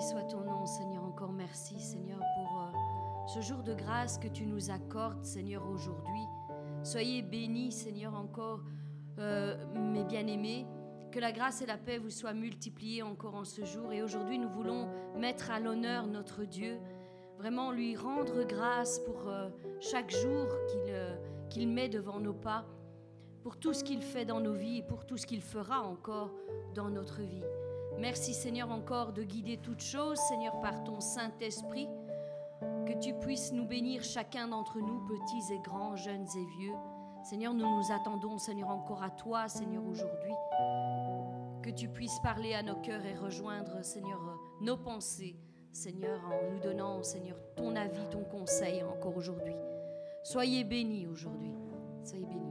Soit ton nom, Seigneur. Encore merci, Seigneur, pour euh, ce jour de grâce que tu nous accordes, Seigneur, aujourd'hui. Soyez bénis, Seigneur, encore, euh, mes bien-aimés. Que la grâce et la paix vous soient multipliées encore en ce jour. Et aujourd'hui, nous voulons mettre à l'honneur notre Dieu, vraiment lui rendre grâce pour euh, chaque jour qu'il met devant nos pas, pour tout ce qu'il fait dans nos vies et pour tout ce qu'il fera encore dans notre vie. Merci Seigneur encore de guider toutes choses, Seigneur, par ton Saint-Esprit, que tu puisses nous bénir chacun d'entre nous, petits et grands, jeunes et vieux. Seigneur, nous nous attendons, Seigneur, encore à toi, Seigneur, aujourd'hui. Que tu puisses parler à nos cœurs et rejoindre, Seigneur, nos pensées, Seigneur, en nous donnant, Seigneur, ton avis, ton conseil encore aujourd'hui. Soyez bénis aujourd'hui. Soyez bénis.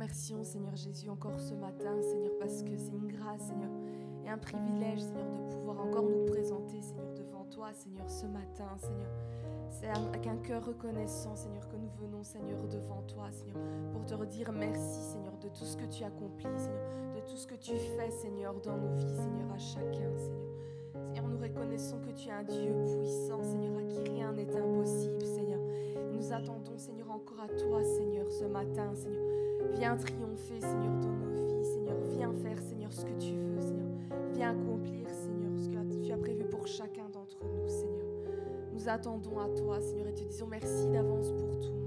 Remercions, Seigneur Jésus, encore ce matin, Seigneur, parce que c'est une grâce, Seigneur, et un privilège, Seigneur, de pouvoir encore nous présenter, Seigneur, devant toi, Seigneur, ce matin, Seigneur. C'est avec un cœur reconnaissant, Seigneur, que nous venons, Seigneur, devant toi, Seigneur, pour te redire merci, Seigneur, de tout ce que tu accomplis, Seigneur, de tout ce que tu fais, Seigneur, dans nos vies, Seigneur, à chacun, Seigneur. Seigneur, nous reconnaissons que tu es un Dieu puissant, Seigneur, à qui rien n'est impossible, Seigneur. Nous attendons, Seigneur, encore à toi, Seigneur, ce matin, Seigneur. Viens triompher, Seigneur, dans nos vies, Seigneur. Viens faire, Seigneur, ce que tu veux, Seigneur. Viens accomplir, Seigneur, ce que tu as prévu pour chacun d'entre nous, Seigneur. Nous attendons à toi, Seigneur, et te disons merci d'avance pour tout,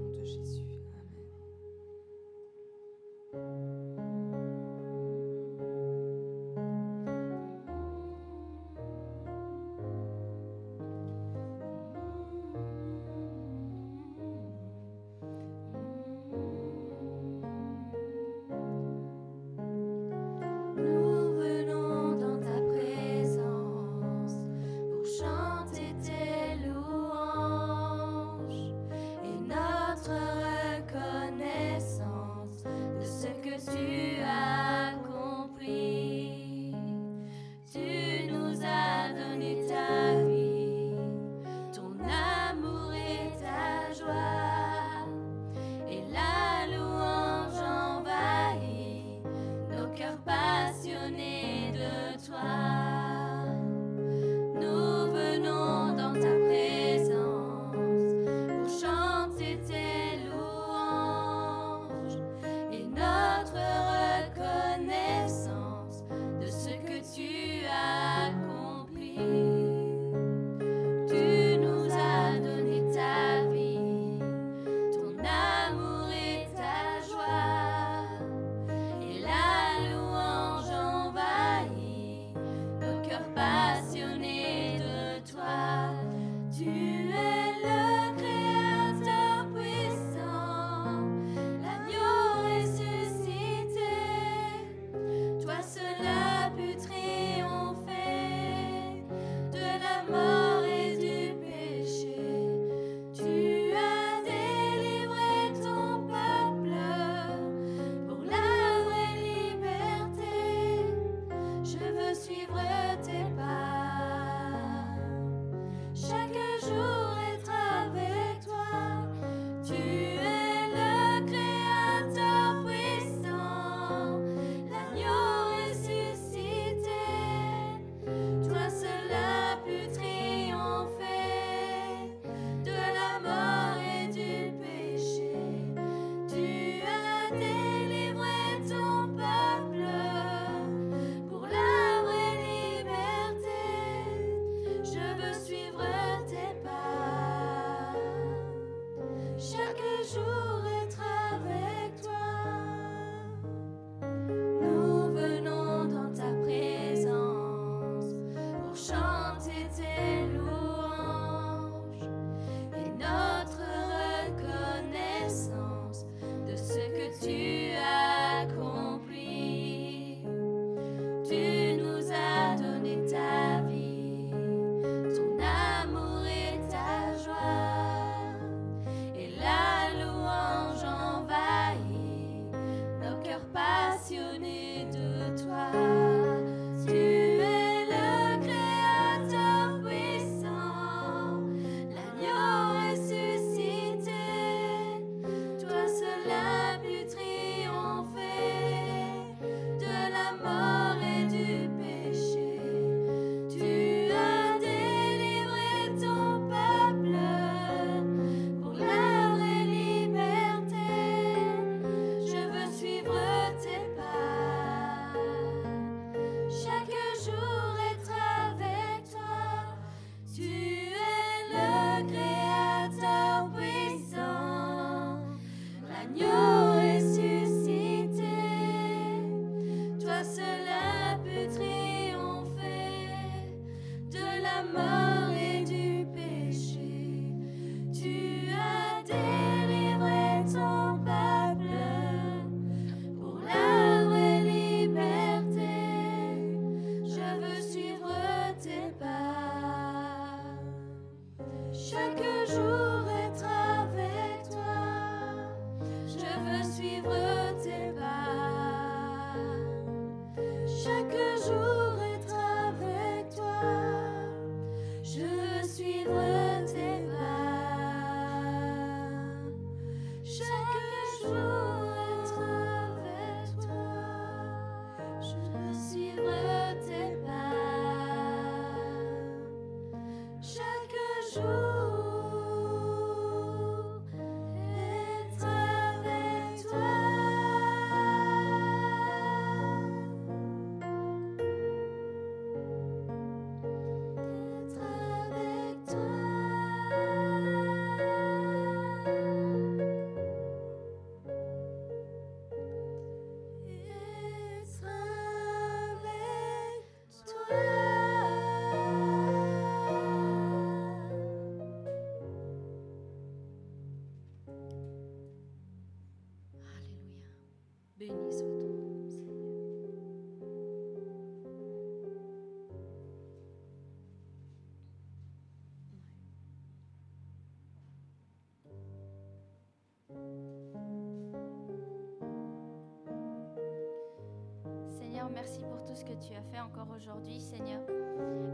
as fait encore aujourd'hui, Seigneur.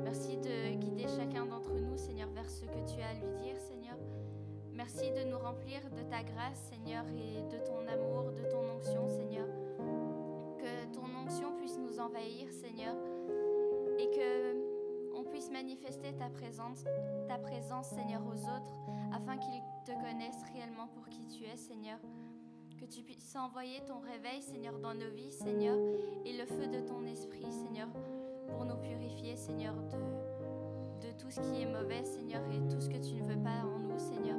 Merci de guider chacun d'entre nous, Seigneur, vers ce que tu as à lui dire, Seigneur. Merci de nous remplir de ta grâce, Seigneur, et de ton amour, de ton onction, Seigneur. Que ton onction puisse nous envahir, Seigneur, et que on puisse manifester ta présence, ta présence, Seigneur, aux autres, afin qu'ils te connaissent réellement pour qui tu es, Seigneur que tu puisses envoyer ton réveil, Seigneur, dans nos vies, Seigneur, et le feu de ton esprit, Seigneur, pour nous purifier, Seigneur, de, tout ce qui est mauvais, Seigneur, et tout ce que tu ne veux pas en nous, Seigneur.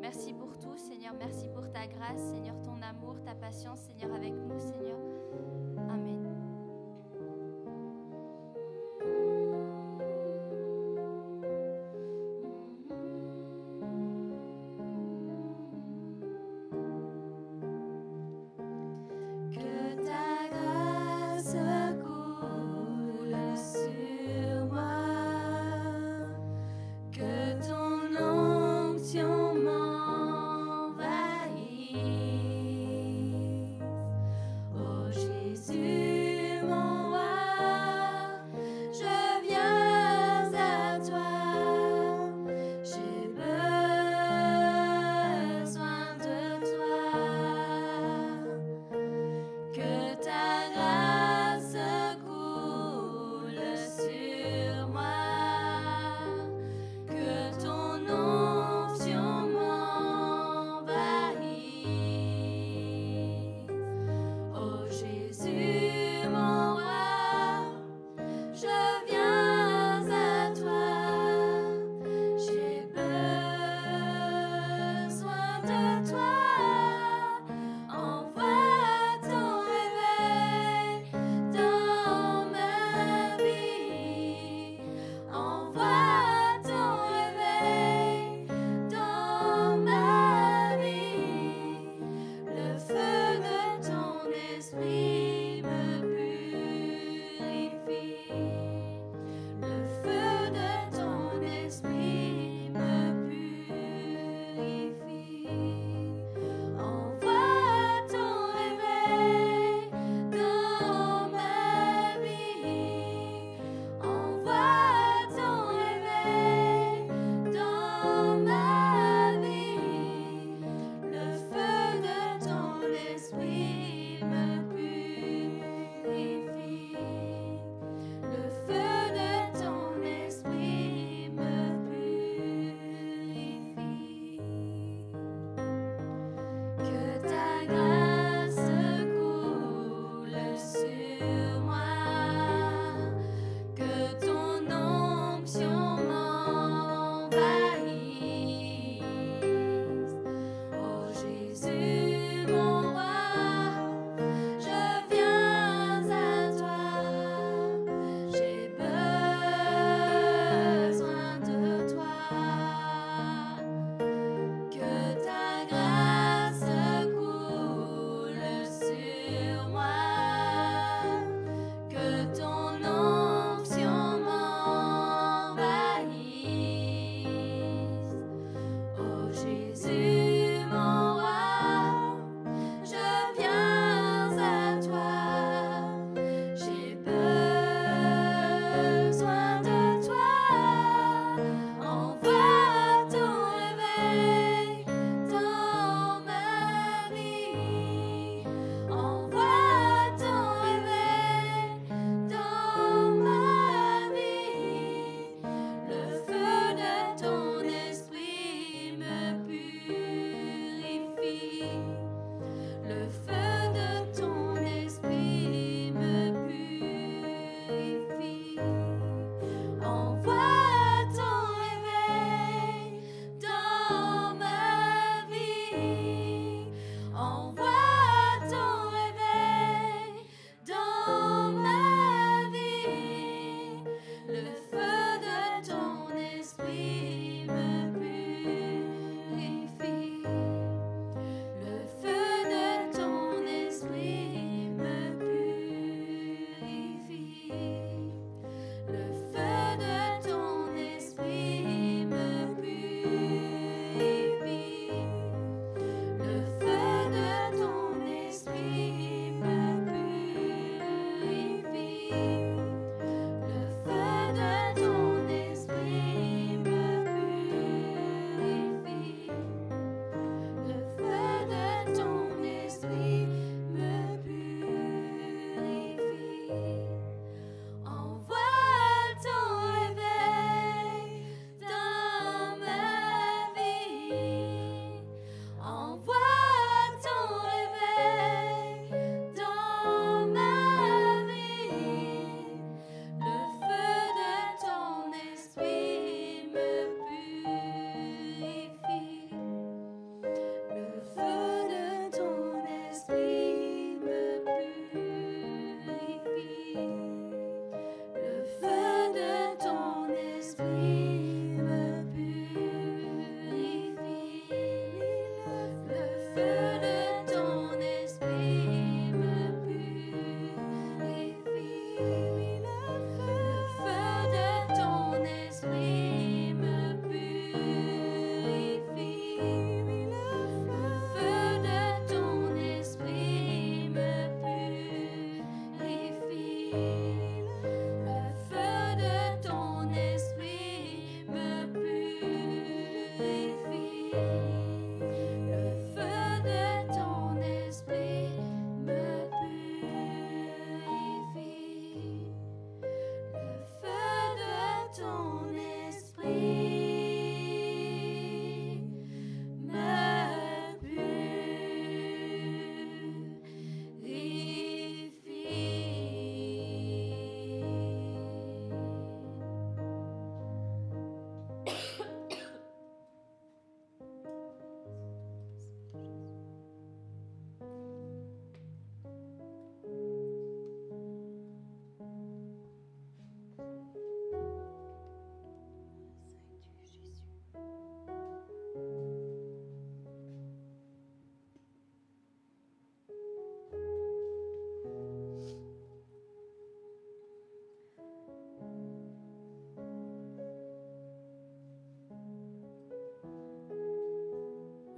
Merci pour tout, Seigneur. Merci pour ta grâce, Seigneur, ton amour, ta patience, Seigneur, avec nous, Seigneur.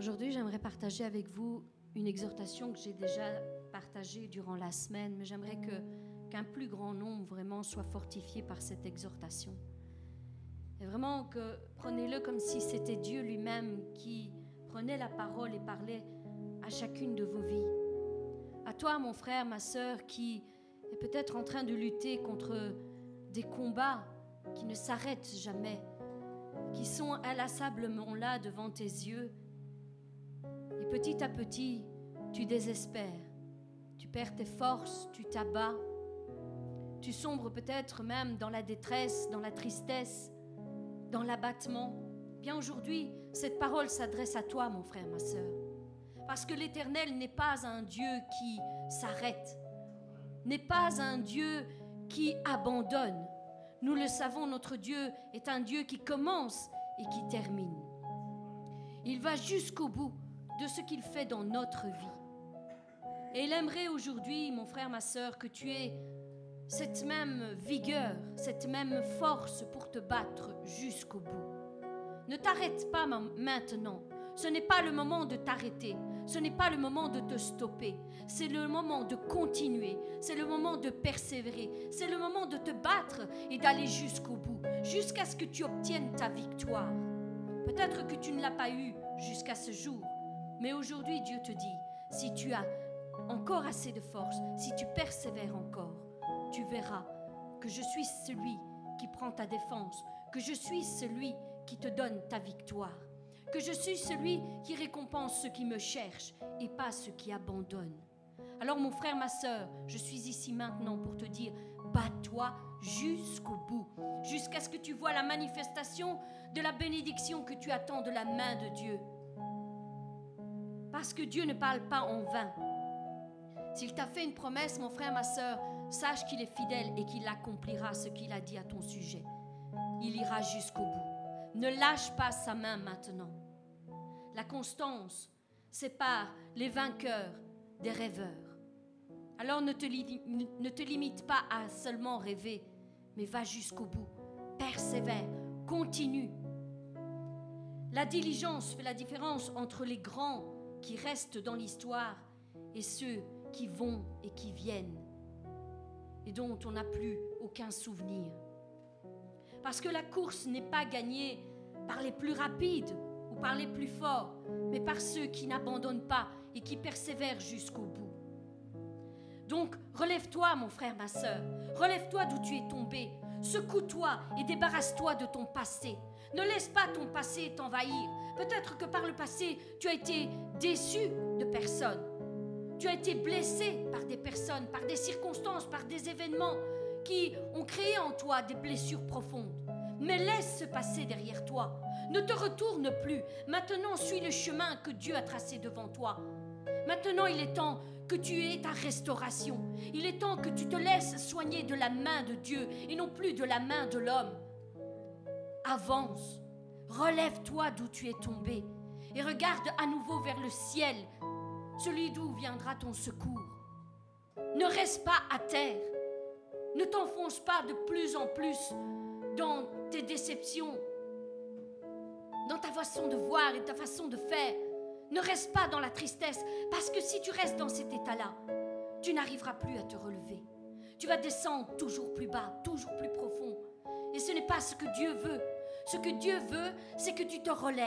Aujourd'hui, j'aimerais partager avec vous une exhortation que j'ai déjà partagée durant la semaine, mais j'aimerais qu'un plus grand nombre vraiment soit fortifié par cette exhortation. Et vraiment que prenez-le comme si c'était Dieu lui-même qui prenait la parole et parlait à chacune de vos vies. À toi, mon frère, ma sœur, qui est peut-être en train de lutter contre des combats qui ne s'arrêtent jamais, qui sont inlassablement là devant tes yeux. Et petit à petit, tu désespères, tu perds tes forces, tu t'abats, tu sombres peut-être même dans la détresse, dans la tristesse, dans l'abattement. Bien aujourd'hui, cette parole s'adresse à toi, mon frère, ma sœur. Parce que l'Éternel n'est pas un Dieu qui s'arrête, n'est pas un Dieu qui abandonne. Nous le savons, notre Dieu est un Dieu qui commence et qui termine. Il va jusqu'au bout de ce qu'il fait dans notre vie. Et il aimerait aujourd'hui, mon frère, ma sœur, que tu aies cette même vigueur, cette même force pour te battre jusqu'au bout. Ne t'arrête pas maintenant. Ce n'est pas le moment de t'arrêter. Ce n'est pas le moment de te stopper. C'est le moment de continuer. C'est le moment de persévérer. C'est le moment de te battre et d'aller jusqu'au bout, jusqu'à ce que tu obtiennes ta victoire. Peut-être que tu ne l'as pas eu jusqu'à ce jour, mais aujourd'hui Dieu te dit, si tu as encore assez de force, si tu persévères encore, tu verras que je suis celui qui prend ta défense, que je suis celui qui te donne ta victoire que je suis celui qui récompense ceux qui me cherchent et pas ceux qui abandonnent. Alors mon frère, ma sœur, je suis ici maintenant pour te dire, bats-toi jusqu'au bout, jusqu'à ce que tu vois la manifestation de la bénédiction que tu attends de la main de Dieu. Parce que Dieu ne parle pas en vain. S'il t'a fait une promesse, mon frère, ma sœur, sache qu'il est fidèle et qu'il accomplira ce qu'il a dit à ton sujet. Il ira jusqu'au bout. Ne lâche pas sa main maintenant. La constance sépare les vainqueurs des rêveurs. Alors ne te, ne te limite pas à seulement rêver, mais va jusqu'au bout. Persévère, continue. La diligence fait la différence entre les grands qui restent dans l'histoire et ceux qui vont et qui viennent et dont on n'a plus aucun souvenir. Parce que la course n'est pas gagnée par les plus rapides ou par les plus forts, mais par ceux qui n'abandonnent pas et qui persévèrent jusqu'au bout. Donc, relève-toi, mon frère, ma sœur. Relève-toi d'où tu es tombé. Secoue-toi et débarrasse-toi de ton passé. Ne laisse pas ton passé t'envahir. Peut-être que par le passé, tu as été déçu de personnes. Tu as été blessé par des personnes, par des circonstances, par des événements qui ont créé en toi des blessures profondes. Mais laisse ce passé derrière toi. Ne te retourne plus. Maintenant, suis le chemin que Dieu a tracé devant toi. Maintenant, il est temps que tu aies ta restauration. Il est temps que tu te laisses soigner de la main de Dieu et non plus de la main de l'homme. Avance. Relève-toi d'où tu es tombé et regarde à nouveau vers le ciel, celui d'où viendra ton secours. Ne reste pas à terre. Ne t'enfonce pas de plus en plus dans tes déceptions, dans ta façon de voir et ta façon de faire. Ne reste pas dans la tristesse, parce que si tu restes dans cet état-là, tu n'arriveras plus à te relever. Tu vas descendre toujours plus bas, toujours plus profond. Et ce n'est pas ce que Dieu veut. Ce que Dieu veut, c'est que tu te relèves.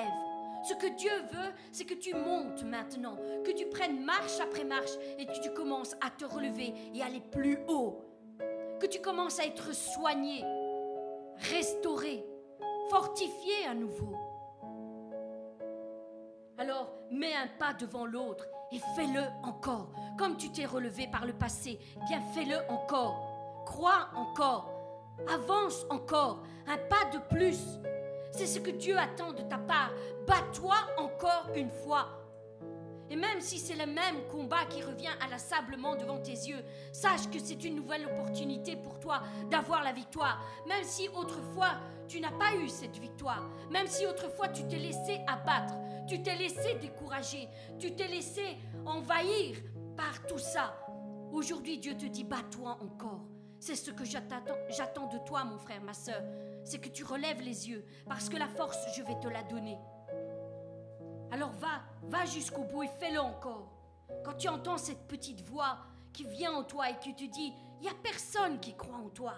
Ce que Dieu veut, c'est que tu montes maintenant, que tu prennes marche après marche et que tu commences à te relever et aller plus haut. Que tu commences à être soigné, restauré, fortifié à nouveau. Alors mets un pas devant l'autre et fais-le encore. Comme tu t'es relevé par le passé, bien fais-le encore. Crois encore. Avance encore. Un pas de plus. C'est ce que Dieu attend de ta part. Bats-toi encore une fois. Et même si c'est le même combat qui revient inlassablement devant tes yeux, sache que c'est une nouvelle opportunité pour toi d'avoir la victoire. Même si autrefois tu n'as pas eu cette victoire, même si autrefois tu t'es laissé abattre, tu t'es laissé décourager, tu t'es laissé envahir par tout ça. Aujourd'hui, Dieu te dit, bats-toi encore. C'est ce que j'attends de toi, mon frère, ma soeur. C'est que tu relèves les yeux, parce que la force, je vais te la donner. Alors va, va jusqu'au bout et fais-le encore. Quand tu entends cette petite voix qui vient en toi et qui te dit, il n'y a personne qui croit en toi.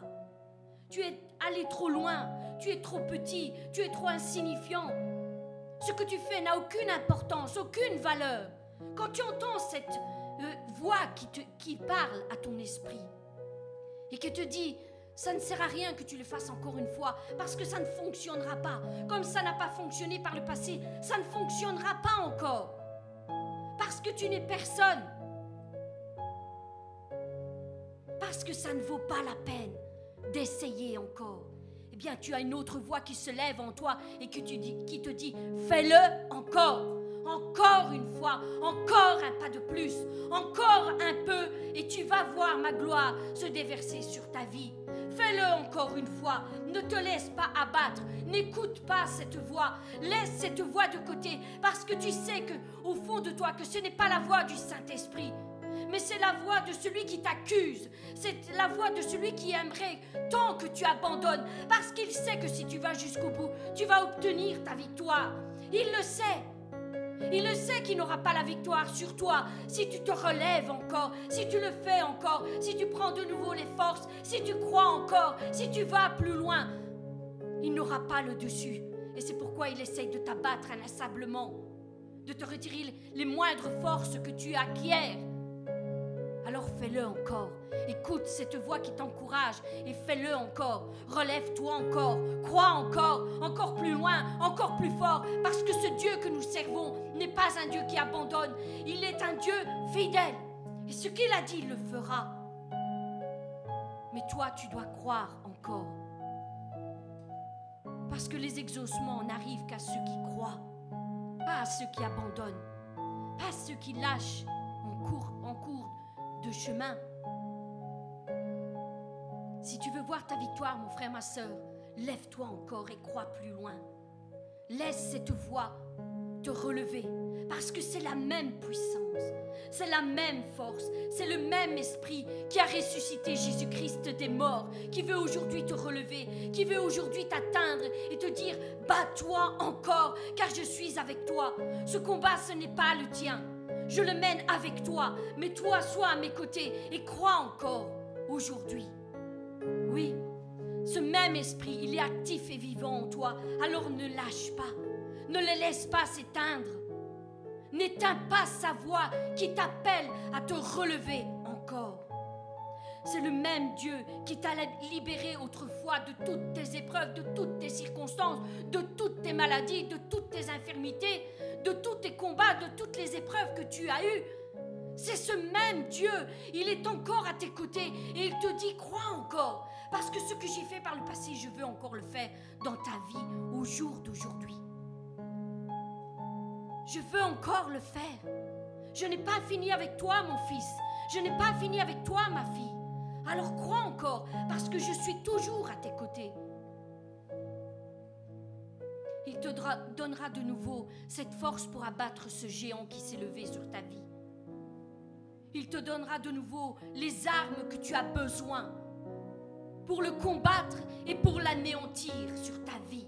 Tu es allé trop loin, tu es trop petit, tu es trop insignifiant. Ce que tu fais n'a aucune importance, aucune valeur. Quand tu entends cette euh, voix qui, te, qui parle à ton esprit et qui te dit, ça ne sert à rien que tu le fasses encore une fois, parce que ça ne fonctionnera pas. Comme ça n'a pas fonctionné par le passé, ça ne fonctionnera pas encore. Parce que tu n'es personne. Parce que ça ne vaut pas la peine d'essayer encore. Eh bien, tu as une autre voix qui se lève en toi et qui te dit, fais-le encore encore une fois, encore un pas de plus, encore un peu, et tu vas voir ma gloire se déverser sur ta vie. Fais-le encore une fois. Ne te laisse pas abattre. N'écoute pas cette voix. Laisse cette voix de côté parce que tu sais que au fond de toi que ce n'est pas la voix du Saint-Esprit, mais c'est la voix de celui qui t'accuse. C'est la voix de celui qui aimerait tant que tu abandonnes parce qu'il sait que si tu vas jusqu'au bout, tu vas obtenir ta victoire. Il le sait. Il le sait qu'il n'aura pas la victoire sur toi si tu te relèves encore, si tu le fais encore, si tu prends de nouveau les forces, si tu crois encore, si tu vas plus loin. Il n'aura pas le dessus. Et c'est pourquoi il essaye de t'abattre inlassablement, de te retirer les moindres forces que tu acquiers alors fais-le encore. Écoute cette voix qui t'encourage et fais-le encore. Relève-toi encore. Crois encore. Encore plus loin. Encore plus fort. Parce que ce Dieu que nous servons n'est pas un Dieu qui abandonne. Il est un Dieu fidèle. Et ce qu'il a dit, il le fera. Mais toi, tu dois croire encore. Parce que les exaucements n'arrivent qu'à ceux qui croient, pas à ceux qui abandonnent, pas à ceux qui lâchent en cours, en cours de chemin. Si tu veux voir ta victoire, mon frère, ma soeur, lève-toi encore et crois plus loin. Laisse cette voix te relever, parce que c'est la même puissance, c'est la même force, c'est le même esprit qui a ressuscité Jésus-Christ des morts, qui veut aujourd'hui te relever, qui veut aujourd'hui t'atteindre et te dire, bats-toi encore, car je suis avec toi. Ce combat, ce n'est pas le tien. Je le mène avec toi, mais toi sois à mes côtés et crois encore aujourd'hui. Oui, ce même esprit, il est actif et vivant en toi, alors ne lâche pas, ne le laisse pas s'éteindre. N'éteins pas sa voix qui t'appelle à te relever encore. C'est le même Dieu qui t'a libéré autrefois de toutes tes épreuves, de toutes tes circonstances, de toutes tes maladies, de toutes tes infirmités, de tous tes combats, de toutes les épreuves que tu as eues. C'est ce même Dieu, il est encore à tes côtés et il te dit crois encore, parce que ce que j'ai fait par le passé, je veux encore le faire dans ta vie au jour d'aujourd'hui. Je veux encore le faire. Je n'ai pas fini avec toi, mon fils. Je n'ai pas fini avec toi, ma fille. Alors crois encore, parce que je suis toujours à tes côtés. Il te donnera de nouveau cette force pour abattre ce géant qui s'est levé sur ta vie. Il te donnera de nouveau les armes que tu as besoin pour le combattre et pour l'anéantir sur ta vie.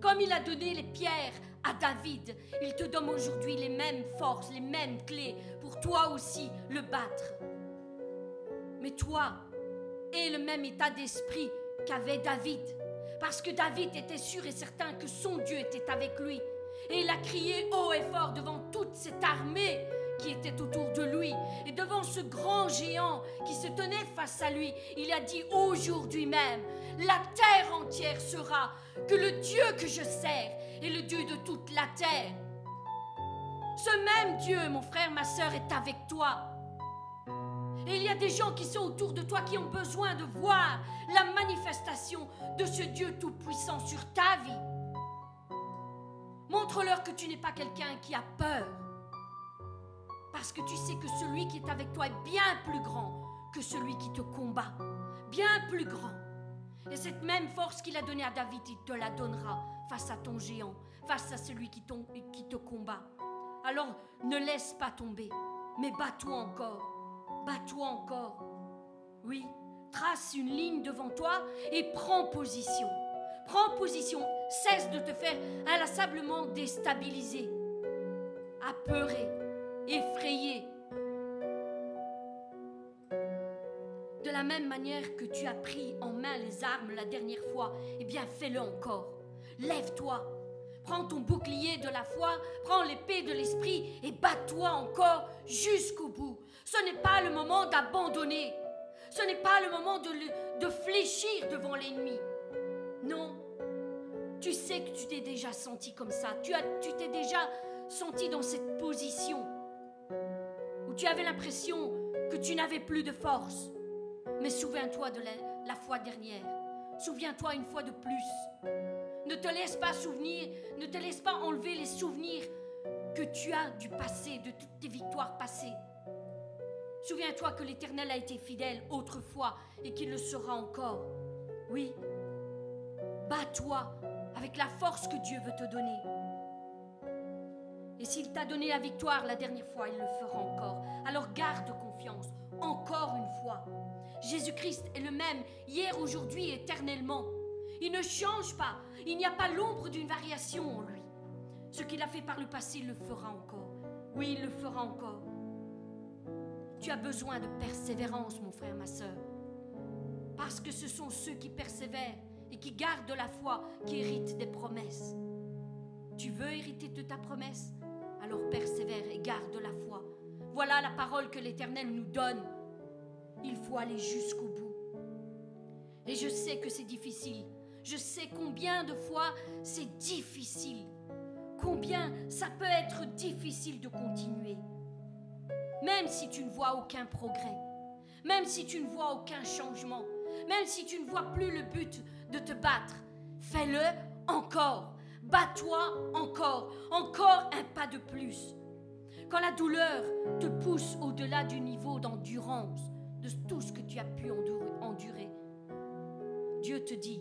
Comme il a donné les pierres à David, il te donne aujourd'hui les mêmes forces, les mêmes clés pour toi aussi le battre. Mais toi, aie le même état d'esprit qu'avait David. Parce que David était sûr et certain que son Dieu était avec lui. Et il a crié haut et fort devant toute cette armée qui était autour de lui. Et devant ce grand géant qui se tenait face à lui, il a dit aujourd'hui même, la terre entière sera que le Dieu que je sers est le Dieu de toute la terre. Ce même Dieu, mon frère, ma soeur, est avec toi. Et il y a des gens qui sont autour de toi qui ont besoin de voir la manifestation de ce Dieu tout-puissant sur ta vie. Montre-leur que tu n'es pas quelqu'un qui a peur. Parce que tu sais que celui qui est avec toi est bien plus grand que celui qui te combat. Bien plus grand. Et cette même force qu'il a donnée à David, il te la donnera face à ton géant, face à celui qui, te combat. Alors ne laisse pas tomber, mais bats-toi encore bats-toi encore. Oui, trace une ligne devant toi et prends position. Prends position, cesse de te faire inlassablement déstabiliser. apeuré, effrayé. De la même manière que tu as pris en main les armes la dernière fois, eh bien fais-le encore. Lève-toi, prends ton bouclier de la foi, prends l'épée de l'esprit et bats-toi encore jusqu'au bout. Ce n'est pas le moment d'abandonner. Ce n'est pas le moment de, fléchir devant l'ennemi. Non. Tu sais que tu t'es déjà senti comme ça. Tu t'es déjà senti dans cette position où tu avais l'impression que tu n'avais plus de force. Mais souviens-toi de la fois dernière. Souviens-toi une fois de plus. Ne te laisse pas souvenir, ne te laisse pas enlever les souvenirs que tu as du passé, de toutes tes victoires passées. Souviens-toi que l'Éternel a été fidèle autrefois et qu'il le sera encore. Oui. Bats-toi avec la force que Dieu veut te donner. Et s'il t'a donné la victoire la dernière fois, il le fera encore. Alors garde confiance, encore une fois. Jésus-Christ est le même hier, aujourd'hui, éternellement. Il ne change pas. Il n'y a pas l'ombre d'une variation en lui. Ce qu'il a fait par le passé, il le fera encore. Oui, il le fera encore. Tu as besoin de persévérance, mon frère, ma soeur. Parce que ce sont ceux qui persévèrent et qui gardent la foi qui héritent des promesses. Tu veux hériter de ta promesse? Alors persévère et garde la foi. Voilà la parole que l'Éternel nous donne. Il faut aller jusqu'au bout. Et je sais que c'est difficile. Je sais combien de fois c'est difficile. Combien ça peut être difficile de continuer. Même si tu ne vois aucun progrès, même si tu ne vois aucun changement, même si tu ne vois plus le but de te battre, fais-le encore. Bats-toi encore, encore un pas de plus. Quand la douleur te pousse au-delà du niveau d'endurance de tout ce que tu as pu endurer, Dieu te dit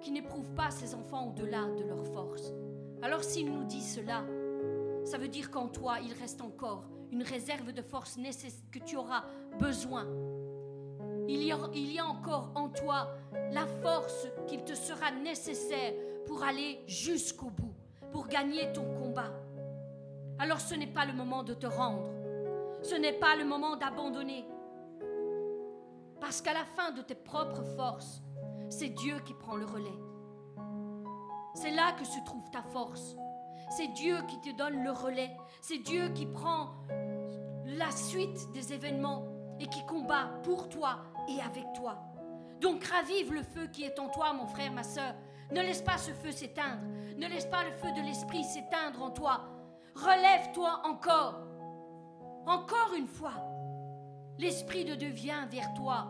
qu'il n'éprouve pas ses enfants au-delà de leur force. Alors s'il nous dit cela, ça veut dire qu'en toi, il reste encore une réserve de force que tu auras besoin. Il y, a, il y a encore en toi la force qu'il te sera nécessaire pour aller jusqu'au bout, pour gagner ton combat. Alors ce n'est pas le moment de te rendre. Ce n'est pas le moment d'abandonner. Parce qu'à la fin de tes propres forces, c'est Dieu qui prend le relais. C'est là que se trouve ta force. C'est Dieu qui te donne le relais. C'est Dieu qui prend la suite des événements et qui combat pour toi et avec toi. Donc ravive le feu qui est en toi, mon frère, ma soeur. Ne laisse pas ce feu s'éteindre. Ne laisse pas le feu de l'esprit s'éteindre en toi. Relève-toi encore. Encore une fois. L'Esprit de Dieu vient vers toi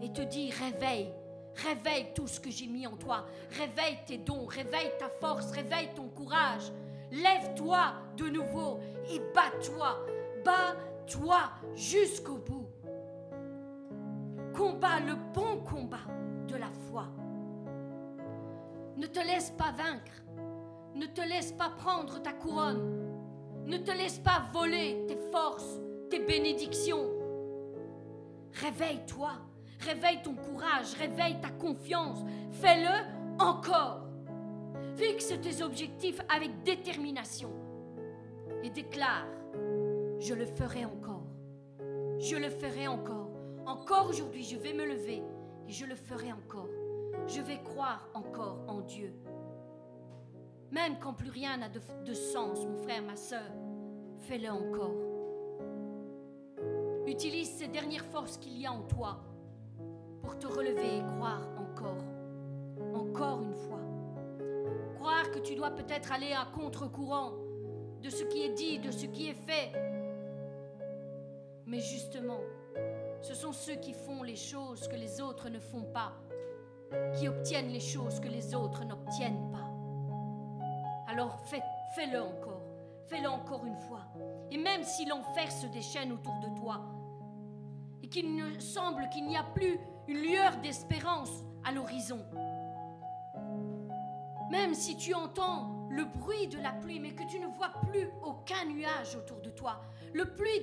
et te dit, réveille, réveille tout ce que j'ai mis en toi. Réveille tes dons, réveille ta force, réveille ton courage. Lève-toi de nouveau et bats-toi. Bats-toi jusqu'au bout. Combat le bon combat de la foi. Ne te laisse pas vaincre. Ne te laisse pas prendre ta couronne. Ne te laisse pas voler tes forces, tes bénédictions. Réveille-toi, réveille ton courage, réveille ta confiance. Fais-le encore. Fixe tes objectifs avec détermination et déclare, je le ferai encore. Je le ferai encore. Encore aujourd'hui, je vais me lever et je le ferai encore. Je vais croire encore en Dieu. Même quand plus rien n'a de, sens, mon frère, ma soeur, fais-le encore. Utilise ces dernières forces qu'il y a en toi pour te relever et croire encore. Encore une fois. Croire que tu dois peut-être aller à contre-courant de ce qui est dit, de ce qui est fait. Mais justement, ce sont ceux qui font les choses que les autres ne font pas, qui obtiennent les choses que les autres n'obtiennent pas. Alors fais, fais-le encore, fais-le encore une fois. Et même si l'enfer se déchaîne autour de toi, et qu'il ne semble qu'il n'y a plus une lueur d'espérance à l'horizon, même si tu entends le bruit de la pluie, mais que tu ne vois plus aucun nuage autour de toi, la pluie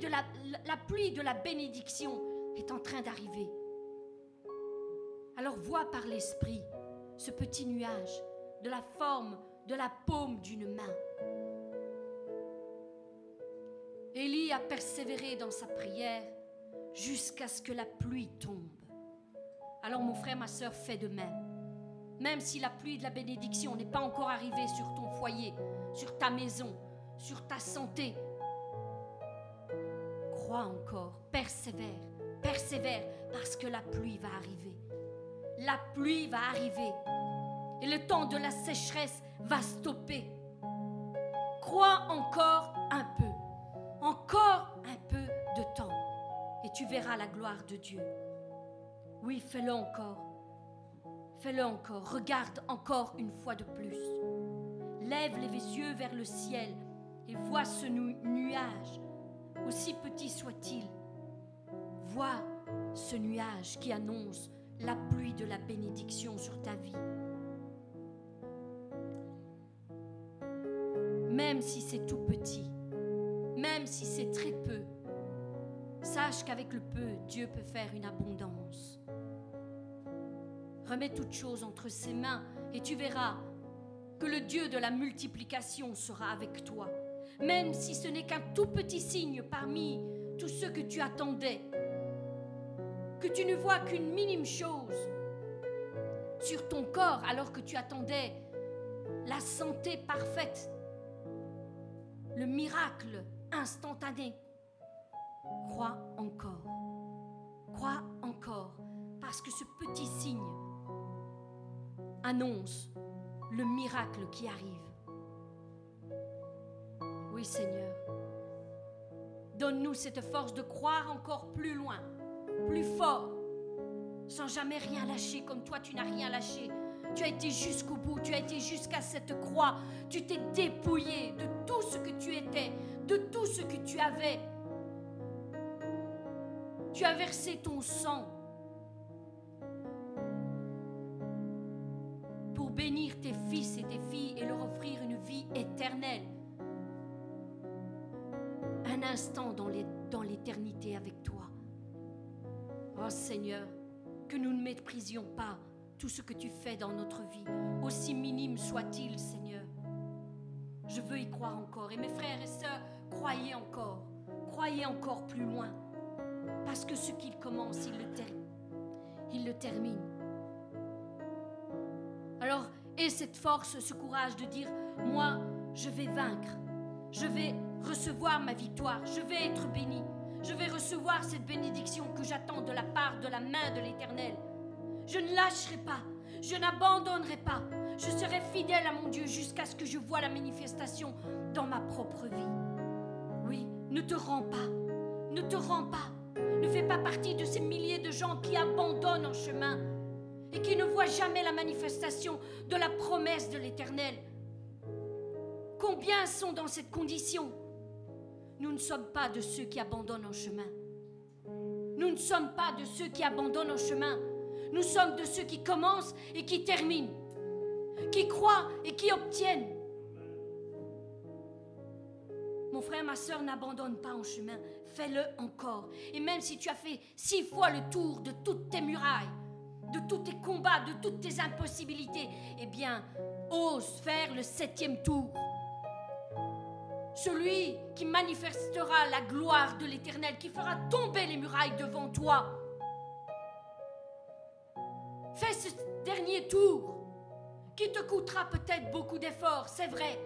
de la bénédiction est en train d'arriver. Alors vois par l'esprit ce petit nuage de la forme de la paume d'une main. À persévérer dans sa prière jusqu'à ce que la pluie tombe. Alors mon frère, ma soeur, fais de même. Même si la pluie de la bénédiction n'est pas encore arrivée sur ton foyer, sur ta maison, sur ta santé, crois encore, persévère, persévère, parce que la pluie va arriver. La pluie va arriver. Et le temps de la sécheresse va stopper. Crois encore un peu, encore un peu de temps, et tu verras la gloire de Dieu. Oui, fais-le encore. Fais-le encore. Regarde encore une fois de plus. Lève les yeux vers le ciel et vois ce nuage, aussi petit soit-il. Vois ce nuage qui annonce la pluie de la bénédiction sur ta vie. Même si c'est tout petit, si c'est très peu, sache qu'avec le peu, Dieu peut faire une abondance. Remets toutes choses entre ses mains et tu verras que le Dieu de la multiplication sera avec toi, même si ce n'est qu'un tout petit signe parmi tous ceux que tu attendais, que tu ne vois qu'une minime chose sur ton corps alors que tu attendais la santé parfaite, le miracle instantané. Crois encore, crois encore, parce que ce petit signe annonce le miracle qui arrive. Oui Seigneur, donne-nous cette force de croire encore plus loin, plus fort, sans jamais rien lâcher comme toi tu n'as rien lâché. Tu as été jusqu'au bout, tu as été jusqu'à cette croix, tu t'es dépouillé de tout ce que tu étais, de tout ce que tu avais. Tu as versé ton sang bénir tes fils et tes filles et leur offrir une vie éternelle. Un instant dans l'éternité avec toi. Oh Seigneur, que nous ne méprisions pas tout ce que tu fais dans notre vie, aussi minime soit-il, Seigneur. Je veux y croire encore. Et mes frères et sœurs, croyez encore. Croyez encore plus loin. Parce que ce qu'il commence, il le, il le termine. Alors, aie cette force, ce courage de dire, moi, je vais vaincre, je vais recevoir ma victoire, je vais être béni, je vais recevoir cette bénédiction que j'attends de la part de la main de l'Éternel. Je ne lâcherai pas, je n'abandonnerai pas, je serai fidèle à mon Dieu jusqu'à ce que je vois la manifestation dans ma propre vie. Ne te rends pas, ne te rends pas, ne fais pas partie de ces milliers de gens qui abandonnent en chemin et qui ne voient jamais la manifestation de la promesse de l'Éternel. Combien sont dans cette condition? Nous ne sommes pas de ceux qui abandonnent en chemin. Nous ne sommes pas de ceux qui abandonnent en chemin. Nous sommes de ceux qui commencent et qui terminent, qui croient et qui obtiennent. Mon frère, ma soeur, n'abandonne pas en chemin. Fais-le encore. Et même si tu as fait six fois le tour de toutes tes murailles, de tous tes combats, de toutes tes impossibilités, eh bien, ose faire le septième tour. Celui qui manifestera la gloire de l'Éternel, qui fera tomber les murailles devant toi. Fais ce dernier tour, qui te coûtera peut-être beaucoup d'efforts, c'est vrai,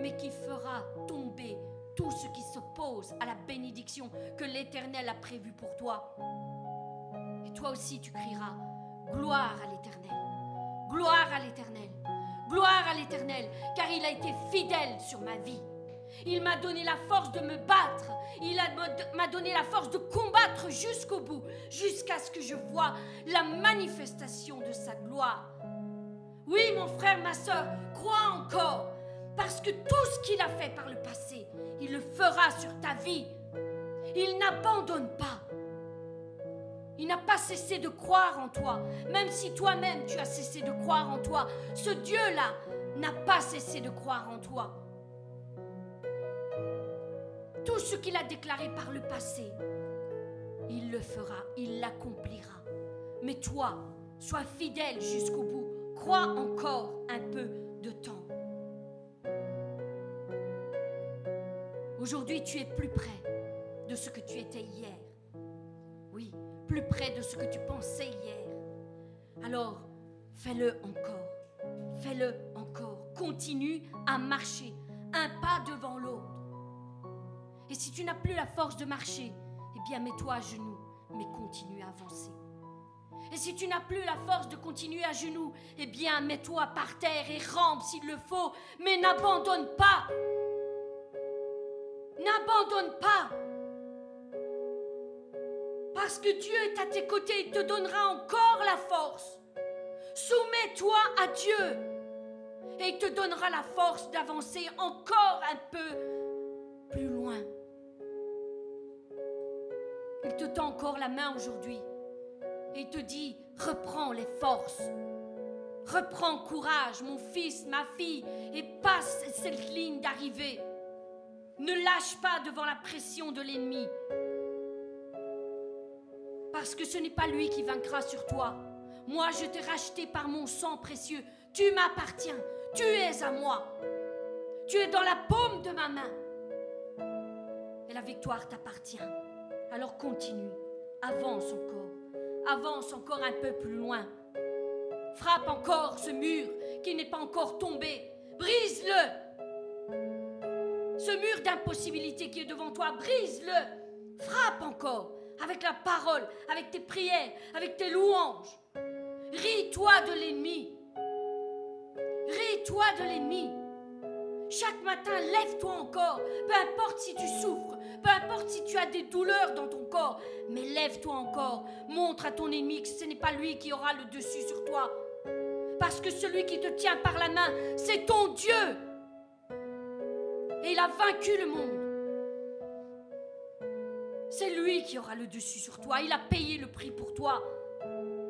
mais qui fera tomber tout ce qui s'oppose à la bénédiction que l'Éternel a prévue pour toi. Et toi aussi tu crieras, Gloire à l'Éternel. Gloire à l'Éternel. Gloire à l'Éternel, car il a été fidèle sur ma vie. Il m'a donné la force de me battre. Il m'a donné la force de combattre jusqu'au bout, jusqu'à ce que je vois la manifestation de sa gloire. Oui, mon frère, ma soeur, crois encore, parce que tout ce qu'il a fait par le passé, il le fera sur ta vie. Il n'abandonne pas. Il n'a pas cessé de croire en toi, même si toi-même tu as cessé de croire en toi. Ce Dieu-là n'a pas cessé de croire en toi. Tout ce qu'il a déclaré par le passé, il le fera, il l'accomplira. Mais toi, sois fidèle jusqu'au bout. Crois encore un peu de temps. Aujourd'hui, tu es plus près. de ce que tu étais hier. Oui, plus près de ce que tu pensais hier. Alors, fais-le encore. Fais-le encore. Continue à marcher un pas devant l'autre. Et si tu n'as plus la force de marcher, eh bien mets-toi à genoux, mais continue à avancer. Et si tu n'as plus la force de continuer à genoux, eh bien mets-toi par terre et rampe s'il le faut, mais n'abandonne pas. N'abandonne pas. Parce que Dieu est à tes côtés, il te donnera encore la force. Soumets-toi à Dieu et il te donnera la force d'avancer encore un peu plus loin. Il te tend encore la main aujourd'hui et il te dit, reprends les forces. Reprends courage, mon fils, ma fille, et passe cette ligne d'arrivée. Ne lâche pas devant la pression de l'ennemi. Parce que ce n'est pas lui qui vaincra sur toi. Moi, je t'ai racheté par mon sang précieux. Tu m'appartiens. Tu es à moi. Tu es dans la paume de ma main. Et la victoire t'appartient. Alors continue. Avance encore. Avance encore un peu plus loin. Frappe encore ce mur qui n'est pas encore tombé. Brise-le. Ce mur d'impossibilité qui est devant toi, brise-le. Frappe encore avec la parole, avec tes prières, avec tes louanges. Ris-toi de l'ennemi. Ris-toi de l'ennemi. Chaque matin, lève-toi encore. Peu importe si tu souffres, peu importe si tu as des douleurs dans ton corps, mais lève-toi encore. Montre à ton ennemi que ce n'est pas lui qui aura le dessus sur toi. Parce que celui qui te tient par la main, c'est ton Dieu. Et il a vaincu le monde. C'est lui qui aura le dessus sur toi. Il a payé le prix pour toi.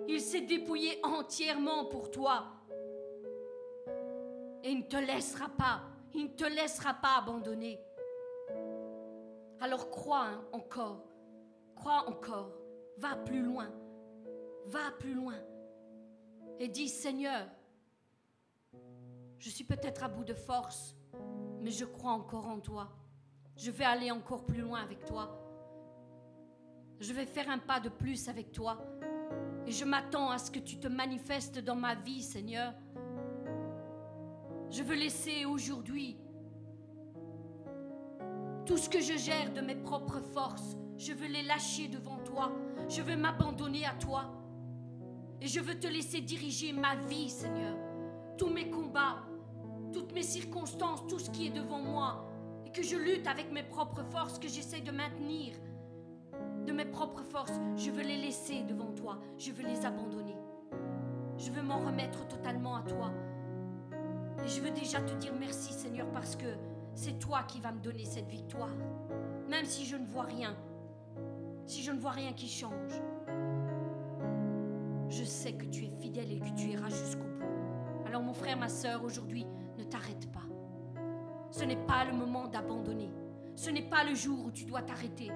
Il s'est dépouillé entièrement pour toi. Et il ne te laissera pas. Il ne te laissera pas abandonner. Alors crois hein, encore. Crois encore. Va plus loin. Va plus loin. Et dis, Seigneur, je suis peut-être à bout de force, mais je crois encore en toi. Je vais aller encore plus loin avec toi. Je vais faire un pas de plus avec toi. Et je m'attends à ce que tu te manifestes dans ma vie, Seigneur. Je veux laisser aujourd'hui tout ce que je gère de mes propres forces. Je veux les lâcher devant toi. Je veux m'abandonner à toi. Et je veux te laisser diriger ma vie, Seigneur. Tous mes combats, toutes mes circonstances, tout ce qui est devant moi. Et que je lutte avec mes propres forces, que j'essaie de maintenir de mes propres forces, je veux les laisser devant toi, je veux les abandonner. Je veux m'en remettre totalement à toi. Et je veux déjà te dire merci Seigneur parce que c'est toi qui vas me donner cette victoire. Même si je ne vois rien, si je ne vois rien qui change, je sais que tu es fidèle et que tu iras jusqu'au bout. Alors mon frère, ma soeur, aujourd'hui, t'arrête pas. Ce n'est pas le moment d'abandonner. Ce n'est pas le jour où tu dois t'arrêter.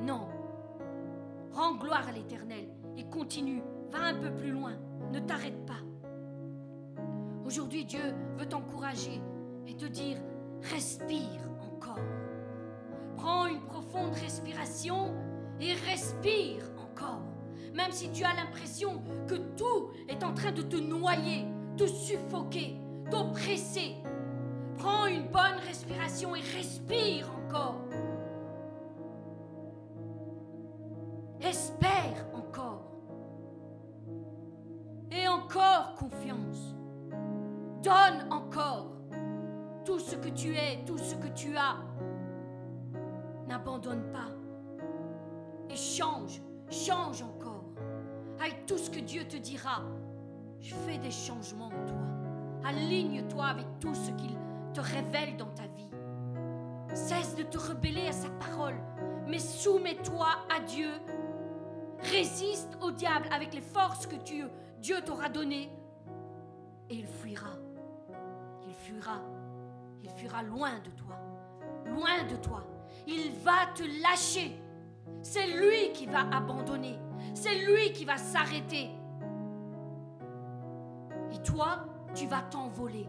Non, Rends gloire à l'Éternel et continue. Va un peu plus loin. Ne t'arrête pas. Aujourd'hui, Dieu veut t'encourager et te dire, respire encore. Prends une profonde respiration et respire encore. Même si tu as l'impression que tout est en train de te noyer, te suffoquer, t'oppresser. Prends une bonne respiration et respire encore. Espère encore. Et encore confiance. Donne encore tout ce que tu es, tout ce que tu as. N'abandonne pas. Et change, change encore. Avec tout ce que Dieu te dira, fais des changements en toi. Aligne-toi avec tout ce qu'il te révèle dans ta vie. Cesse de te rebeller à sa parole, mais soumets-toi à Dieu Résiste au diable avec les forces que Dieu t'aura données et il fuira. Il fuira. Il fuira loin de toi. Loin de toi. Il va te lâcher. C'est lui qui va abandonner. C'est lui qui va s'arrêter. Et toi, tu vas t'envoler.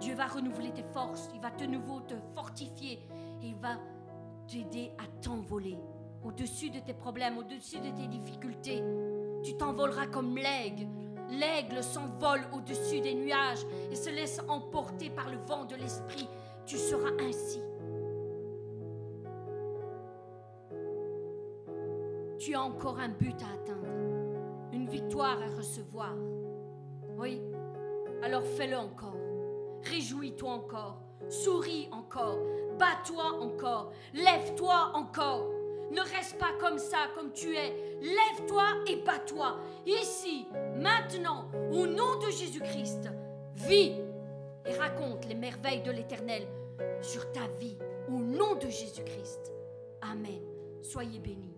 Dieu va renouveler tes forces. Il va de nouveau te fortifier. Et il va t'aider à t'envoler au-dessus de tes problèmes, au-dessus de tes difficultés. Tu t'envoleras comme l'aigle. L'aigle s'envole au-dessus des nuages et se laisse emporter par le vent de l'esprit. Tu seras ainsi. Tu as encore un but à atteindre, une victoire à recevoir. Oui, alors fais-le encore. Réjouis-toi encore. Souris encore. Bats-toi encore. Lève-toi encore. Ne reste pas comme ça, comme tu es. Lève-toi et bats-toi. Ici, maintenant, au nom de Jésus-Christ, vis et raconte les merveilles de l'Éternel sur ta vie, au nom de Jésus-Christ. Amen. Soyez bénis.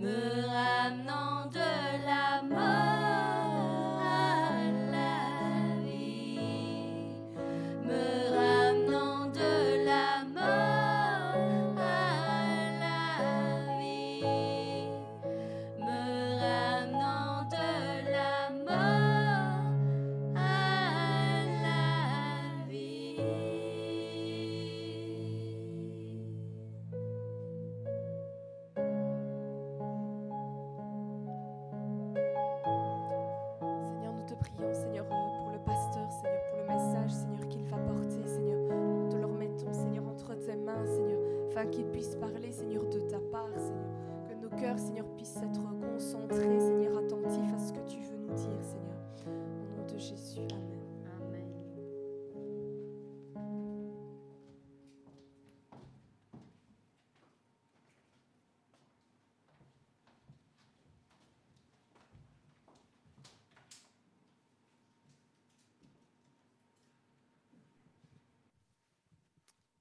無安の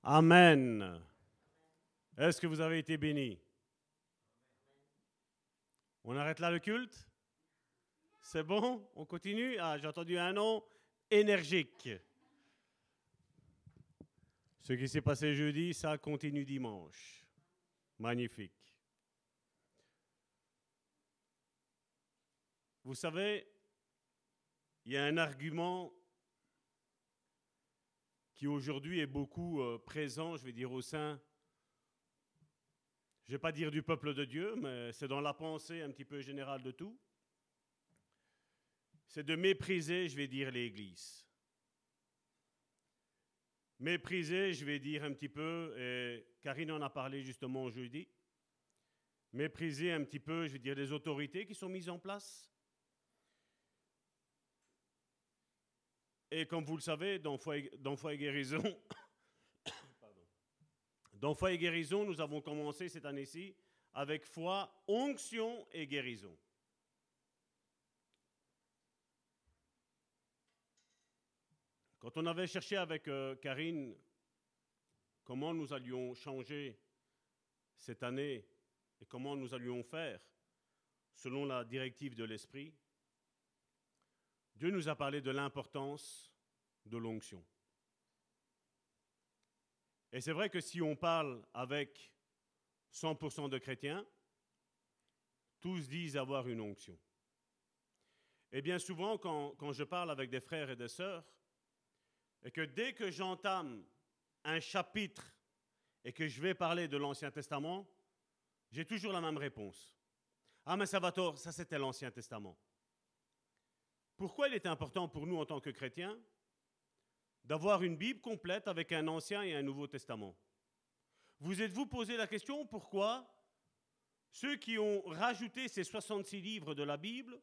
Amen. Est-ce que vous avez été bénis? On arrête là le culte? C'est bon? On continue? Ah, j'ai entendu un nom énergique. Ce qui s'est passé jeudi, ça continue dimanche. Magnifique. Vous savez, il y a un argument qui aujourd'hui est beaucoup euh, présent, je vais dire, au sein, je ne vais pas dire du peuple de Dieu, mais c'est dans la pensée un petit peu générale de tout, c'est de mépriser, je vais dire, l'Église. Mépriser, je vais dire un petit peu, et Karine en a parlé justement jeudi, mépriser un petit peu, je vais dire, les autorités qui sont mises en place, Et comme vous le savez, dans Foi et, Guérison, dans Foi et Guérison, nous avons commencé cette année-ci avec foi, onction et guérison. Quand on avait cherché avec euh, Karine comment nous allions changer cette année et comment nous allions faire selon la directive de l'Esprit, Dieu nous a parlé de l'importance de l'onction. Et c'est vrai que si on parle avec 100% de chrétiens, tous disent avoir une onction. Et bien souvent, quand, je parle avec des frères et des sœurs, et que dès que j'entame un chapitre et que je vais parler de l'Ancien Testament, j'ai toujours la même réponse. Ah mais ça va tort, ça c'était l'Ancien Testament. Pourquoi il est important pour nous en tant que chrétiens d'avoir une Bible complète avec un Ancien et un Nouveau Testament? Vous êtes-vous posé la question pourquoi ceux qui ont rajouté ces 66 livres de la Bible,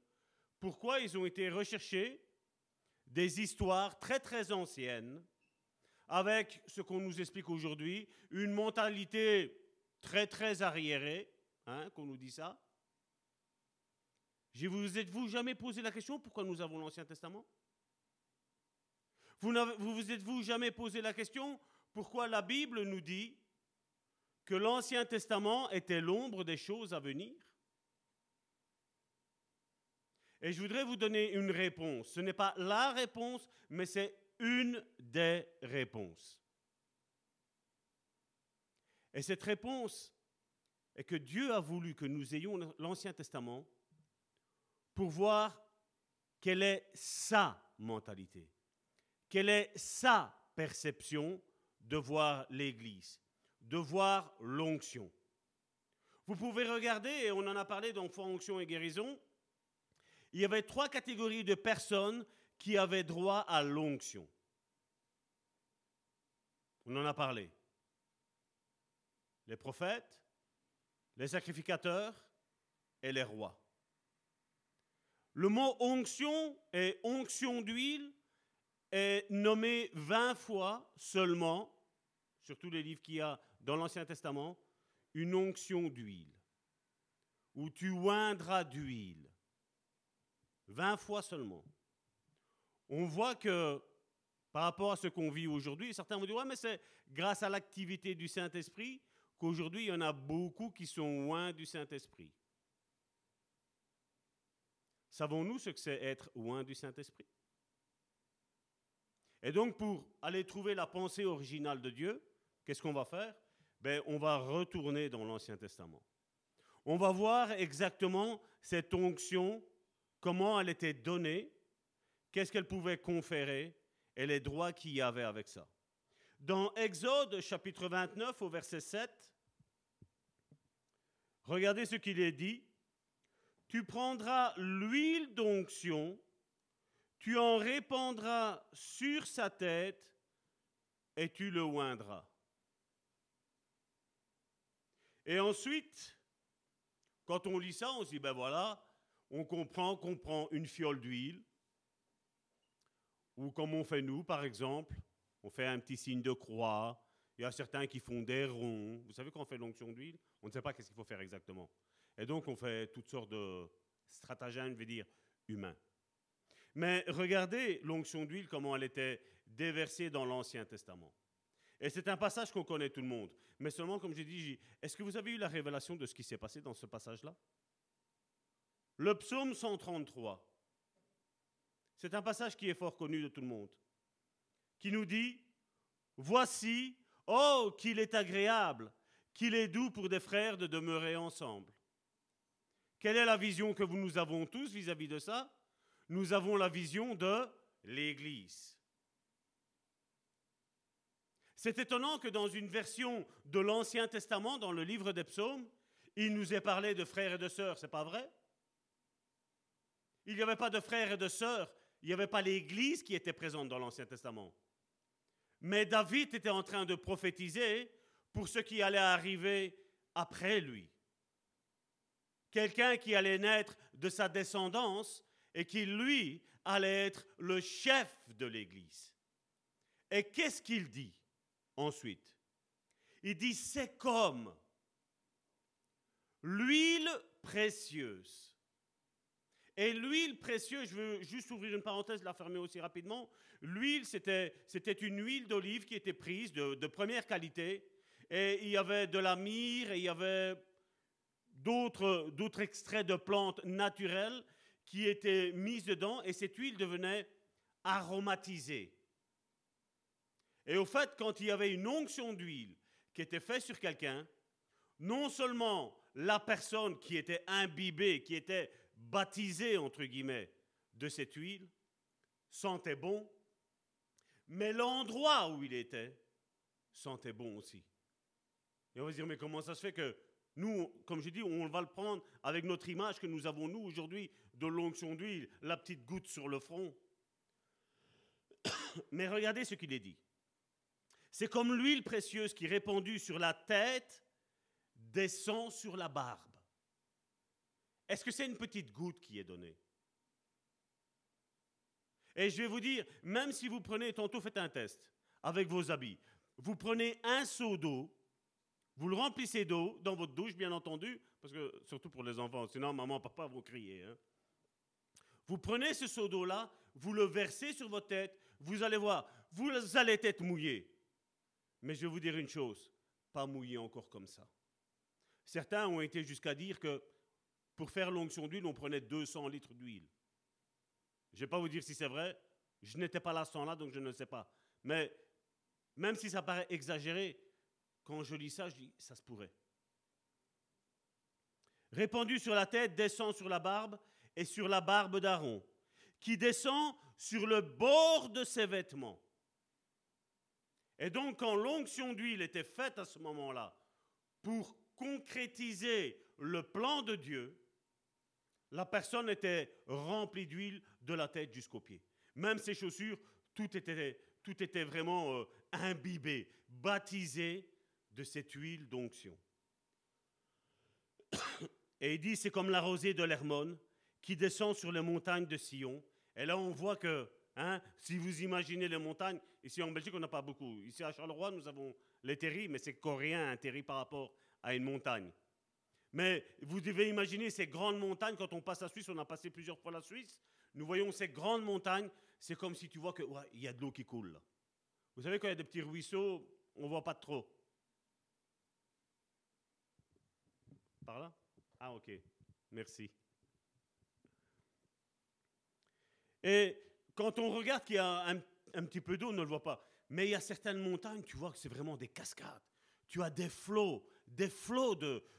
pourquoi ils ont été recherchés des histoires très très anciennes avec ce qu'on nous explique aujourd'hui, une mentalité très très arriérée, hein, qu'on nous dit ça, vous êtes-vous jamais posé la question pourquoi nous avons l'Ancien Testament? Vous vous, vous êtes-vous jamais posé la question pourquoi la Bible nous dit que l'Ancien Testament était l'ombre des choses à venir? Et je voudrais vous donner une réponse. Ce n'est pas la réponse, mais c'est une des réponses. Et cette réponse est que Dieu a voulu que nous ayons l'Ancien Testament pour voir quelle est sa mentalité, quelle est sa perception de voir l'Église, de voir l'onction. Vous pouvez regarder, et on en a parlé dans Foi, Onction et Guérison, il y avait trois catégories de personnes qui avaient droit à l'onction. On en a parlé. Les prophètes, les sacrificateurs et les rois. Le mot onction et onction d'huile est nommé 20 fois seulement, sur tous les livres qu'il y a dans l'Ancien Testament, une onction d'huile, où tu oindras d'huile. 20 fois seulement. On voit que par rapport à ce qu'on vit aujourd'hui, certains vont dire, ouais, mais c'est grâce à l'activité du Saint-Esprit qu'aujourd'hui, il y en a beaucoup qui sont loin du Saint-Esprit. Savons-nous ce que c'est être loin du Saint-Esprit? Et donc, pour aller trouver la pensée originale de Dieu, qu'est-ce qu'on va faire? Ben, On va retourner dans l'Ancien Testament. On va voir exactement cette onction, comment elle était donnée, qu'est-ce qu'elle pouvait conférer et les droits qu'il y avait avec ça. Dans Exode chapitre 29 au verset 7, regardez ce qu'il est dit. Tu prendras l'huile d'onction, tu en répandras sur sa tête et tu le oindras. Et ensuite, quand on lit ça, on se dit, ben voilà, on comprend qu'on prend une fiole d'huile, ou comme on fait nous, par exemple, on fait un petit signe de croix. Il y a certains qui font des ronds. Vous savez, quand on fait l'onction d'huile, on ne sait pas qu'est-ce qu'il faut faire exactement. Et donc, on fait toutes sortes de stratagèmes, je veux dire, humains. Mais regardez l'onction d'huile, comment elle était déversée dans l'Ancien Testament. Et c'est un passage qu'on connaît tout le monde. Mais seulement, comme j'ai dit, est-ce que vous avez eu la révélation de ce qui s'est passé dans ce passage-là? Le psaume 133. C'est un passage qui est fort connu de tout le monde, qui nous dit, Voici, oh, qu'il est agréable, qu'il est doux pour des frères de demeurer ensemble. Quelle est la vision que nous avons tous vis-à-vis de ça? Nous avons la vision de l'Église. C'est étonnant que dans une version de l'Ancien Testament, dans le livre des psaumes, il nous est parlé de frères et de sœurs, c'est pas vrai? Il n'y avait pas de frères et de sœurs il n'y avait pas l'Église qui était présente dans l'Ancien Testament. Mais David était en train de prophétiser pour ce qui allait arriver après lui. Quelqu'un qui allait naître de sa descendance et qui, lui, allait être le chef de l'Église. Et qu'est-ce qu'il dit ensuite? Il dit, c'est comme l'huile précieuse et l'huile précieuse, je veux juste ouvrir une parenthèse, la fermer aussi rapidement. L'huile, c'était, une huile d'olive qui était prise de, première qualité. Et il y avait de la myrrhe et il y avait d'autres, extraits de plantes naturelles qui étaient mises dedans. Et cette huile devenait aromatisée. Et au fait, quand il y avait une onction d'huile qui était faite sur quelqu'un, non seulement la personne qui était imbibée, qui était baptisé, entre guillemets, de cette huile, sentait bon, mais l'endroit où il était sentait bon aussi. Et on va se dire, mais comment ça se fait que nous, comme je dis, on va le prendre avec notre image que nous avons, nous, aujourd'hui, de l'onction d'huile, la petite goutte sur le front. Mais regardez ce qu'il est dit. C'est comme l'huile précieuse qui, répandue sur la tête, descend sur la barbe. Est-ce que c'est une petite goutte qui est donnée? Et je vais vous dire, même si vous prenez, tantôt faites un test avec vos habits, vous prenez un seau d'eau, vous le remplissez d'eau dans votre douche, bien entendu, parce que surtout pour les enfants, sinon maman, papa vont crier. Hein. Vous prenez ce seau d'eau-là, vous le versez sur votre tête, vous allez voir, vous allez être mouillé. Mais je vais vous dire une chose, pas mouillé encore comme ça. Certains ont été jusqu'à dire que pour faire l'onction d'huile, on prenait 200 litres d'huile. Je ne vais pas vous dire si c'est vrai. Je n'étais pas là ce temps-là, donc je ne sais pas. Mais même si ça paraît exagéré, quand je lis ça, je dis, ça se pourrait. Répandu sur la tête, descend sur la barbe et sur la barbe d'Aaron, qui descend sur le bord de ses vêtements. Et donc, quand l'onction d'huile était faite à ce moment-là, pour concrétiser le plan de Dieu, la personne était remplie d'huile de la tête jusqu'aux pieds. Même ses chaussures, tout était, vraiment euh, imbibé, baptisé de cette huile d'onction. Et il dit, c'est comme la rosée de l'Hermone qui descend sur les montagnes de Sion. Et là, on voit que, hein, si vous imaginez les montagnes, ici en Belgique, on n'a pas beaucoup. Ici à Charleroi, nous avons les terris, mais c'est coréen un terri par rapport à une montagne. Mais vous devez imaginer ces grandes montagnes, quand on passe la Suisse, on a passé plusieurs fois la Suisse, nous voyons ces grandes montagnes, c'est comme si tu vois qu'il ouais, y a de l'eau qui coule. Vous savez, quand il y a des petits ruisseaux, on ne voit pas trop. Par là? Ah, ok. Merci. Et quand on regarde qu'il y a un, petit peu d'eau, on ne le voit pas. Mais il y a certaines montagnes, tu vois que c'est vraiment des cascades. Tu as des flots, des flots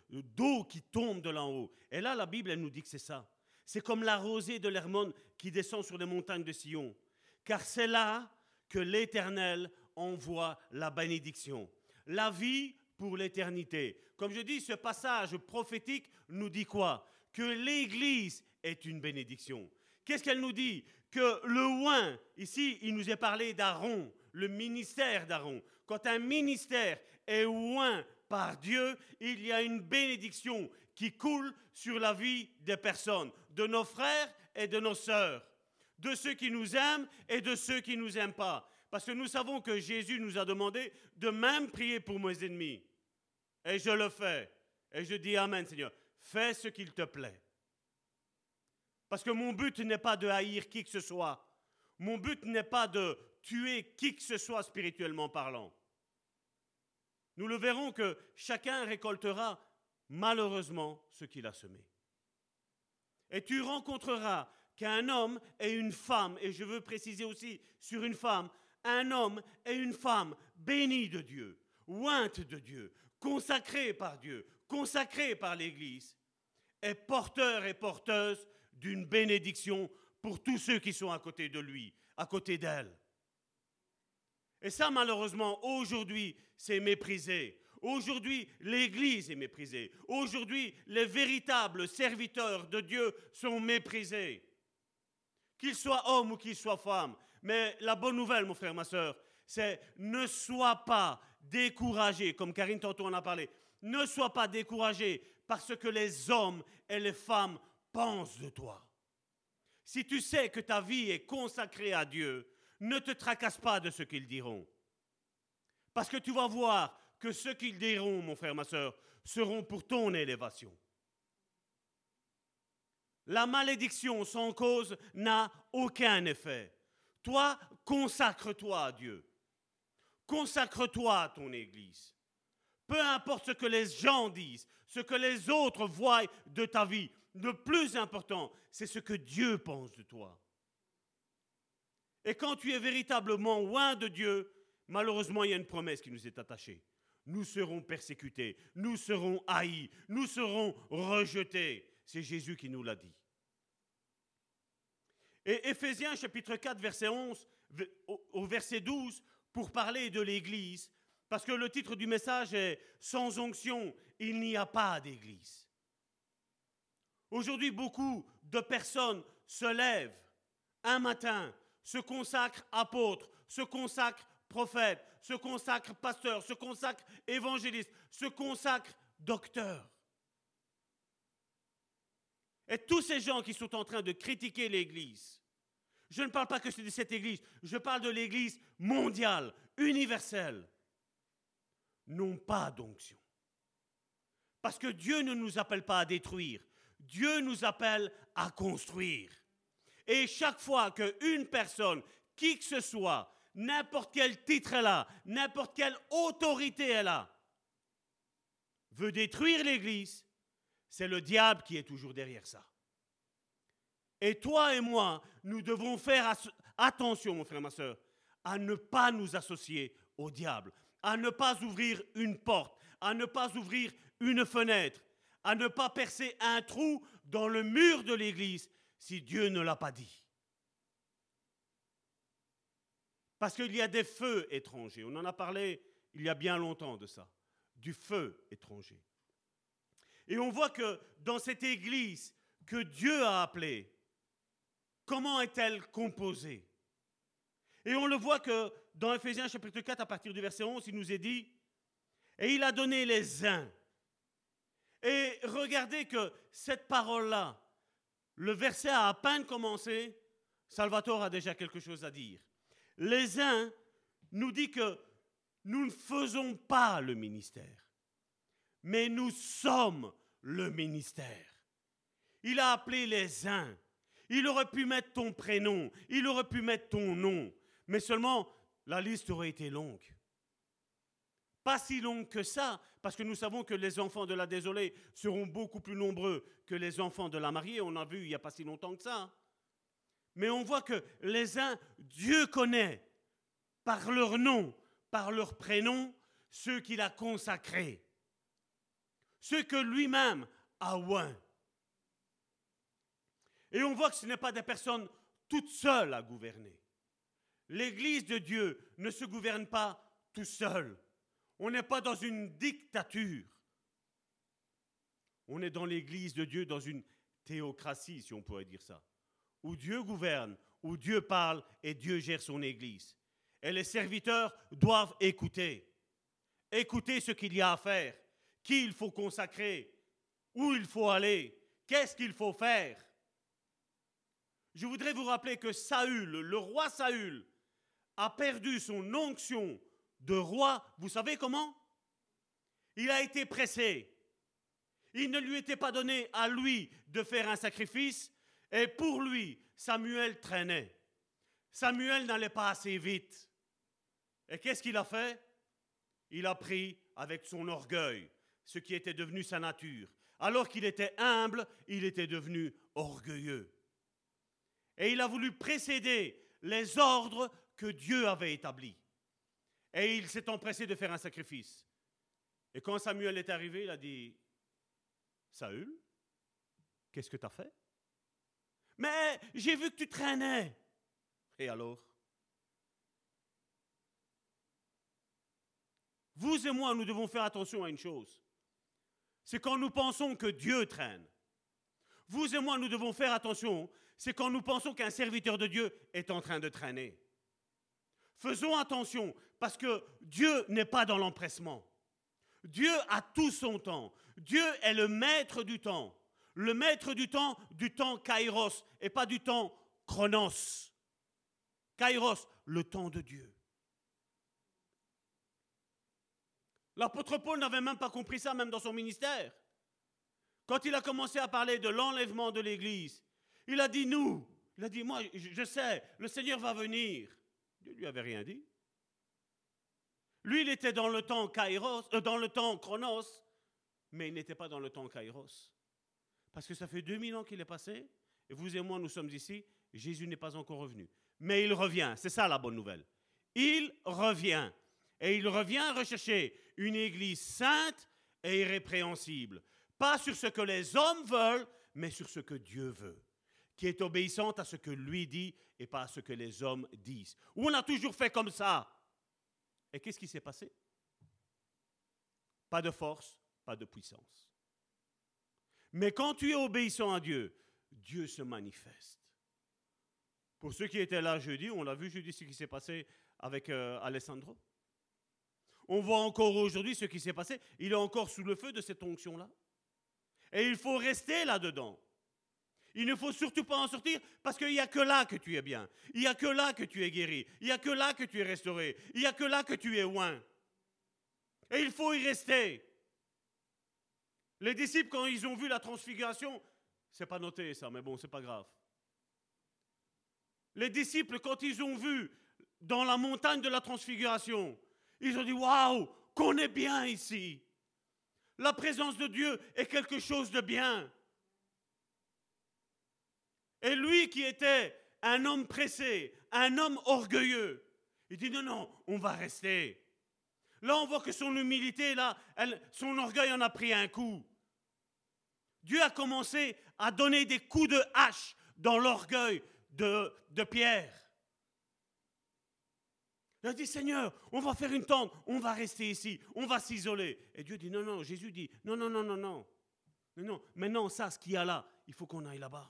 d'eau qui tombent de là haut. Et là, la Bible, elle nous dit que c'est ça. C'est comme la rosée de l'Hermone qui descend sur les montagnes de Sion. Car c'est là que l'Éternel envoie la bénédiction. La vie pour l'éternité. Comme je dis, ce passage prophétique nous dit quoi? Que l'Église est une bénédiction. Qu'est-ce qu'elle nous dit? Que le oin, ici, il nous est parlé d'Aaron, le ministère d'Aaron. Quand un ministère est oint par Dieu, il y a une bénédiction qui coule sur la vie des personnes, de nos frères et de nos sœurs, de ceux qui nous aiment et de ceux qui ne nous aiment pas. Parce que nous savons que Jésus nous a demandé de même prier pour mes ennemis. Et je le fais. Et je dis Amen, Seigneur. Fais ce qu'il te plaît. Parce que mon but n'est pas de haïr qui que ce soit. Mon but n'est pas de tuer qui que ce soit spirituellement parlant. Nous le verrons que chacun récoltera malheureusement ce qu'il a semé. Et tu rencontreras qu'un homme et une femme, et je veux préciser aussi sur une femme, un homme et une femme bénis de Dieu, ointes de Dieu, consacrés par Dieu, consacrés par l'Église, est porteur et porteuse d'une bénédiction pour tous ceux qui sont à côté de lui, à côté d'elle. Et ça, malheureusement, aujourd'hui, c'est méprisé. Aujourd'hui, l'Église est méprisée. Aujourd'hui, les véritables serviteurs de Dieu sont méprisés. Qu'ils soient hommes ou qu'ils soient femmes. Mais la bonne nouvelle, mon frère, ma soeur, c'est ne sois pas découragé, comme Karine tantôt en a parlé. Ne sois pas découragé parce que les hommes et les femmes pensent de toi. Si tu sais que ta vie est consacrée à Dieu, ne te tracasse pas de ce qu'ils diront. Parce que tu vas voir que ce qu'ils diront, mon frère, ma soeur, seront pour ton élévation. La malédiction sans cause n'a aucun effet. Toi, consacre-toi à Dieu. Consacre-toi à ton Église. Peu importe ce que les gens disent, ce que les autres voient de ta vie, le plus important, c'est ce que Dieu pense de toi. Et quand tu es véritablement loin de Dieu, malheureusement, il y a une promesse qui nous est attachée. Nous serons persécutés, nous serons haïs, nous serons rejetés. C'est Jésus qui nous l'a dit. Et Éphésiens chapitre 4, verset 11, au verset 12, pour parler de l'Église, parce que le titre du message est Sans onction, il n'y a pas d'Église. Aujourd'hui, beaucoup de personnes se lèvent un matin se consacre apôtre, se consacre prophète, se consacre pasteur, se consacre évangéliste, se consacre docteur. Et tous ces gens qui sont en train de critiquer l'Église, je ne parle pas que de cette Église, je parle de l'Église mondiale, universelle, n'ont pas d'onction. Parce que Dieu ne nous appelle pas à détruire, Dieu nous appelle à construire. Et chaque fois qu'une personne, qui que ce soit, n'importe quel titre elle a, n'importe quelle autorité elle a, veut détruire l'Église, c'est le diable qui est toujours derrière ça. Et toi et moi, nous devons faire attention, mon frère, ma soeur, à ne pas nous associer au diable, à ne pas ouvrir une porte, à ne pas ouvrir une fenêtre, à ne pas percer un trou dans le mur de l'Église si Dieu ne l'a pas dit. Parce qu'il y a des feux étrangers. On en a parlé il y a bien longtemps de ça. Du feu étranger. Et on voit que dans cette église que Dieu a appelée, comment est-elle composée? Et on le voit que dans Ephésiens chapitre 4, à partir du verset 11, il nous est dit, et il a donné les uns. Et regardez que cette parole-là, le verset a à peine commencé, Salvatore a déjà quelque chose à dire. Les uns nous dit que nous ne faisons pas le ministère, mais nous sommes le ministère. Il a appelé les uns. Il aurait pu mettre ton prénom, il aurait pu mettre ton nom, mais seulement la liste aurait été longue. Pas si longue que ça, parce que nous savons que les enfants de la désolée seront beaucoup plus nombreux que les enfants de la mariée. On a vu il n'y a pas si longtemps que ça. Mais on voit que les uns, Dieu connaît par leur nom, par leur prénom, ceux qu'il a consacrés, ceux que lui-même a oint. Et on voit que ce n'est pas des personnes toutes seules à gouverner. L'Église de Dieu ne se gouverne pas tout seul. On n'est pas dans une dictature. On est dans l'Église de Dieu, dans une théocratie, si on pourrait dire ça, où Dieu gouverne, où Dieu parle et Dieu gère son Église. Et les serviteurs doivent écouter. Écouter ce qu'il y a à faire, qui il faut consacrer, où il faut aller, qu'est-ce qu'il faut faire? Je voudrais vous rappeler que Saül, le roi Saül, a perdu son onction de roi, vous savez comment? Il a été pressé. Il ne lui était pas donné à lui de faire un sacrifice, et pour lui, Samuel traînait. Samuel n'allait pas assez vite. Et qu'est-ce qu'il a fait? Il a pris avec son orgueil ce qui était devenu sa nature. Alors qu'il était humble, il était devenu orgueilleux. Et il a voulu précéder les ordres que Dieu avait établis. Et il s'est empressé de faire un sacrifice. Et quand Samuel est arrivé, il a dit, Saül, qu'est-ce que tu as fait? Mais j'ai vu que tu traînais. Et alors? Vous et moi, nous devons faire attention à une chose. C'est quand nous pensons que Dieu traîne. Vous et moi, nous devons faire attention. C'est quand nous pensons qu'un serviteur de Dieu est en train de traîner. Faisons attention parce que Dieu n'est pas dans l'empressement. Dieu a tout son temps. Dieu est le maître du temps. Le maître du temps, du temps kairos et pas du temps chronos. Kairos, le temps de Dieu. L'apôtre Paul n'avait même pas compris ça, même dans son ministère. Quand il a commencé à parler de l'enlèvement de l'Église, il a dit nous. Il a dit moi, je sais, le Seigneur va venir. Dieu lui avait rien dit. Lui, il était dans le temps Kairos, euh, dans le temps Chronos, mais il n'était pas dans le temps Kairos. Parce que ça fait 2000 ans qu'il est passé, et vous et moi, nous sommes ici, Jésus n'est pas encore revenu. Mais il revient, c'est ça la bonne nouvelle. Il revient. Et il revient rechercher une église sainte et irrépréhensible. Pas sur ce que les hommes veulent, mais sur ce que Dieu veut qui est obéissante à ce que lui dit et pas à ce que les hommes disent. On a toujours fait comme ça. Et qu'est-ce qui s'est passé? Pas de force, pas de puissance. Mais quand tu es obéissant à Dieu, Dieu se manifeste. Pour ceux qui étaient là jeudi, on l'a vu jeudi ce qui s'est passé avec euh, Alessandro? On voit encore aujourd'hui ce qui s'est passé. Il est encore sous le feu de cette onction-là. Et il faut rester là-dedans. Il ne faut surtout pas en sortir parce qu'il n'y a que là que tu es bien. Il n'y a que là que tu es guéri. Il n'y a que là que tu es restauré. Il n'y a que là que tu es loin. Et il faut y rester. Les disciples, quand ils ont vu la transfiguration, c'est pas noté ça, mais bon, c'est pas grave. Les disciples, quand ils ont vu dans la montagne de la transfiguration, ils ont dit Waouh, qu'on est bien ici. La présence de Dieu est quelque chose de bien. Et lui qui était un homme pressé, un homme orgueilleux, il dit non, non, on va rester. Là, on voit que son humilité, là, son orgueil en a pris un coup. Dieu a commencé à donner des coups de hache dans l'orgueil de, de Pierre. Il a dit, Seigneur, on va faire une tente, on va rester ici, on va s'isoler. Et Dieu dit, non, non, Jésus dit, non, non, non, non, non. Non, non, maintenant, ça, ce qu'il y a là, il faut qu'on aille là-bas.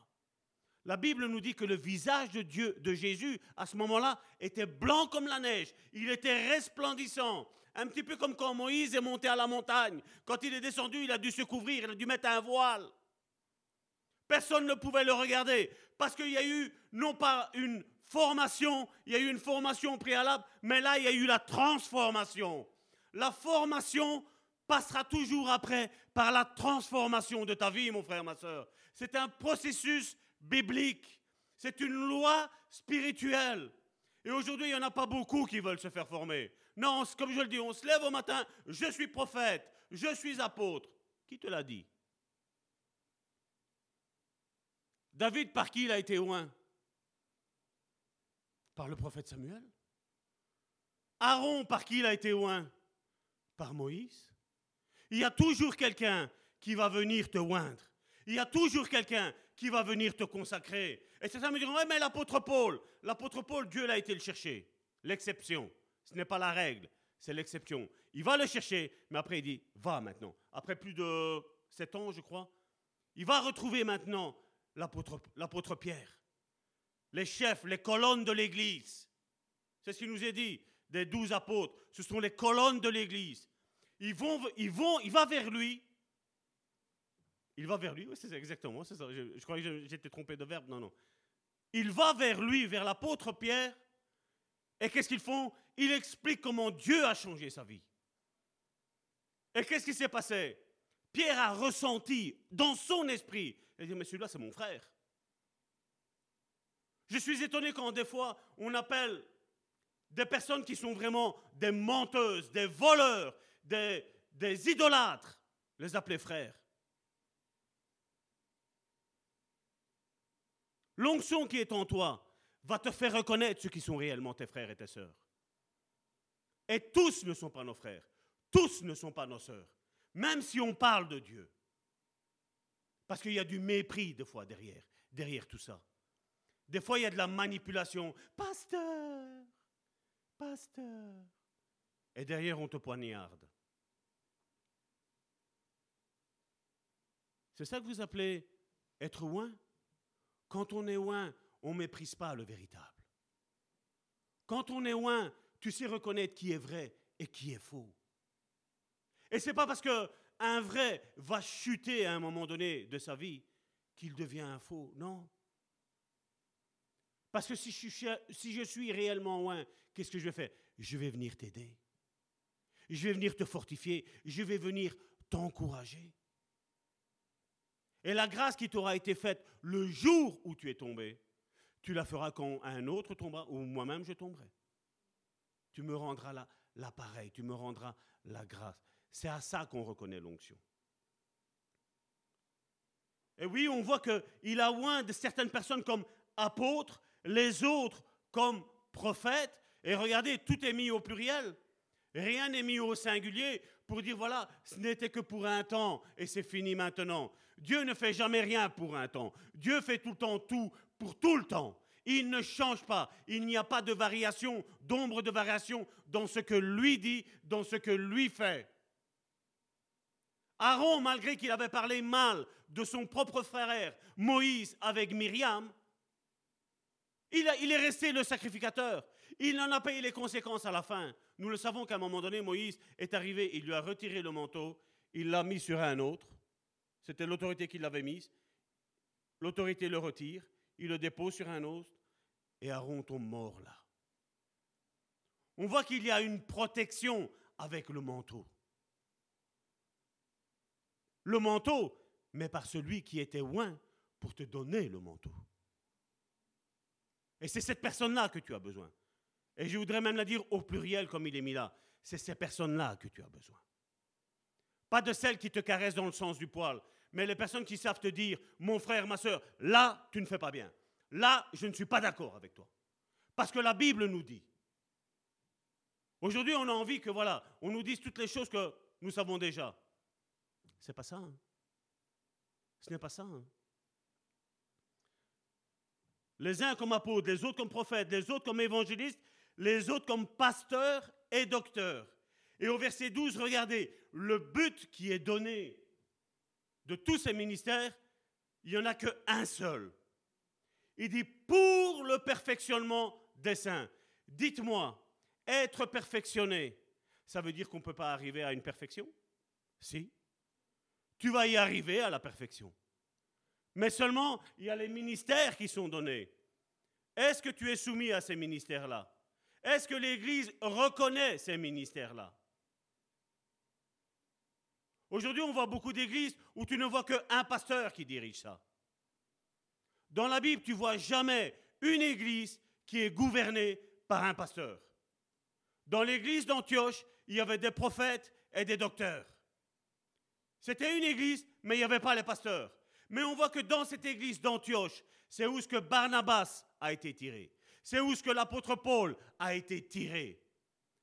La Bible nous dit que le visage de Dieu, de Jésus, à ce moment-là, était blanc comme la neige. Il était resplendissant. Un petit peu comme quand Moïse est monté à la montagne. Quand il est descendu, il a dû se couvrir, il a dû mettre un voile. Personne ne pouvait le regarder parce qu'il y a eu non pas une formation, il y a eu une formation préalable, mais là, il y a eu la transformation. La formation passera toujours après par la transformation de ta vie, mon frère, ma soeur. C'est un processus biblique. C'est une loi spirituelle. Et aujourd'hui, il n'y en a pas beaucoup qui veulent se faire former. Non, comme je le dis, on se lève au matin, je suis prophète, je suis apôtre. Qui te l'a dit? David, par qui il a été loin Par le prophète Samuel. Aaron, par qui il a été loin Par Moïse. Il y a toujours quelqu'un qui va venir te oindre. Il y a toujours quelqu'un qui va venir te consacrer. Et certains me diront, ouais, mais l'apôtre Paul, l'apôtre Paul, Dieu l'a été le chercher. L'exception. Ce n'est pas la règle, c'est l'exception. Il va le chercher, mais après il dit, va maintenant. Après plus de sept ans, je crois, il va retrouver maintenant l'apôtre Pierre. Les chefs, les colonnes de l'Église. C'est ce qu'il nous est dit, des douze apôtres. Ce sont les colonnes de l'Église. Ils vont, ils vont, il va vers lui, il va vers lui, oui, c'est exactement, ça. Je, crois que j'étais trompé de verbe, non, non. Il va vers lui, vers l'apôtre Pierre, et qu'est-ce qu'ils font? Il explique comment Dieu a changé sa vie. Et qu'est-ce qui s'est passé? Pierre a ressenti dans son esprit, il dit, mais celui-là, c'est mon frère. Je suis étonné quand des fois on appelle des personnes qui sont vraiment des menteuses, des voleurs, des, idolâtres, les appeler frères. L'onction qui est en toi va te faire reconnaître ceux qui sont réellement tes frères et tes sœurs. Et tous ne sont pas nos frères, tous ne sont pas nos sœurs, même si on parle de Dieu. Parce qu'il y a du mépris des fois derrière, derrière tout ça. Des fois, il y a de la manipulation. Pasteur, pasteur. Et derrière, on te poignarde. C'est ça que vous appelez être loin quand on est loin, on ne méprise pas le véritable. Quand on est loin, tu sais reconnaître qui est vrai et qui est faux. Et c'est pas parce que un vrai va chuter à un moment donné de sa vie qu'il devient un faux. Non. Parce que si je, suis, réellement loin, qu'est-ce que je vais faire? Je vais venir t'aider. Je vais venir te fortifier. Je vais venir t'encourager. Et la grâce qui t'aura été faite le jour où tu es tombé, tu la feras quand un autre tombera ou moi-même je tomberai. Tu me rendras l'appareil, tu me rendras la grâce. C'est à ça qu'on reconnaît l'onction. Et oui, on voit qu'il a loin de certaines personnes comme apôtres, les autres comme prophètes. Et regardez, tout est mis au pluriel. Rien n'est mis au singulier pour dire voilà, ce n'était que pour un temps et c'est fini maintenant. Dieu ne fait jamais rien pour un temps. Dieu fait tout le temps tout pour tout le temps. Il ne change pas. Il n'y a pas de variation, d'ombre de variation dans ce que lui dit, dans ce que lui fait. Aaron, malgré qu'il avait parlé mal de son propre frère Moïse avec Myriam, il, est resté le sacrificateur. Il en a payé les conséquences à la fin. Nous le savons qu'à un moment donné, Moïse est arrivé, il lui a retiré le manteau, il l'a mis sur un autre. C'était l'autorité qui l'avait mise. L'autorité le retire, il le dépose sur un autre, et Aaron tombe mort là. On voit qu'il y a une protection avec le manteau. Le manteau, mais par celui qui était loin pour te donner le manteau. Et c'est cette personne-là que tu as besoin. Et je voudrais même la dire au pluriel comme il est mis là. C'est ces personnes-là que tu as besoin. Pas de celles qui te caressent dans le sens du poil, mais les personnes qui savent te dire, mon frère, ma soeur, là, tu ne fais pas bien. Là, je ne suis pas d'accord avec toi. Parce que la Bible nous dit. Aujourd'hui, on a envie que, voilà, on nous dise toutes les choses que nous savons déjà. C'est pas ça. Hein. Ce n'est pas ça. Hein. Les uns comme apôtres, les autres comme prophètes, les autres comme évangélistes, les autres comme pasteurs et docteurs. Et au verset 12, regardez, le but qui est donné de tous ces ministères, il n'y en a qu'un seul. Il dit pour le perfectionnement des saints. Dites-moi, être perfectionné, ça veut dire qu'on ne peut pas arriver à une perfection? Si. Tu vas y arriver à la perfection. Mais seulement, il y a les ministères qui sont donnés. Est-ce que tu es soumis à ces ministères-là? Est-ce que l'Église reconnaît ces ministères-là? Aujourd'hui, on voit beaucoup d'églises où tu ne vois qu'un pasteur qui dirige ça. Dans la Bible, tu vois jamais une église qui est gouvernée par un pasteur. Dans l'église d'Antioche, il y avait des prophètes et des docteurs. C'était une église, mais il n'y avait pas les pasteurs. Mais on voit que dans cette église d'Antioche, c'est où ce que Barnabas a été tiré. C'est où ce que l'apôtre Paul a été tiré.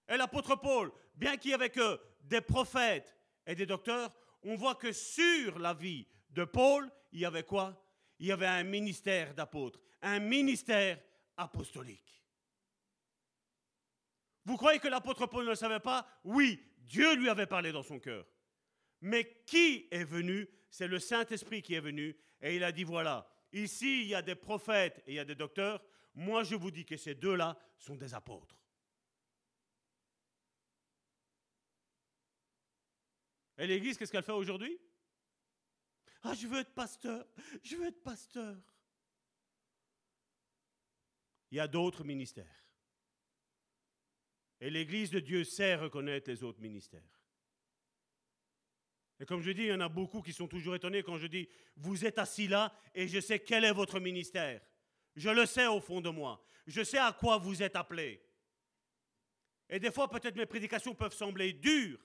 Et l'apôtre Paul, bien qu'il y avait que des prophètes et des docteurs, on voit que sur la vie de Paul, il y avait quoi? Il y avait un ministère d'apôtre, un ministère apostolique. Vous croyez que l'apôtre Paul ne le savait pas? Oui, Dieu lui avait parlé dans son cœur. Mais qui est venu? C'est le Saint-Esprit qui est venu et il a dit, voilà, ici il y a des prophètes et il y a des docteurs. Moi je vous dis que ces deux-là sont des apôtres. Et l'Église, qu'est-ce qu'elle fait aujourd'hui? Ah, je veux être pasteur, je veux être pasteur. Il y a d'autres ministères. Et l'Église de Dieu sait reconnaître les autres ministères. Et comme je dis, il y en a beaucoup qui sont toujours étonnés quand je dis, vous êtes assis là et je sais quel est votre ministère. Je le sais au fond de moi. Je sais à quoi vous êtes appelés. Et des fois, peut-être mes prédications peuvent sembler dures,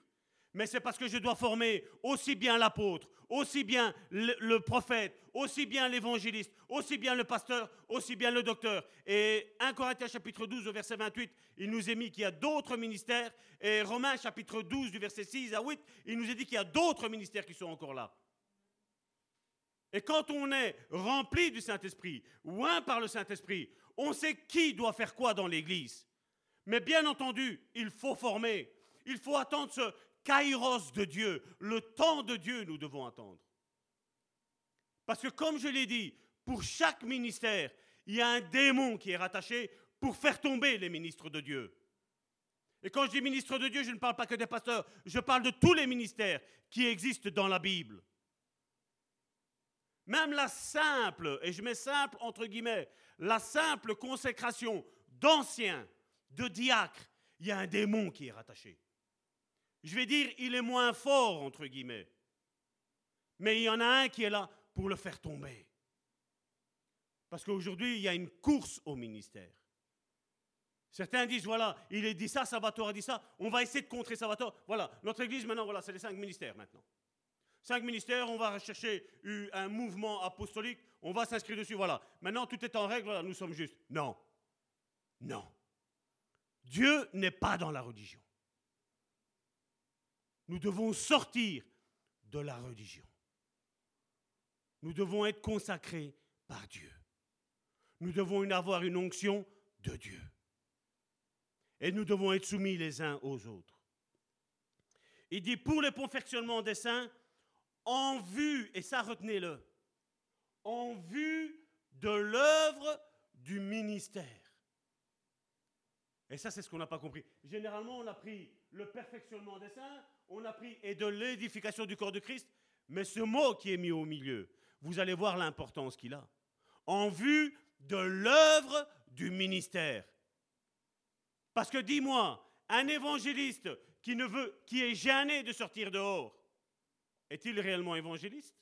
mais c'est parce que je dois former aussi bien l'apôtre, aussi bien le, prophète, aussi bien l'évangéliste, aussi bien le pasteur, aussi bien le docteur. Et 1 Corinthiens chapitre 12 au verset 28, il nous est mis qu'il y a d'autres ministères. Et Romains chapitre 12 du verset 6 à 8, il nous est dit qu'il y a d'autres ministères qui sont encore là. Et quand on est rempli du Saint-Esprit, un par le Saint-Esprit, on sait qui doit faire quoi dans l'Église. Mais bien entendu, il faut former. Il faut attendre ce, kairos de Dieu, le temps de Dieu, nous devons attendre. Parce que comme je l'ai dit, pour chaque ministère, il y a un démon qui est rattaché pour faire tomber les ministres de Dieu. Et quand je dis ministre de Dieu, je ne parle pas que des pasteurs, je parle de tous les ministères qui existent dans la Bible. Même la simple, et je mets simple entre guillemets, la simple consécration d'anciens, de diacres, il y a un démon qui est rattaché. Je vais dire, il est moins fort, entre guillemets. Mais il y en a un qui est là pour le faire tomber. Parce qu'aujourd'hui, il y a une course au ministère. Certains disent, voilà, il est dit ça, Salvatore a dit ça, on va essayer de contrer Salvatore. Voilà, notre église maintenant, voilà, c'est les cinq ministères maintenant. Cinq ministères, on va rechercher un mouvement apostolique, on va s'inscrire dessus, voilà. Maintenant, tout est en règle, nous sommes justes. Non. Non. Dieu n'est pas dans la religion. Nous devons sortir de la religion. Nous devons être consacrés par Dieu. Nous devons avoir une onction de Dieu. Et nous devons être soumis les uns aux autres. Il dit pour le perfectionnement des saints, en vue, et ça retenez-le, en vue de l'œuvre du ministère. Et ça, c'est ce qu'on n'a pas compris. Généralement, on a pris le perfectionnement des saints, on a pris et de l'édification du corps de Christ, mais ce mot qui est mis au milieu, vous allez voir l'importance qu'il a. En vue de l'œuvre du ministère. Parce que dis-moi, un évangéliste qui, ne veut, qui est gêné de sortir dehors, est-il réellement évangéliste?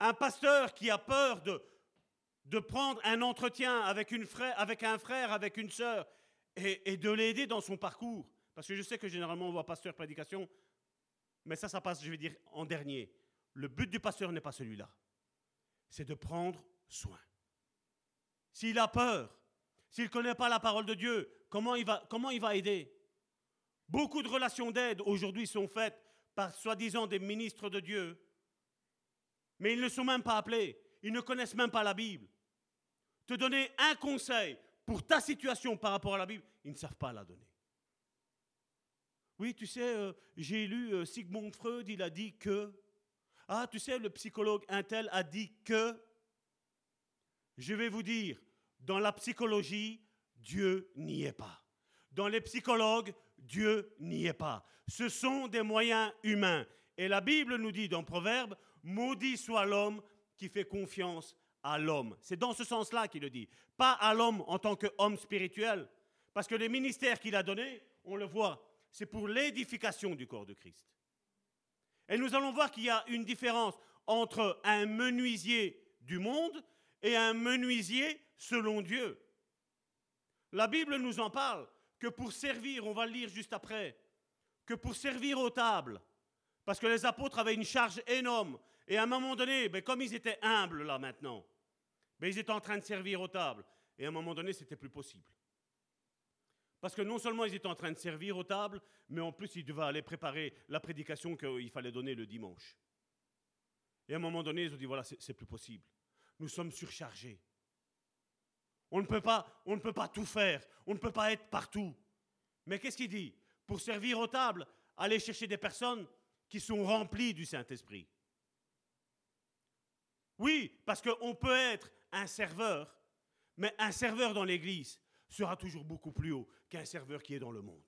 Un pasteur qui a peur de, prendre un entretien avec, avec un frère, avec une sœur, et, de l'aider dans son parcours. Parce que je sais que généralement on voit pasteur prédication, mais ça, ça passe, je vais dire, en dernier. Le but du pasteur n'est pas celui-là. C'est de prendre soin. S'il a peur, s'il ne connaît pas la parole de Dieu, comment il va, comment il va aider? Beaucoup de relations d'aide aujourd'hui sont faites par soi-disant des ministres de Dieu, mais ils ne sont même pas appelés, ils ne connaissent même pas la Bible. Te donner un conseil pour ta situation par rapport à la Bible, ils ne savent pas la donner. Oui, tu sais, euh, j'ai lu euh, Sigmund Freud, il a dit que. Ah, tu sais, le psychologue Intel a dit que. Je vais vous dire, dans la psychologie, Dieu n'y est pas. Dans les psychologues, Dieu n'y est pas. Ce sont des moyens humains. Et la Bible nous dit dans Proverbe, maudit soit l'homme qui fait confiance à l'homme. C'est dans ce sens-là qu'il le dit. Pas à l'homme en tant qu'homme spirituel. Parce que les ministères qu'il a donnés, on le voit, c'est pour l'édification du corps de Christ. Et nous allons voir qu'il y a une différence entre un menuisier du monde et un menuisier selon Dieu. La Bible nous en parle que pour servir, on va le lire juste après, que pour servir aux tables, parce que les apôtres avaient une charge énorme, et à un moment donné, ben, comme ils étaient humbles là maintenant, ben, ils étaient en train de servir aux tables, et à un moment donné, c'était plus possible. Parce que non seulement ils étaient en train de servir aux tables, mais en plus ils devaient aller préparer la prédication qu'il fallait donner le dimanche. Et à un moment donné, ils ont dit, voilà, c'est plus possible. Nous sommes surchargés. On ne, peut pas, on ne peut pas tout faire, on ne peut pas être partout. Mais qu'est-ce qu'il dit? Pour servir aux tables, aller chercher des personnes qui sont remplies du Saint-Esprit. Oui, parce qu'on peut être un serveur, mais un serveur dans l'Église sera toujours beaucoup plus haut qu'un serveur qui est dans le monde.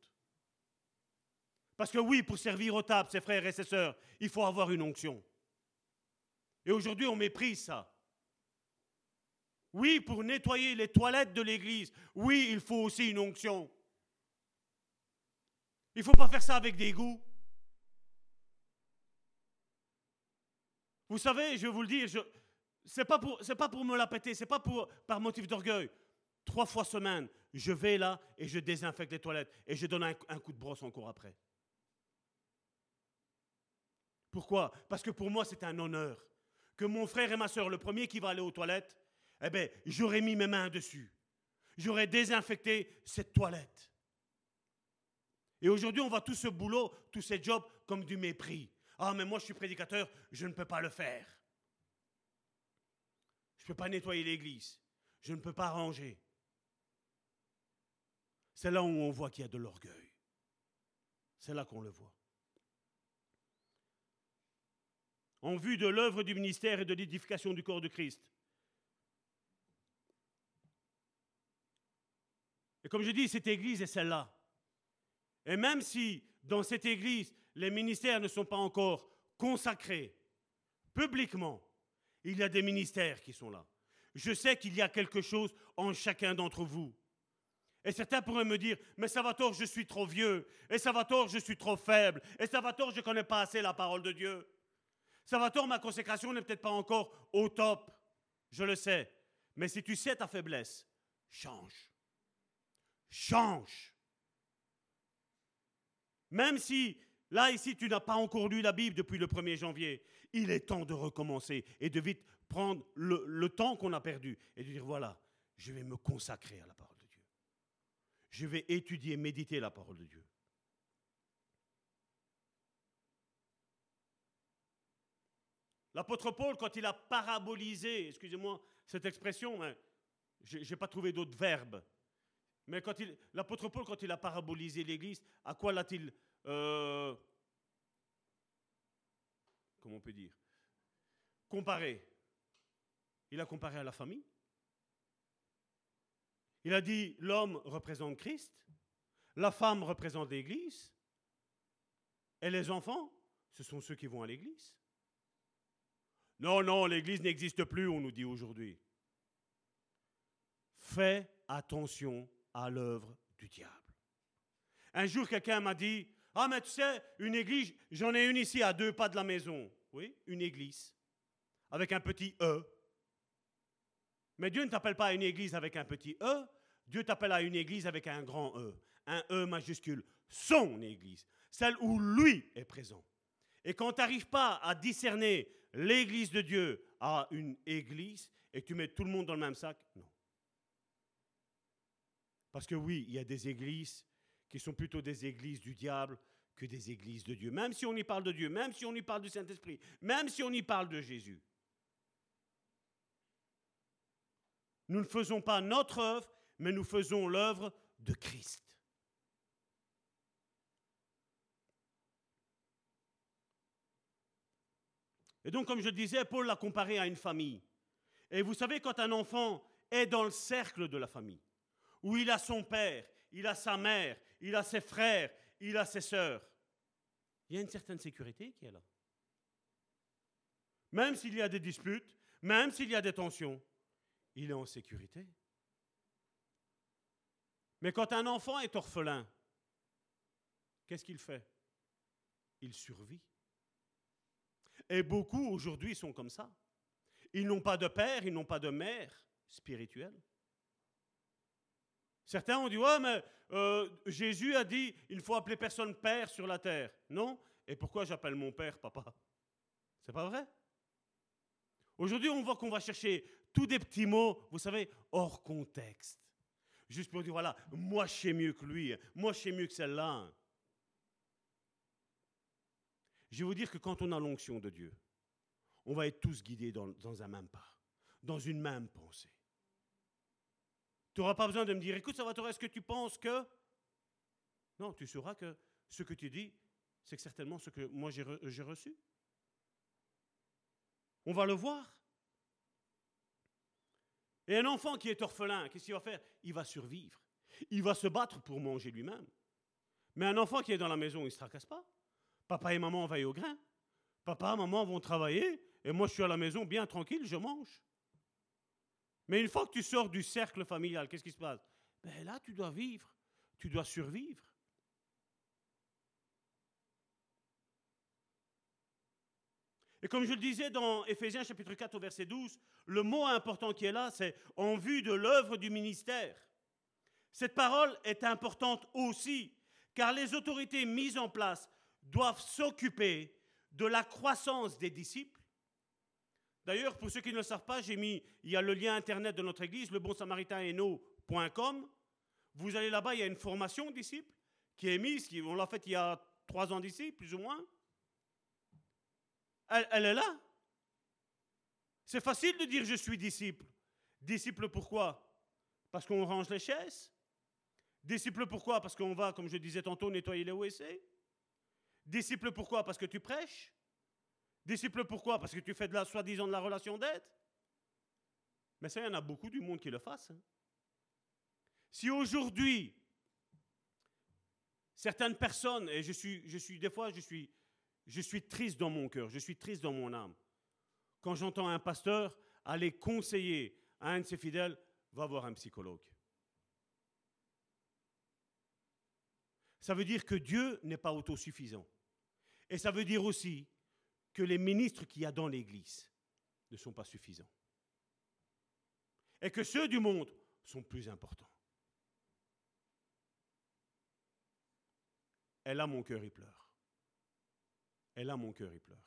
Parce que oui, pour servir aux tables, ses frères et ses sœurs, il faut avoir une onction. Et aujourd'hui, on méprise ça. Oui, pour nettoyer les toilettes de l'église, oui, il faut aussi une onction. Il ne faut pas faire ça avec des goûts. Vous savez, je vais vous le dire, n'est pas, pour, pas pour me la péter, ce n'est pas pour, par motif d'orgueil. Trois fois semaine, je vais là et je désinfecte les toilettes et je donne un, coup de brosse encore après. Pourquoi? Parce que pour moi, c'est un honneur que mon frère et ma soeur, le premier qui va aller aux toilettes, eh bien, j'aurais mis mes mains dessus. J'aurais désinfecté cette toilette. Et aujourd'hui, on voit tout ce boulot, tous ces jobs comme du mépris. Ah, mais moi, je suis prédicateur, je ne peux pas le faire. Je ne peux pas nettoyer l'église. Je ne peux pas ranger. C'est là où on voit qu'il y a de l'orgueil. C'est là qu'on le voit. En vue de l'œuvre du ministère et de l'édification du corps de Christ. Et comme je dis, cette église est celle-là. Et même si dans cette église, les ministères ne sont pas encore consacrés publiquement, il y a des ministères qui sont là. Je sais qu'il y a quelque chose en chacun d'entre vous. Et certains pourraient me dire, mais Salvatore, je suis trop vieux. Et Salvatore, je suis trop faible. Et Salvatore, je ne connais pas assez la parole de Dieu. Salvatore, ma consécration n'est peut-être pas encore au top. Je le sais. Mais si tu sais ta faiblesse, change. Change. Même si, là, ici, tu n'as pas encore lu la Bible depuis le 1er janvier, il est temps de recommencer et de vite prendre le, temps qu'on a perdu et de dire, voilà, je vais me consacrer à la parole je vais étudier, méditer la parole de Dieu. L'apôtre Paul, quand il a parabolisé, excusez-moi cette expression, mais je n'ai pas trouvé d'autres verbes, mais l'apôtre Paul, quand il a parabolisé l'Église, à quoi l'a-t-il, euh, comment on peut dire, comparé Il a comparé à la famille. Il a dit l'homme représente Christ, la femme représente l'Église, et les enfants, ce sont ceux qui vont à l'Église. Non, non, l'Église n'existe plus, on nous dit aujourd'hui. Fais attention à l'œuvre du diable. Un jour, quelqu'un m'a dit, ah mais tu sais, une église, j'en ai une ici à deux pas de la maison. Oui, une église, avec un petit E. Mais Dieu ne t'appelle pas à une église avec un petit E, Dieu t'appelle à une église avec un grand E, un E majuscule, son église, celle où lui est présent. Et quand tu n'arrives pas à discerner l'église de Dieu à une église et que tu mets tout le monde dans le même sac, non. Parce que oui, il y a des églises qui sont plutôt des églises du diable que des églises de Dieu. Même si on y parle de Dieu, même si on y parle du Saint-Esprit, même si on y parle de Jésus. Nous ne faisons pas notre œuvre, mais nous faisons l'œuvre de Christ. Et donc, comme je disais, Paul l'a comparé à une famille. Et vous savez, quand un enfant est dans le cercle de la famille, où il a son père, il a sa mère, il a ses frères, il a ses sœurs, il y a une certaine sécurité qui est là. Même s'il y a des disputes, même s'il y a des tensions, il est en sécurité. Mais quand un enfant est orphelin, qu'est-ce qu'il fait? Il survit. Et beaucoup aujourd'hui sont comme ça. Ils n'ont pas de père, ils n'ont pas de mère spirituelle. Certains ont dit, ouais, mais euh, Jésus a dit, il faut appeler personne père sur la terre. Non Et pourquoi j'appelle mon père papa? C'est pas vrai? Aujourd'hui, on voit qu'on va chercher tous des petits mots, vous savez, hors contexte. Juste pour dire, voilà, moi je sais mieux que lui, moi je sais mieux que celle-là. Je vais vous dire que quand on a l'onction de Dieu, on va être tous guidés dans un même pas, dans une même pensée. Tu n'auras pas besoin de me dire, écoute, ça va, est-ce que tu penses que... Non, tu sauras que ce que tu dis, c'est certainement ce que moi j'ai reçu. On va le voir. Et un enfant qui est orphelin, qu'est-ce qu'il va faire? Il va survivre. Il va se battre pour manger lui-même. Mais un enfant qui est dans la maison, il ne se tracasse pas. Papa et maman vont au grain. Papa et maman vont travailler. Et moi, je suis à la maison bien tranquille, je mange. Mais une fois que tu sors du cercle familial, qu'est-ce qui se passe? Ben Là, tu dois vivre. Tu dois survivre. Et comme je le disais dans Éphésiens chapitre 4 au verset 12, le mot important qui est là, c'est en vue de l'œuvre du ministère. Cette parole est importante aussi, car les autorités mises en place doivent s'occuper de la croissance des disciples. D'ailleurs, pour ceux qui ne le savent pas, j'ai mis, il y a le lien internet de notre église, le Vous allez là-bas, il y a une formation disciples qui est mise, on l'a faite il y a trois ans d'ici, plus ou moins. Elle, est là. C'est facile de dire je suis disciple. Disciple pourquoi? Parce qu'on range les chaises. Disciple pourquoi? Parce qu'on va, comme je disais tantôt, nettoyer les WC. Disciple pourquoi? Parce que tu prêches. Disciple pourquoi? Parce que tu fais de la soi-disant de la relation d'aide. Mais ça, il y en a beaucoup du monde qui le fassent. Hein. Si aujourd'hui, certaines personnes, et je suis, je suis des fois, je suis je suis triste dans mon cœur, je suis triste dans mon âme. Quand j'entends un pasteur aller conseiller à un de ses fidèles, va voir un psychologue. Ça veut dire que Dieu n'est pas autosuffisant. Et ça veut dire aussi que les ministres qu'il y a dans l'Église ne sont pas suffisants. Et que ceux du monde sont plus importants. Et là, mon cœur, il pleure. Et là, mon cœur, il pleure.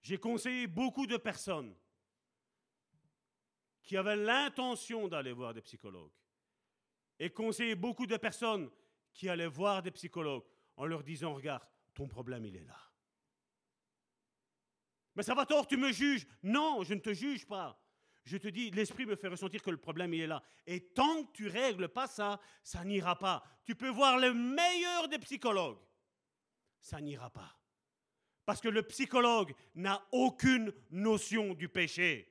J'ai conseillé beaucoup de personnes qui avaient l'intention d'aller voir des psychologues. Et conseillé beaucoup de personnes qui allaient voir des psychologues en leur disant, regarde, ton problème, il est là. Mais ça va tort, tu me juges. Non, je ne te juge pas. Je te dis, l'esprit me fait ressentir que le problème, il est là. Et tant que tu règles pas ça, ça n'ira pas. Tu peux voir le meilleur des psychologues. Ça n'ira pas. Parce que le psychologue n'a aucune notion du péché.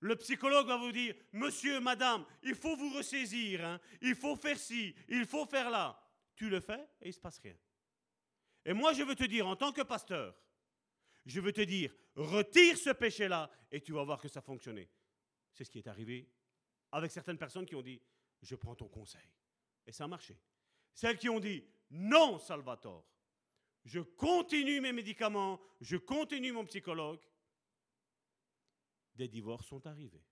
Le psychologue va vous dire, monsieur, madame, il faut vous ressaisir, hein. il faut faire ci, il faut faire là. Tu le fais et il ne se passe rien. Et moi, je veux te dire, en tant que pasteur, je veux te dire, retire ce péché-là et tu vas voir que ça fonctionnait. C'est ce qui est arrivé avec certaines personnes qui ont dit, je prends ton conseil. Et ça a marché. Celles qui ont dit, non, Salvatore, je continue mes médicaments, je continue mon psychologue, des divorces sont arrivés.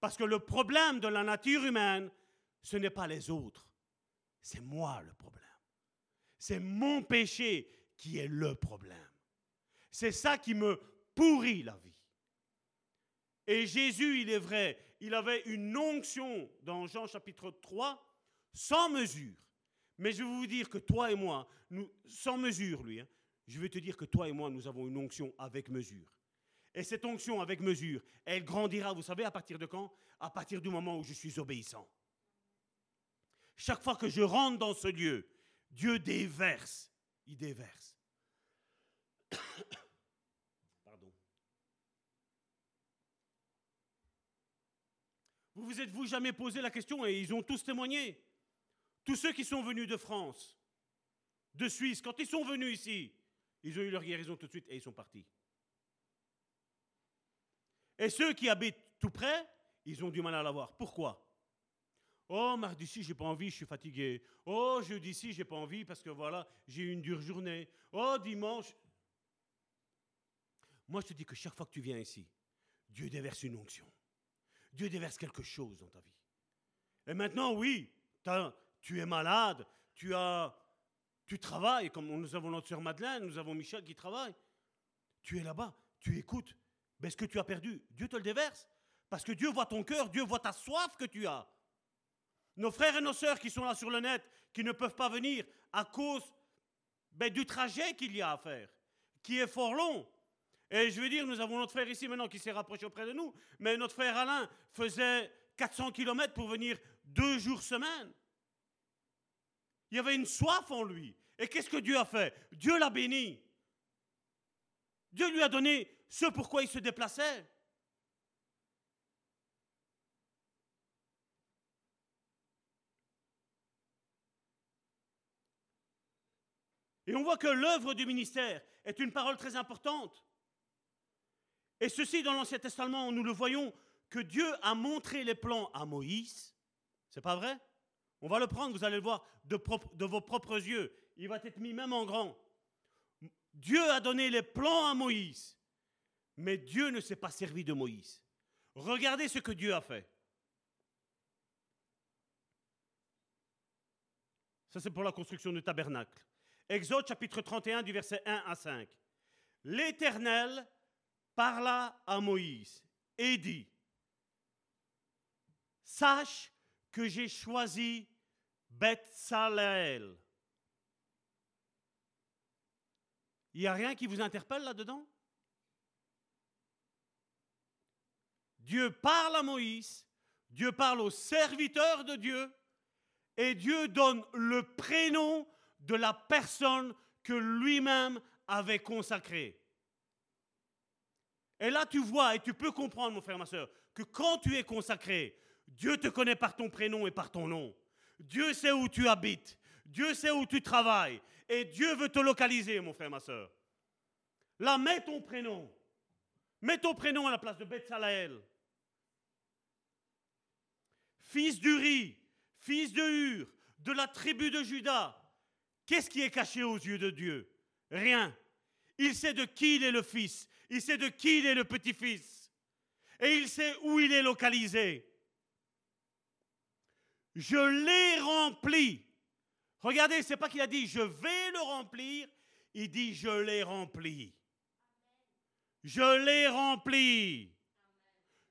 Parce que le problème de la nature humaine, ce n'est pas les autres, c'est moi le problème. C'est mon péché qui est le problème. C'est ça qui me pourrit la vie. Et Jésus, il est vrai, il avait une onction dans Jean chapitre 3 sans mesure. Mais je vais vous dire que toi et moi, sans mesure, lui, hein, je vais te dire que toi et moi, nous avons une onction avec mesure. Et cette onction avec mesure, elle grandira, vous savez, à partir de quand? À partir du moment où je suis obéissant. Chaque fois que je rentre dans ce lieu, Dieu déverse. Il déverse. Pardon. Vous vous êtes-vous jamais posé la question, et ils ont tous témoigné, tous ceux qui sont venus de France, de Suisse, quand ils sont venus ici, ils ont eu leur guérison tout de suite et ils sont partis. Et ceux qui habitent tout près, ils ont du mal à l'avoir. Pourquoi? Oh, mardi ci, j'ai pas envie, je suis fatigué. Oh, jeudi ci, j'ai pas envie parce que voilà, j'ai eu une dure journée. Oh, dimanche. Moi, je te dis que chaque fois que tu viens ici, Dieu déverse une onction. Dieu déverse quelque chose dans ta vie. Et maintenant, oui, tu es malade, tu as, tu travailles, comme nous avons notre soeur Madeleine, nous avons Michel qui travaille. Tu es là-bas, tu écoutes. Mais ce que tu as perdu, Dieu te le déverse. Parce que Dieu voit ton cœur, Dieu voit ta soif que tu as. Nos frères et nos sœurs qui sont là sur le net, qui ne peuvent pas venir à cause ben, du trajet qu'il y a à faire, qui est fort long. Et je veux dire, nous avons notre frère ici maintenant qui s'est rapproché auprès de nous, mais notre frère Alain faisait 400 km pour venir deux jours semaine. Il y avait une soif en lui. Et qu'est-ce que Dieu a fait? Dieu l'a béni. Dieu lui a donné ce pourquoi il se déplaçait. Et on voit que l'œuvre du ministère est une parole très importante. Et ceci, dans l'Ancien Testament, nous le voyons, que Dieu a montré les plans à Moïse. C'est pas vrai? On va le prendre, vous allez le voir de, de vos propres yeux. Il va être mis même en grand. Dieu a donné les plans à Moïse, mais Dieu ne s'est pas servi de Moïse. Regardez ce que Dieu a fait. Ça, c'est pour la construction du tabernacle. Exode chapitre 31 du verset 1 à 5. L'Éternel parla à Moïse et dit, Sache que j'ai choisi Bethsaleel. Il n'y a rien qui vous interpelle là-dedans? Dieu parle à Moïse, Dieu parle aux serviteurs de Dieu, et Dieu donne le prénom de la personne que lui-même avait consacrée. Et là, tu vois et tu peux comprendre, mon frère, ma soeur, que quand tu es consacré, Dieu te connaît par ton prénom et par ton nom. Dieu sait où tu habites. Dieu sait où tu travailles. Et Dieu veut te localiser, mon frère, ma soeur. Là, mets ton prénom. Mets ton prénom à la place de Bethsalaël. Fils d'Uri, fils de Hur, de la tribu de Judas, Qu'est-ce qui est caché aux yeux de Dieu? Rien. Il sait de qui il est le fils. Il sait de qui il est le petit-fils. Et il sait où il est localisé. Je l'ai rempli. Regardez, c'est pas qu'il a dit je vais le remplir. Il dit je l'ai rempli. Je l'ai rempli.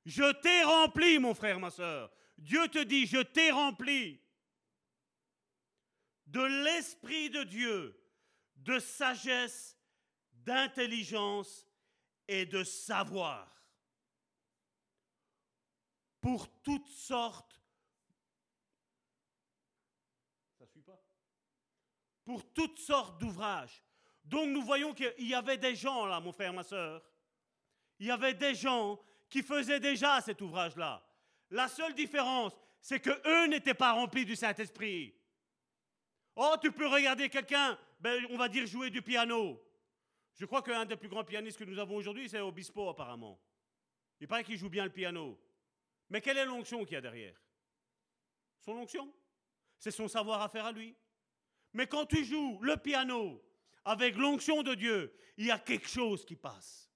Je t'ai rempli, mon frère, ma soeur. Dieu te dit je t'ai rempli de l'Esprit de Dieu, de sagesse, d'intelligence et de savoir pour toutes sortes. Ça pas Pour toutes sortes d'ouvrages. Donc nous voyons qu'il y avait des gens là, mon frère, ma soeur. Il y avait des gens qui faisaient déjà cet ouvrage-là. La seule différence, c'est que eux n'étaient pas remplis du Saint-Esprit. Oh, tu peux regarder quelqu'un, ben, on va dire jouer du piano. Je crois qu'un des plus grands pianistes que nous avons aujourd'hui, c'est Obispo apparemment. Il paraît qu'il joue bien le piano. Mais quelle est l'onction qu'il y a derrière? Son onction? C'est son savoir à faire à lui. Mais quand tu joues le piano avec l'onction de Dieu, il y a quelque chose qui passe.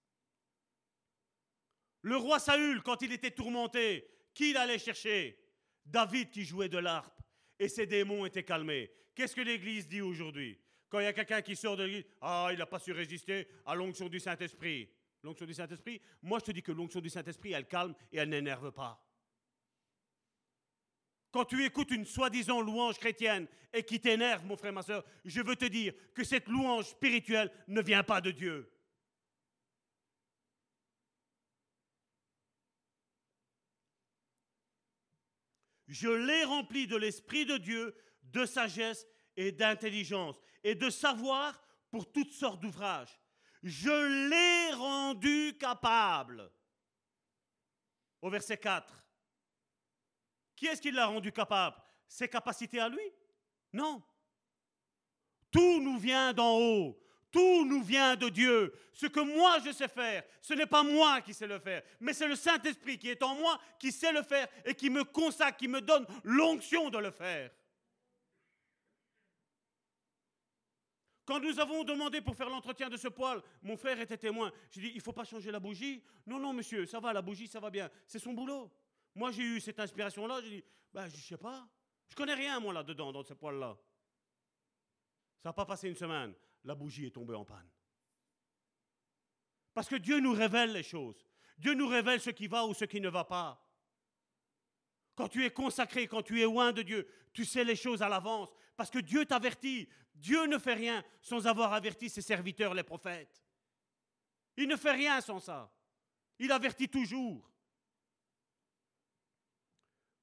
Le roi Saül, quand il était tourmenté, qui l'allait chercher? David qui jouait de l'harpe et ses démons étaient calmés. Qu'est-ce que l'Église dit aujourd'hui? Quand il y a quelqu'un qui sort de l'Église, ah, il n'a pas su résister à l'onction du Saint-Esprit. L'onction du Saint-Esprit, moi je te dis que l'onction du Saint-Esprit, elle calme et elle n'énerve pas. Quand tu écoutes une soi-disant louange chrétienne et qui t'énerve, mon frère, ma soeur, je veux te dire que cette louange spirituelle ne vient pas de Dieu. Je l'ai rempli de l'Esprit de Dieu, de sagesse et d'intelligence et de savoir pour toutes sortes d'ouvrages. Je l'ai rendu capable. Au verset 4. Qui est-ce qui l'a rendu capable? Ses capacités à lui? Non. Tout nous vient d'en haut. Tout nous vient de Dieu. Ce que moi je sais faire, ce n'est pas moi qui sais le faire, mais c'est le Saint-Esprit qui est en moi qui sait le faire et qui me consacre, qui me donne l'onction de le faire. Quand nous avons demandé pour faire l'entretien de ce poêle, mon frère était témoin. J'ai dit, il faut pas changer la bougie. Non, non, monsieur, ça va, la bougie, ça va bien. C'est son boulot. Moi, j'ai eu cette inspiration-là. J'ai dit, ben, je ne sais pas. Je connais rien, moi, là-dedans, dans ce poêle-là. Ça n'a pas passé une semaine la bougie est tombée en panne. Parce que Dieu nous révèle les choses. Dieu nous révèle ce qui va ou ce qui ne va pas. Quand tu es consacré, quand tu es loin de Dieu, tu sais les choses à l'avance. Parce que Dieu t'avertit. Dieu ne fait rien sans avoir averti ses serviteurs, les prophètes. Il ne fait rien sans ça. Il avertit toujours.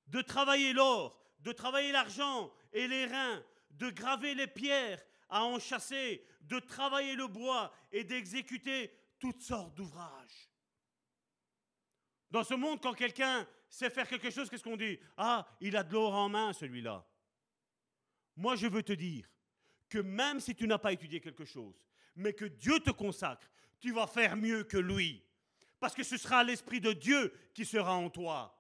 De travailler l'or, de travailler l'argent et les reins, de graver les pierres à en chasser, de travailler le bois et d'exécuter toutes sortes d'ouvrages. Dans ce monde, quand quelqu'un sait faire quelque chose, qu'est-ce qu'on dit? Ah, il a de l'or en main, celui-là. Moi, je veux te dire que même si tu n'as pas étudié quelque chose, mais que Dieu te consacre, tu vas faire mieux que lui. Parce que ce sera l'Esprit de Dieu qui sera en toi.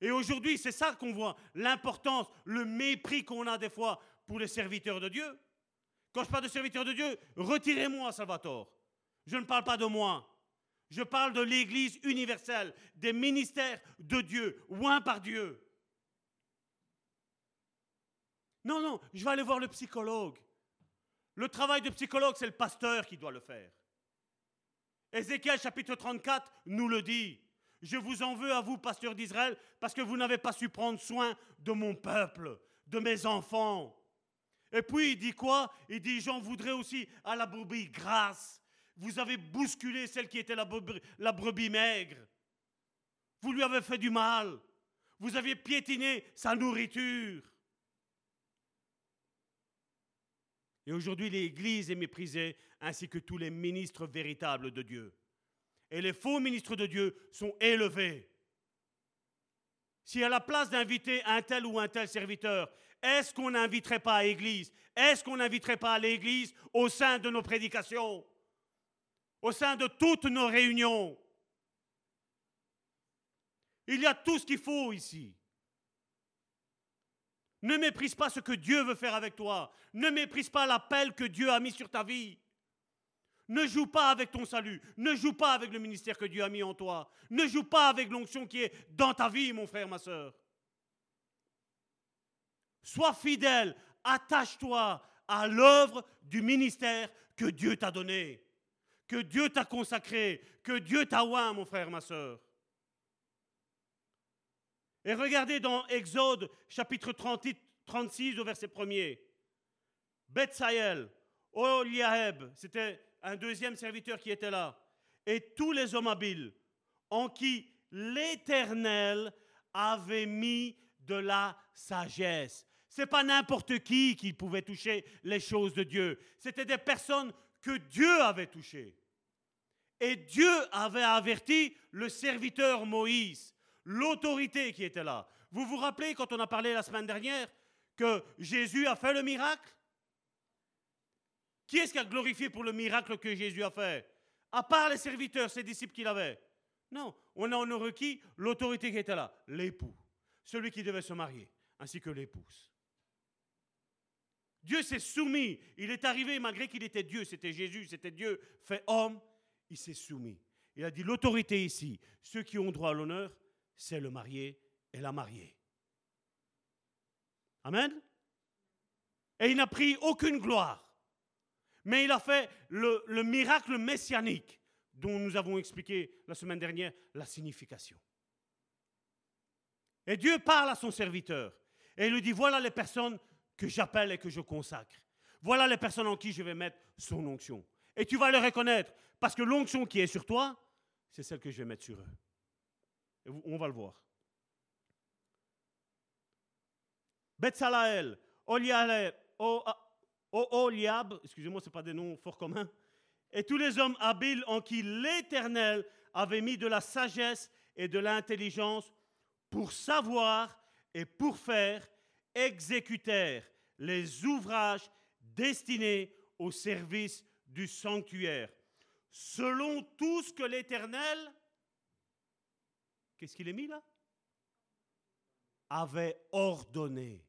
Et aujourd'hui, c'est ça qu'on voit, l'importance, le mépris qu'on a des fois pour les serviteurs de Dieu. Quand je parle de serviteur de Dieu, retirez-moi, Salvatore. Je ne parle pas de moi. Je parle de l'Église universelle, des ministères de Dieu, oint par Dieu. Non, non, je vais aller voir le psychologue. Le travail de psychologue, c'est le pasteur qui doit le faire. Ézéchiel chapitre 34 nous le dit. Je vous en veux à vous, pasteur d'Israël, parce que vous n'avez pas su prendre soin de mon peuple, de mes enfants. Et puis il dit quoi? Il dit j'en voudrais aussi à la brebis grasse. Vous avez bousculé celle qui était la brebis, la brebis maigre. Vous lui avez fait du mal. Vous avez piétiné sa nourriture. Et aujourd'hui, l'Église est méprisée, ainsi que tous les ministres véritables de Dieu. Et les faux ministres de Dieu sont élevés. Si à la place d'inviter un tel ou un tel serviteur, est-ce qu'on n'inviterait pas à l'église? Est-ce qu'on n'inviterait pas à l'église au sein de nos prédications? Au sein de toutes nos réunions? Il y a tout ce qu'il faut ici. Ne méprise pas ce que Dieu veut faire avec toi. Ne méprise pas l'appel que Dieu a mis sur ta vie. Ne joue pas avec ton salut. Ne joue pas avec le ministère que Dieu a mis en toi. Ne joue pas avec l'onction qui est dans ta vie, mon frère, ma soeur. Sois fidèle, attache-toi à l'œuvre du ministère que Dieu t'a donné, que Dieu t'a consacré, que Dieu t'a oint, mon frère, ma soeur. Et regardez dans Exode chapitre 36 au verset 1er. Bethsaël, Oliaheb, c'était un deuxième serviteur qui était là, et tous les hommes habiles en qui l'Éternel avait mis de la sagesse. C'est pas n'importe qui qui pouvait toucher les choses de Dieu. C'était des personnes que Dieu avait touchées. Et Dieu avait averti le serviteur Moïse, l'autorité qui était là. Vous vous rappelez quand on a parlé la semaine dernière que Jésus a fait le miracle? Qui est-ce qui a glorifié pour le miracle que Jésus a fait? À part les serviteurs, ses disciples qu'il avait. Non, on a en requis l'autorité qui était là, l'époux, celui qui devait se marier, ainsi que l'épouse. Dieu s'est soumis. Il est arrivé, malgré qu'il était Dieu, c'était Jésus, c'était Dieu fait homme, il s'est soumis. Il a dit, l'autorité ici, ceux qui ont droit à l'honneur, c'est le marié et la mariée. Amen? Et il n'a pris aucune gloire. Mais il a fait le, le miracle messianique dont nous avons expliqué la semaine dernière la signification. Et Dieu parle à son serviteur et lui dit, voilà les personnes que j'appelle et que je consacre. Voilà les personnes en qui je vais mettre son onction. Et tu vas le reconnaître, parce que l'onction qui est sur toi, c'est celle que je vais mettre sur eux. On va le voir. Betzalael, Oholiab, excusez-moi, ce pas des noms fort communs, et tous les hommes habiles en qui l'Éternel avait mis de la sagesse et de l'intelligence pour savoir et pour faire, exécutèrent les ouvrages destinés au service du sanctuaire, selon tout ce que l'Éternel, qu'est-ce qu'il est mis là? Avait ordonné.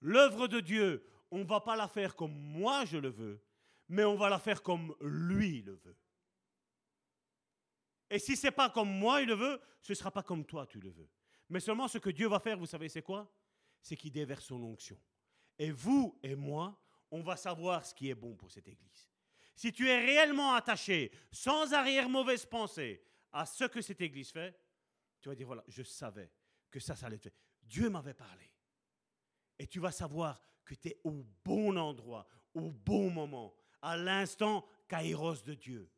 L'œuvre de Dieu, on ne va pas la faire comme moi je le veux, mais on va la faire comme lui le veut. Et si ce n'est pas comme moi il le veut, ce ne sera pas comme toi tu le veux. Mais seulement ce que Dieu va faire, vous savez, c'est quoi? C'est qu'il déverse son onction. Et vous et moi, on va savoir ce qui est bon pour cette Église. Si tu es réellement attaché, sans arrière mauvaise pensée, à ce que cette Église fait, tu vas dire, voilà, je savais que ça, ça allait être fait. Dieu m'avait parlé. Et tu vas savoir que tu es au bon endroit, au bon moment, à l'instant kairos de Dieu.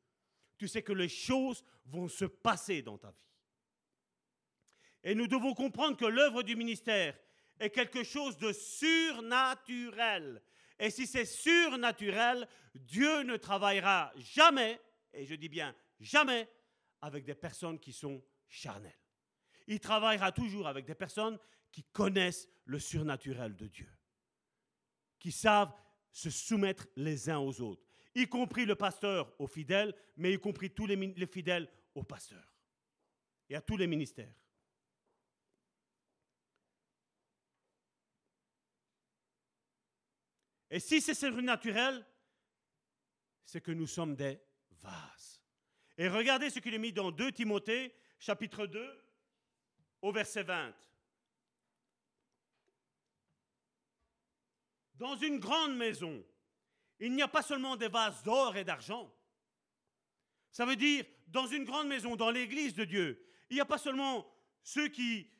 Tu sais que les choses vont se passer dans ta vie. Et nous devons comprendre que l'œuvre du ministère est quelque chose de surnaturel. Et si c'est surnaturel, Dieu ne travaillera jamais, et je dis bien jamais, avec des personnes qui sont charnelles il travaillera toujours avec des personnes qui connaissent le surnaturel de Dieu, qui savent se soumettre les uns aux autres, y compris le pasteur aux fidèles, mais y compris tous les, fidèles aux pasteurs et à tous les ministères. Et si c'est surnaturel, c'est que nous sommes des vases. Et regardez ce qu'il est mis dans 2 Timothée, chapitre 2, au verset 20. Dans une grande maison, il n'y a pas seulement des vases d'or et d'argent. Ça veut dire, dans une grande maison, dans l'église de Dieu, il n'y a pas seulement ceux qui,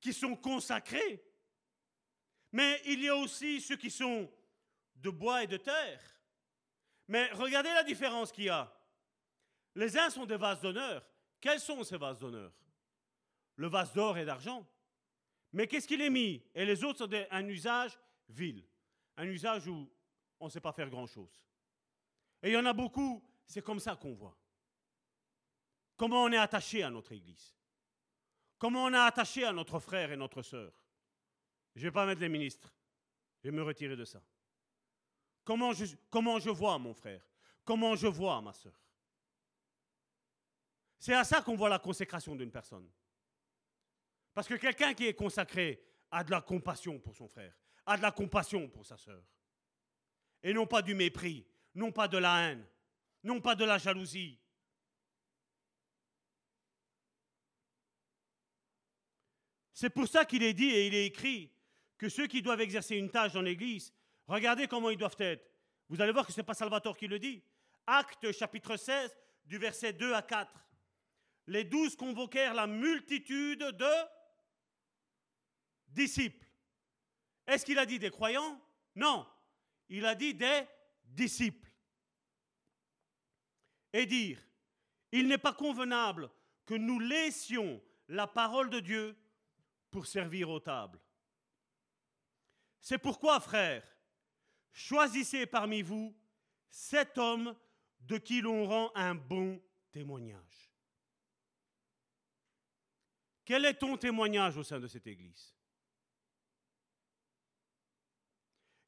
qui sont consacrés, mais il y a aussi ceux qui sont de bois et de terre. Mais regardez la différence qu'il y a. Les uns sont des vases d'honneur. Quels sont ces vases d'honneur? Le vase d'or et d'argent. Mais qu'est-ce qu'il est mis? Et les autres sont un usage vil, un usage où on ne sait pas faire grand-chose. Et il y en a beaucoup, c'est comme ça qu'on voit. Comment on est attaché à notre Église. Comment on est attaché à notre frère et notre sœur. Je ne vais pas mettre les ministres. Je vais me retirer de ça. Comment je, comment je vois mon frère Comment je vois ma sœur C'est à ça qu'on voit la consécration d'une personne. Parce que quelqu'un qui est consacré a de la compassion pour son frère, a de la compassion pour sa sœur. Et non pas du mépris, non pas de la haine, non pas de la jalousie. C'est pour ça qu'il est dit et il est écrit que ceux qui doivent exercer une tâche dans l'Église, regardez comment ils doivent être. Vous allez voir que ce n'est pas Salvatore qui le dit. Acte chapitre 16 du verset 2 à 4. Les douze convoquèrent la multitude de disciples. Est-ce qu'il a dit des croyants? Non. Il a dit des disciples. Et dire, il n'est pas convenable que nous laissions la parole de Dieu pour servir aux tables. C'est pourquoi, frères, choisissez parmi vous cet homme de qui l'on rend un bon témoignage. Quel est ton témoignage au sein de cette Église?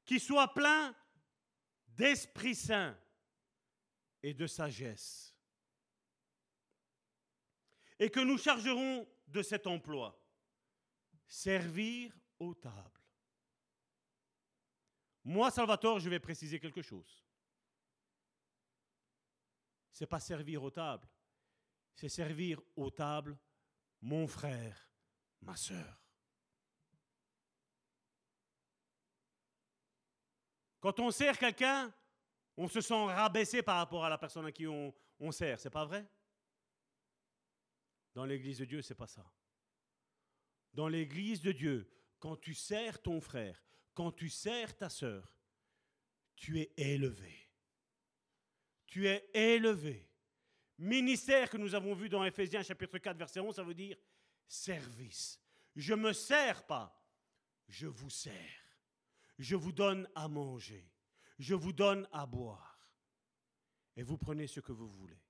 Qui soit plein d'Esprit Saint et de sagesse. Et que nous chargerons de cet emploi, servir aux tables. Moi, Salvatore, je vais préciser quelque chose. Ce n'est pas servir aux tables, c'est servir aux tables mon frère, ma soeur. Quand on sert quelqu'un, on se sent rabaissé par rapport à la personne à qui on, on sert. C'est pas vrai? Dans l'Église de Dieu, c'est pas ça. Dans l'Église de Dieu, quand tu sers ton frère, quand tu sers ta sœur, tu es élevé. Tu es élevé. Ministère que nous avons vu dans Ephésiens chapitre 4 verset 11, ça veut dire service. Je me sers pas, je vous sers. je vous donne à manger, je vous donne à boire. Et vous prenez ce que vous voulez.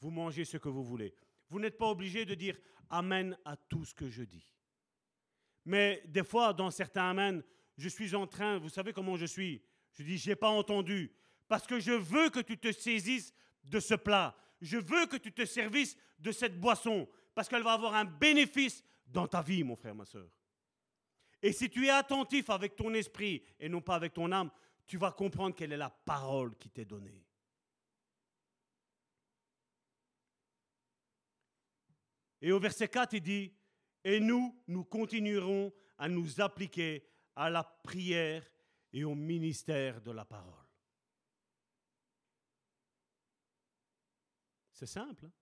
Vous mangez ce que vous voulez. Vous n'êtes pas obligé de dire Amen à tout ce que je dis. Mais des fois, dans certains Amen, je suis en train, vous savez comment je suis? Je dis, je n'ai pas entendu. Parce que je veux que tu te saisisses de ce plat. Je veux que tu te servisses de cette boisson. Parce qu'elle va avoir un bénéfice dans ta vie, mon frère, ma soeur. Et si tu es attentif avec ton esprit et non pas avec ton âme, tu vas comprendre quelle est la parole qui t'est donnée. Et au verset 4, il dit, et nous, nous continuerons à nous appliquer à la prière et au ministère de la parole. C'est simple. Hein?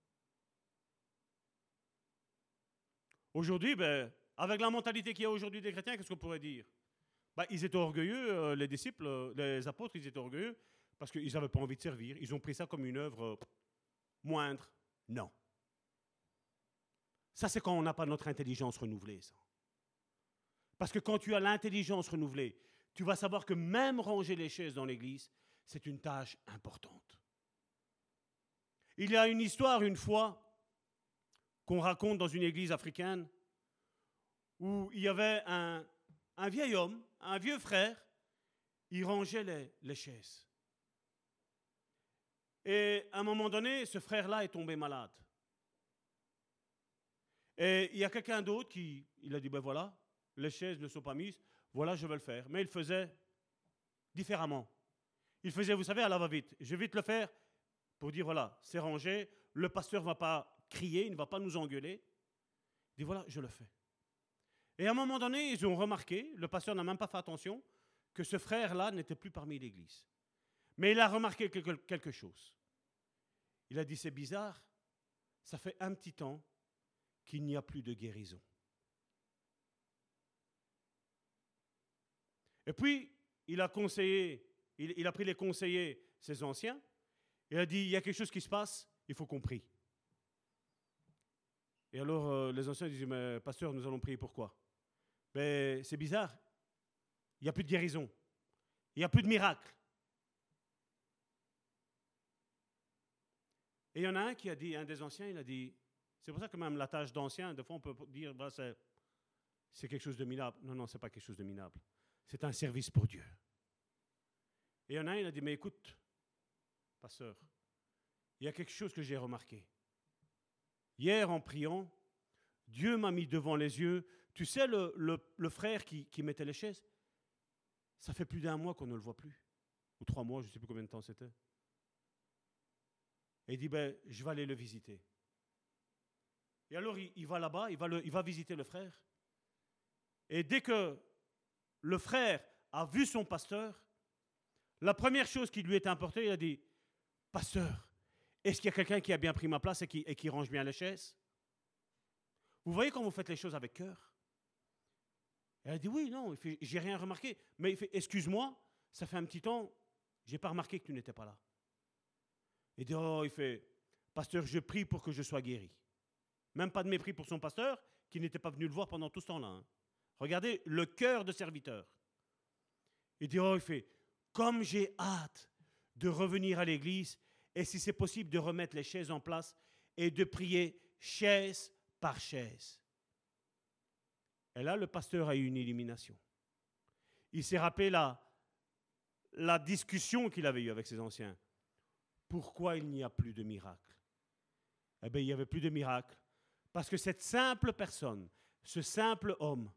Aujourd'hui, ben, avec la mentalité qu'il y a aujourd'hui des chrétiens, qu'est-ce qu'on pourrait dire? Ben, Ils étaient orgueilleux, euh, les disciples, euh, les apôtres, ils étaient orgueilleux parce qu'ils n'avaient pas envie de servir. Ils ont pris ça comme une œuvre euh, moindre. Non. Ça, c'est quand on n'a pas notre intelligence renouvelée. Ça. Parce que quand tu as l'intelligence renouvelée, tu vas savoir que même ranger les chaises dans l'église, c'est une tâche importante. Il y a une histoire une fois qu'on raconte dans une église africaine où il y avait un, vieil homme, un vieux frère, il rangeait les, les chaises. Et à un moment donné, ce frère-là est tombé malade. Et il y a quelqu'un d'autre qui il a dit, ben voilà, les chaises ne sont pas mises, voilà, je vais le faire. Mais il faisait différemment. Il faisait, vous savez, à la va-vite. Je vais vite le faire pour dire, voilà, c'est rangé, le pasteur ne va pas crier, il ne va pas nous engueuler. Il dit, voilà, je le fais. Et à un moment donné, ils ont remarqué, le pasteur n'a même pas fait attention, que ce frère-là n'était plus parmi l'église. Mais il a remarqué quelque chose. Il a dit, c'est bizarre, ça fait un petit temps qu'il n'y a plus de guérison. Et puis, il a conseillé, il, a pris les conseillers, ses anciens, il a dit, il y a quelque chose qui se passe, il faut qu'on prie. Et alors, euh, les anciens disent, mais pasteur, nous allons prier pourquoi Ben, c'est bizarre. Il n'y a plus de guérison. Il n'y a plus de miracle. Et il y en a un qui a dit, un des anciens, il a dit, c'est pour ça que même la tâche d'ancien, des fois on peut dire, bah, c'est quelque chose de minable. Non, non, ce n'est pas quelque chose de minable. C'est un service pour Dieu. Et il y en a un, il a dit, mais écoute, pasteur, il y a quelque chose que j'ai remarqué. Hier, en priant, Dieu m'a mis devant les yeux, tu sais, le, frère qui, mettait les chaises, ça fait plus d'un mois qu'on ne le voit plus. Ou trois mois, je ne sais plus combien de temps c'était. Et il dit, ben, je vais aller le visiter. Et alors, il, va là-bas, il, va il va visiter le frère. Et dès que le frère a vu son pasteur, la première chose qui lui est importée, il a dit, Pasteur, est-ce qu'il y a quelqu'un qui a bien pris ma place et qui, range bien les chaises? Vous voyez quand vous faites les choses avec cœur? Elle a dit, oui, non, j'ai rien remarqué. Mais il fait, excuse-moi, ça fait un petit temps, j'ai pas remarqué que tu n'étais pas là. Il dit, oh, il fait, Pasteur, je prie pour que je sois guéri. Même pas de mépris pour son pasteur, qui n'était pas venu le voir pendant tout ce temps-là. Hein. Regardez le cœur de serviteur. Il dit, oh, il fait, comme j'ai hâte de revenir à l'église, et si c'est possible de remettre les chaises en place et de prier chaise par chaise. Et là, le pasteur a eu une illumination. Il s'est rappelé la, discussion qu'il avait eue avec ses anciens. Pourquoi il n'y a plus de miracle Eh bien, il n'y avait plus de miracle. Parce que cette simple personne, ce simple homme,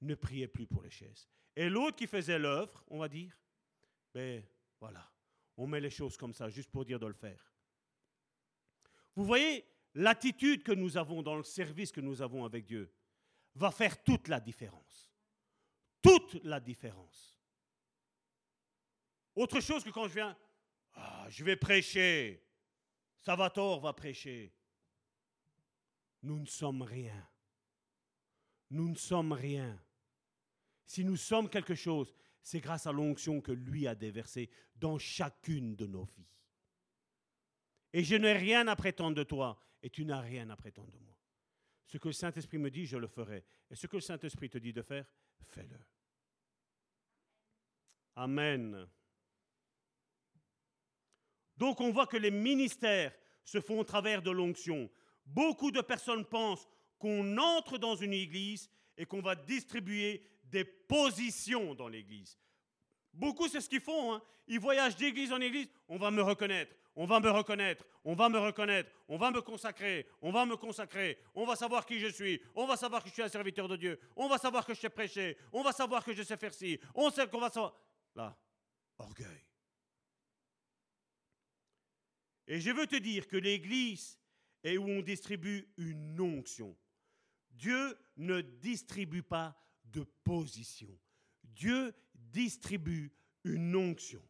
ne priait plus pour les chaises. Et l'autre qui faisait l'œuvre, on va dire, ben voilà, on met les choses comme ça, juste pour dire de le faire. Vous voyez, l'attitude que nous avons dans le service que nous avons avec Dieu va faire toute la différence. Toute la différence. Autre chose que quand je viens, ah, je vais prêcher, Salvatore va prêcher. Nous ne sommes rien. Nous ne sommes rien. Si nous sommes quelque chose, c'est grâce à l'onction que lui a déversée dans chacune de nos vies. Et je n'ai rien à prétendre de toi, et tu n'as rien à prétendre de moi. Ce que le Saint-Esprit me dit, je le ferai. Et ce que le Saint-Esprit te dit de faire, fais-le. Amen. Donc on voit que les ministères se font au travers de l'onction. Beaucoup de personnes pensent qu'on entre dans une église et qu'on va distribuer des positions dans l'église. Beaucoup, c'est ce qu'ils font. Hein. Ils voyagent d'église en église. On va me reconnaître, on va me reconnaître, on va me reconnaître, on va me consacrer, on va me consacrer, on va savoir qui je suis, on va savoir que je suis un serviteur de Dieu, on va savoir que je sais prêcher, on va savoir que je sais faire ci, on sait qu'on va savoir. Là, orgueil. Et je veux te dire que l'église est où on distribue une onction. Dieu ne distribue pas de position. Dieu distribue une onction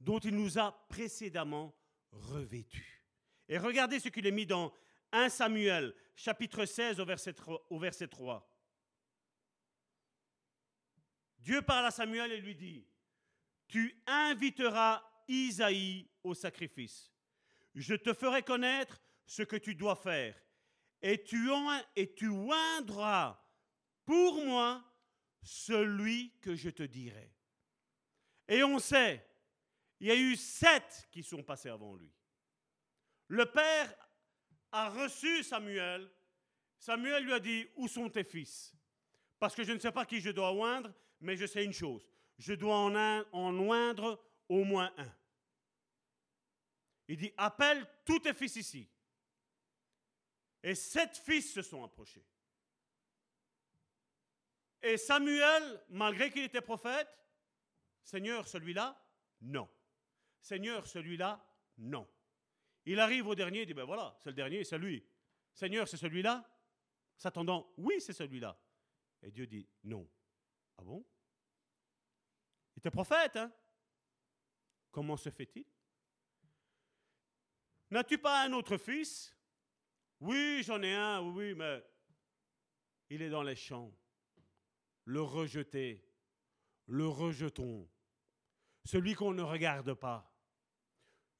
dont il nous a précédemment revêtus. Et regardez ce qu'il est mis dans 1 Samuel, chapitre 16, au verset 3. Au verset 3. Dieu parle à Samuel et lui dit, tu inviteras Isaïe au sacrifice. Je te ferai connaître ce que tu dois faire, et tu, et tu oindras pour moi celui que je te dirai. Et on sait, il y a eu sept qui sont passés avant lui. Le père a reçu Samuel. Samuel lui a dit, où sont tes fils? Parce que je ne sais pas qui je dois oindre, mais je sais une chose, je dois en, oindre au moins un. Il dit, appelle tous tes fils ici. Et sept fils se sont approchés. Et Samuel, malgré qu'il était prophète, Seigneur, celui-là, non. Seigneur, celui-là, non. Il arrive au dernier, dit, ben voilà, c'est le dernier, c'est lui. Seigneur, c'est celui-là S'attendant, oui, c'est celui-là. Et Dieu dit, non. Ah bon? Il était prophète, hein? Comment se fait-il? N'as-tu pas un autre fils? Oui, j'en ai un, oui, mais il est dans les champs le rejeter, le rejetons. Celui qu'on ne regarde pas.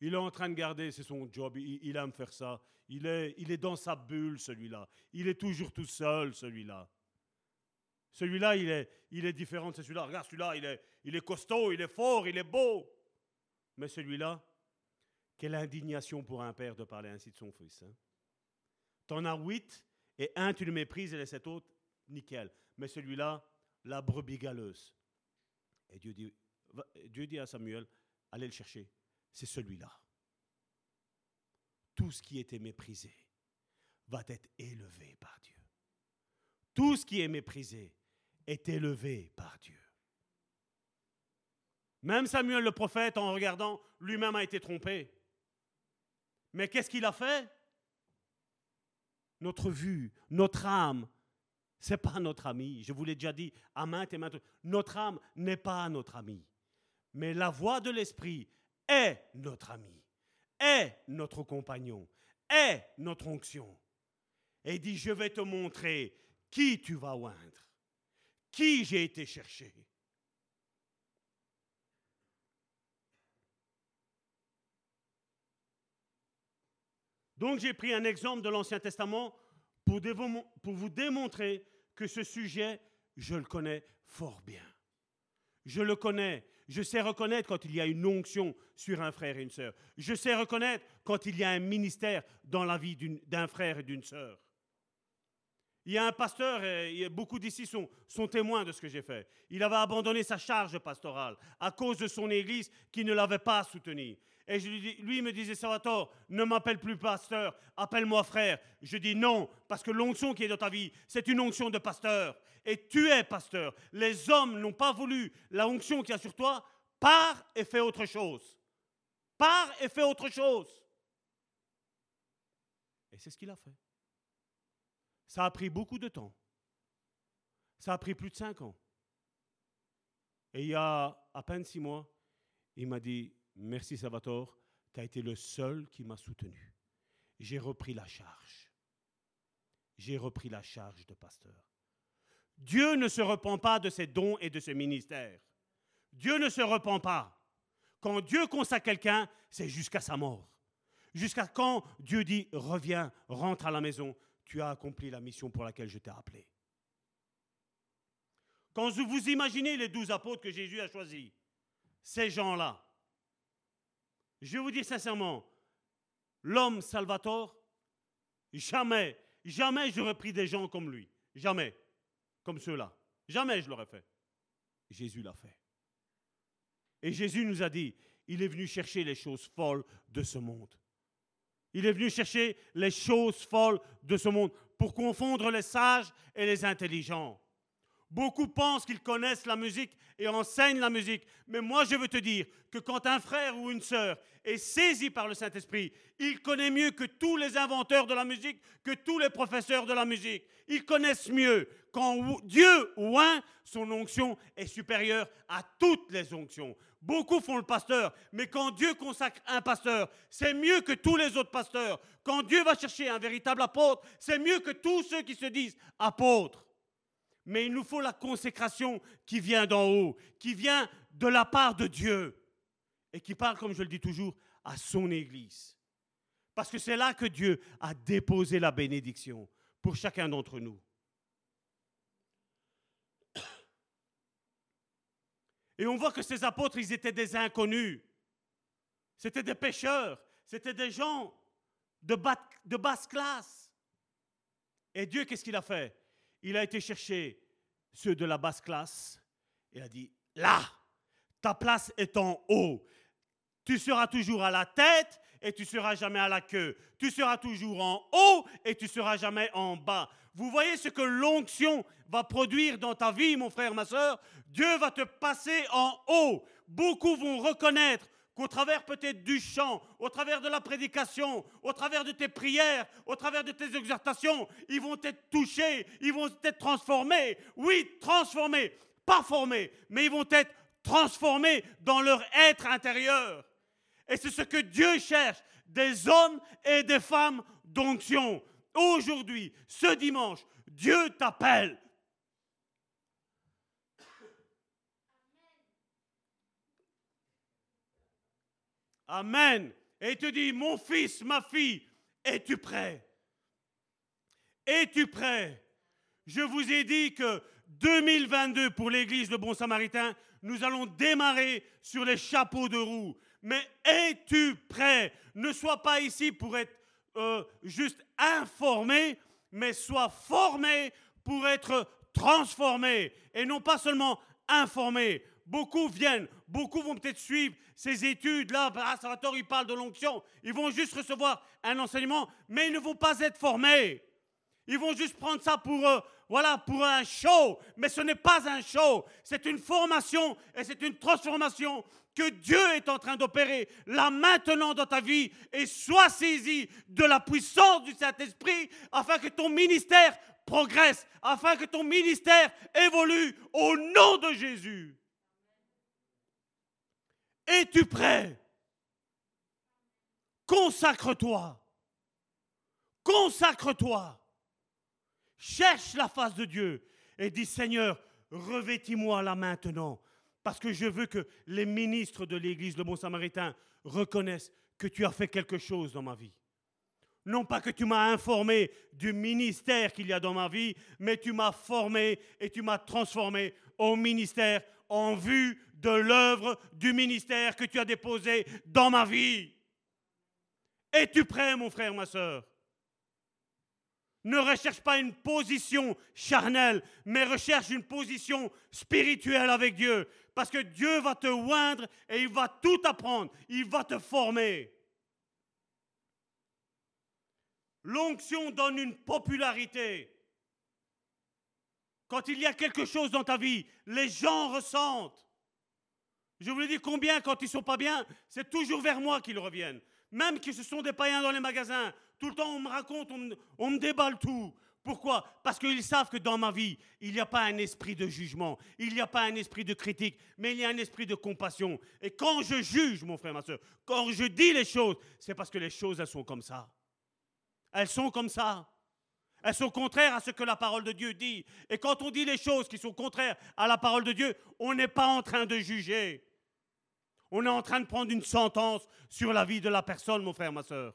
Il est en train de garder, c'est son job, il, aime faire ça. Il est, il est dans sa bulle, celui-là. Il est toujours tout seul, celui-là. Celui-là, il est, il est différent de celui-là. Regarde, celui-là, il est, il est costaud, il est fort, il est beau. Mais celui-là, quelle indignation pour un père de parler ainsi de son fils. Hein? T'en as huit, et un, tu le méprises, et les sept autres, nickel. Mais celui-là, la brebis galeuse. Et Dieu dit, à Samuel, allez le chercher, c'est celui-là. Tout ce qui était méprisé va être élevé par Dieu. Tout ce qui est méprisé est élevé par Dieu. Même Samuel le prophète, en regardant, lui-même a été trompé. Mais qu'est-ce qu'il a fait? Notre vue, notre âme n'est pas notre ami. Je vous l'ai déjà dit à maintes et. Notre âme n'est pas notre ami. Mais la voix de l'Esprit est notre ami, est notre compagnon, est notre onction. Et il dit, je vais te montrer qui tu vas oindre, qui j'ai été chercher. Donc j'ai pris un exemple de l'Ancien Testament pour vous démontrer que ce sujet, je le connais fort bien. Je le connais. Je sais reconnaître quand il y a une onction sur un frère et une sœur. Je sais reconnaître quand il y a un ministère dans la vie d'un frère et d'une sœur. Il y a un pasteur, et beaucoup d'ici sont, sont, témoins de ce que j'ai fait. Il avait abandonné sa charge pastorale à cause de son église qui ne l'avait pas soutenu. Et lui me disait, Salvatore, ne m'appelle plus pasteur, appelle-moi frère. Je dis non, parce que l'onction qui est dans ta vie, c'est une onction de pasteur. Et tu es pasteur. Les hommes n'ont pas voulu la onction qu'il y a sur toi. Pars et fais autre chose. Pars et fais autre chose. Et c'est ce qu'il a fait. Ça a pris beaucoup de temps. Ça a pris plus de cinq ans. Et il y a à peine six mois, il m'a dit, merci Salvatore, tu as été le seul qui m'a soutenu. J'ai repris la charge. J'ai repris la charge de pasteur. Dieu ne se repent pas de ses dons et de ses ministères. Dieu ne se repent pas. Quand Dieu consacre quelqu'un, c'est jusqu'à sa mort. Jusqu'à quand Dieu dit, reviens, rentre à la maison, tu as accompli la mission pour laquelle je t'ai appelé. Quand vous imaginez les douze apôtres que Jésus a choisis, ces gens-là, je vous dire sincèrement, l'homme Salvatore, jamais, jamais j'aurais pris des gens comme lui. Jamais. Comme ceux-là. Jamais je l'aurais fait. Jésus l'a fait. Et Jésus nous a dit, il est venu chercher les choses folles de ce monde. Il est venu chercher les choses folles de ce monde pour confondre les sages et les intelligents. Beaucoup pensent qu'ils connaissent la musique et enseignent la musique. Mais moi, je veux te dire que quand un frère ou une sœur est saisi par le Saint-Esprit, il connaît mieux que tous les inventeurs de la musique, que tous les professeurs de la musique. Ils connaissent mieux. Quand Dieu ou un, son onction est supérieure à toutes les onctions. Beaucoup font le pasteur, mais quand Dieu consacre un pasteur, c'est mieux que tous les autres pasteurs. Quand Dieu va chercher un véritable apôtre, c'est mieux que tous ceux qui se disent apôtres. Mais il nous faut la consécration qui vient d'en haut, qui vient de la part de Dieu et qui parle, comme je le dis toujours, à son Église. Parce que c'est là que Dieu a déposé la bénédiction pour chacun d'entre nous. Et on voit que ces apôtres, ils étaient des inconnus. C'était des pêcheurs. C'était des gens de, de basse classe. Et Dieu, qu'est-ce qu'il a fait? Il a été chercher ceux de la basse classe et a dit, là, ta place est en haut. Tu seras toujours à la tête et tu seras jamais à la queue. Tu seras toujours en haut et tu seras jamais en bas. Vous voyez ce que l'onction va produire dans ta vie, mon frère, ma soeur Dieu va te passer en haut. Beaucoup vont reconnaître qu'au travers peut-être du chant, au travers de la prédication, au travers de tes prières, au travers de tes exhortations, ils vont être touchés, ils vont être transformés. Oui, transformés, pas formés, mais ils vont être transformés dans leur être intérieur. Et c'est ce que Dieu cherche, des hommes et des femmes d'onction. Aujourd'hui, ce dimanche, Dieu t'appelle Amen. Et il te dit, mon fils, ma fille, es-tu prêt? Es-tu prêt? Je vous ai dit que 2022 pour l'Église de Bon Samaritain, nous allons démarrer sur les chapeaux de roue. Mais es-tu prêt? Ne sois pas ici pour être euh, juste informé, mais sois formé pour être transformé. Et non pas seulement informé. Beaucoup viennent, beaucoup vont peut-être suivre ces études-là. Ah, Salvatore, il parle de l'onction. Ils vont juste recevoir un enseignement, mais ils ne vont pas être formés. Ils vont juste prendre ça pour, euh, voilà, pour un show. Mais ce n'est pas un show. C'est une formation et c'est une transformation que Dieu est en train d'opérer là maintenant dans ta vie. Et sois saisi de la puissance du Saint-Esprit afin que ton ministère progresse, afin que ton ministère évolue au nom de Jésus. Es-tu prêt? Consacre-toi. Consacre-toi. Cherche la face de Dieu et dis Seigneur, revêtis-moi là maintenant. Parce que je veux que les ministres de l'Église de Bon Samaritain reconnaissent que tu as fait quelque chose dans ma vie. Non pas que tu m'as informé du ministère qu'il y a dans ma vie, mais tu m'as formé et tu m'as transformé au ministère en vue de l'œuvre du ministère que tu as déposé dans ma vie. Es-tu prêt, mon frère, ma soeur Ne recherche pas une position charnelle, mais recherche une position spirituelle avec Dieu. Parce que Dieu va te oindre et il va tout apprendre. Il va te former. L'onction donne une popularité. Quand il y a quelque chose dans ta vie, les gens ressentent. Je vous le dis combien, quand ils sont pas bien, c'est toujours vers moi qu'ils reviennent. Même que ce sont des païens dans les magasins. Tout le temps, on me raconte, on me, déballe tout. Pourquoi? Parce qu'ils savent que dans ma vie, il n'y a pas un esprit de jugement, il n'y a pas un esprit de critique, mais il y a un esprit de compassion. Et quand je juge, mon frère, ma soeur, quand je dis les choses, c'est parce que les choses, elles sont comme ça. Elles sont comme ça. Elles sont contraires à ce que la parole de Dieu dit. Et quand on dit les choses qui sont contraires à la parole de Dieu, on n'est pas en train de juger. On est en train de prendre une sentence sur la vie de la personne, mon frère, ma soeur.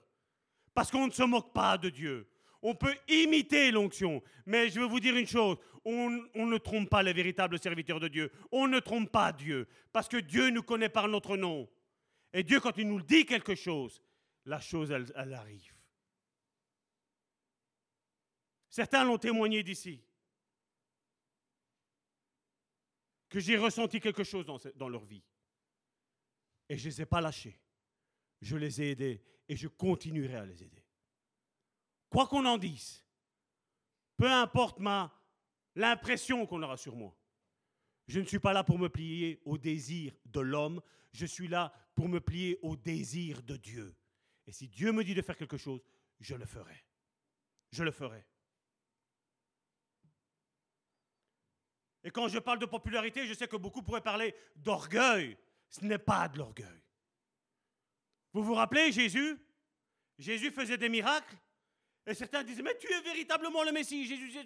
Parce qu'on ne se moque pas de Dieu. On peut imiter l'onction. Mais je veux vous dire une chose, on, ne trompe pas les véritables serviteurs de Dieu. On ne trompe pas Dieu. Parce que Dieu nous connaît par notre nom. Et Dieu, quand il nous dit quelque chose, la chose, elle, arrive. Certains l'ont témoigné d'ici. Que j'ai ressenti quelque chose dans leur vie. Et je ne les ai pas lâchés. Je les ai aidés et je continuerai à les aider. Quoi qu'on en dise, peu importe ma l'impression qu'on aura sur moi, je ne suis pas là pour me plier au désir de l'homme, je suis là pour me plier au désir de Dieu. Et si Dieu me dit de faire quelque chose, je le ferai. Je le ferai. Et quand je parle de popularité, je sais que beaucoup pourraient parler d'orgueil. Ce n'est pas de l'orgueil. Vous vous rappelez Jésus? Jésus faisait des miracles et certains disaient Mais tu es véritablement le Messie. Jésus disait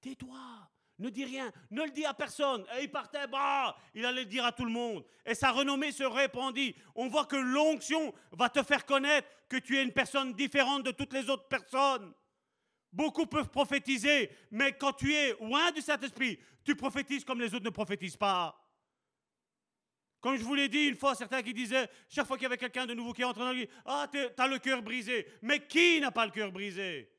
Tais-toi, ne dis rien, ne le dis à personne. Et il partait, bah, il allait le dire à tout le monde. Et sa renommée se répandit. On voit que l'onction va te faire connaître que tu es une personne différente de toutes les autres personnes. Beaucoup peuvent prophétiser, mais quand tu es loin du Saint-Esprit, tu prophétises comme les autres ne prophétisent pas. Comme je vous l'ai dit une fois, certains qui disaient, chaque fois qu'il y avait quelqu'un de nouveau qui entrait dans l'église, ah, t'as le cœur brisé. Mais qui n'a pas le cœur brisé?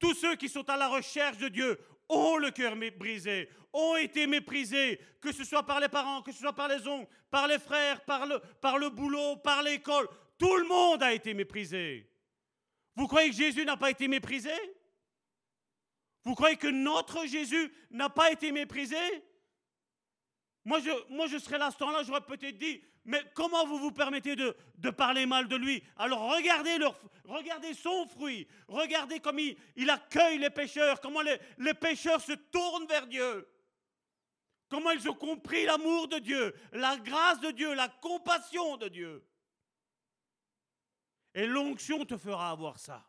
Tous ceux qui sont à la recherche de Dieu ont le cœur brisé, ont été méprisés, que ce soit par les parents, que ce soit par les oncles, par les frères, le, par le boulot, par l'école. Tout le monde a été méprisé. Vous croyez que Jésus n'a pas été méprisé? Vous croyez que notre Jésus n'a pas été méprisé? Moi je, moi, je serais là ce temps-là, j'aurais peut-être dit, mais comment vous vous permettez de, parler mal de lui? Alors regardez, leur, regardez son fruit, regardez comme il, il accueille les pécheurs, comment les, les pécheurs se tournent vers Dieu, comment ils ont compris l'amour de Dieu, la grâce de Dieu, la compassion de Dieu. Et l'onction te fera avoir ça,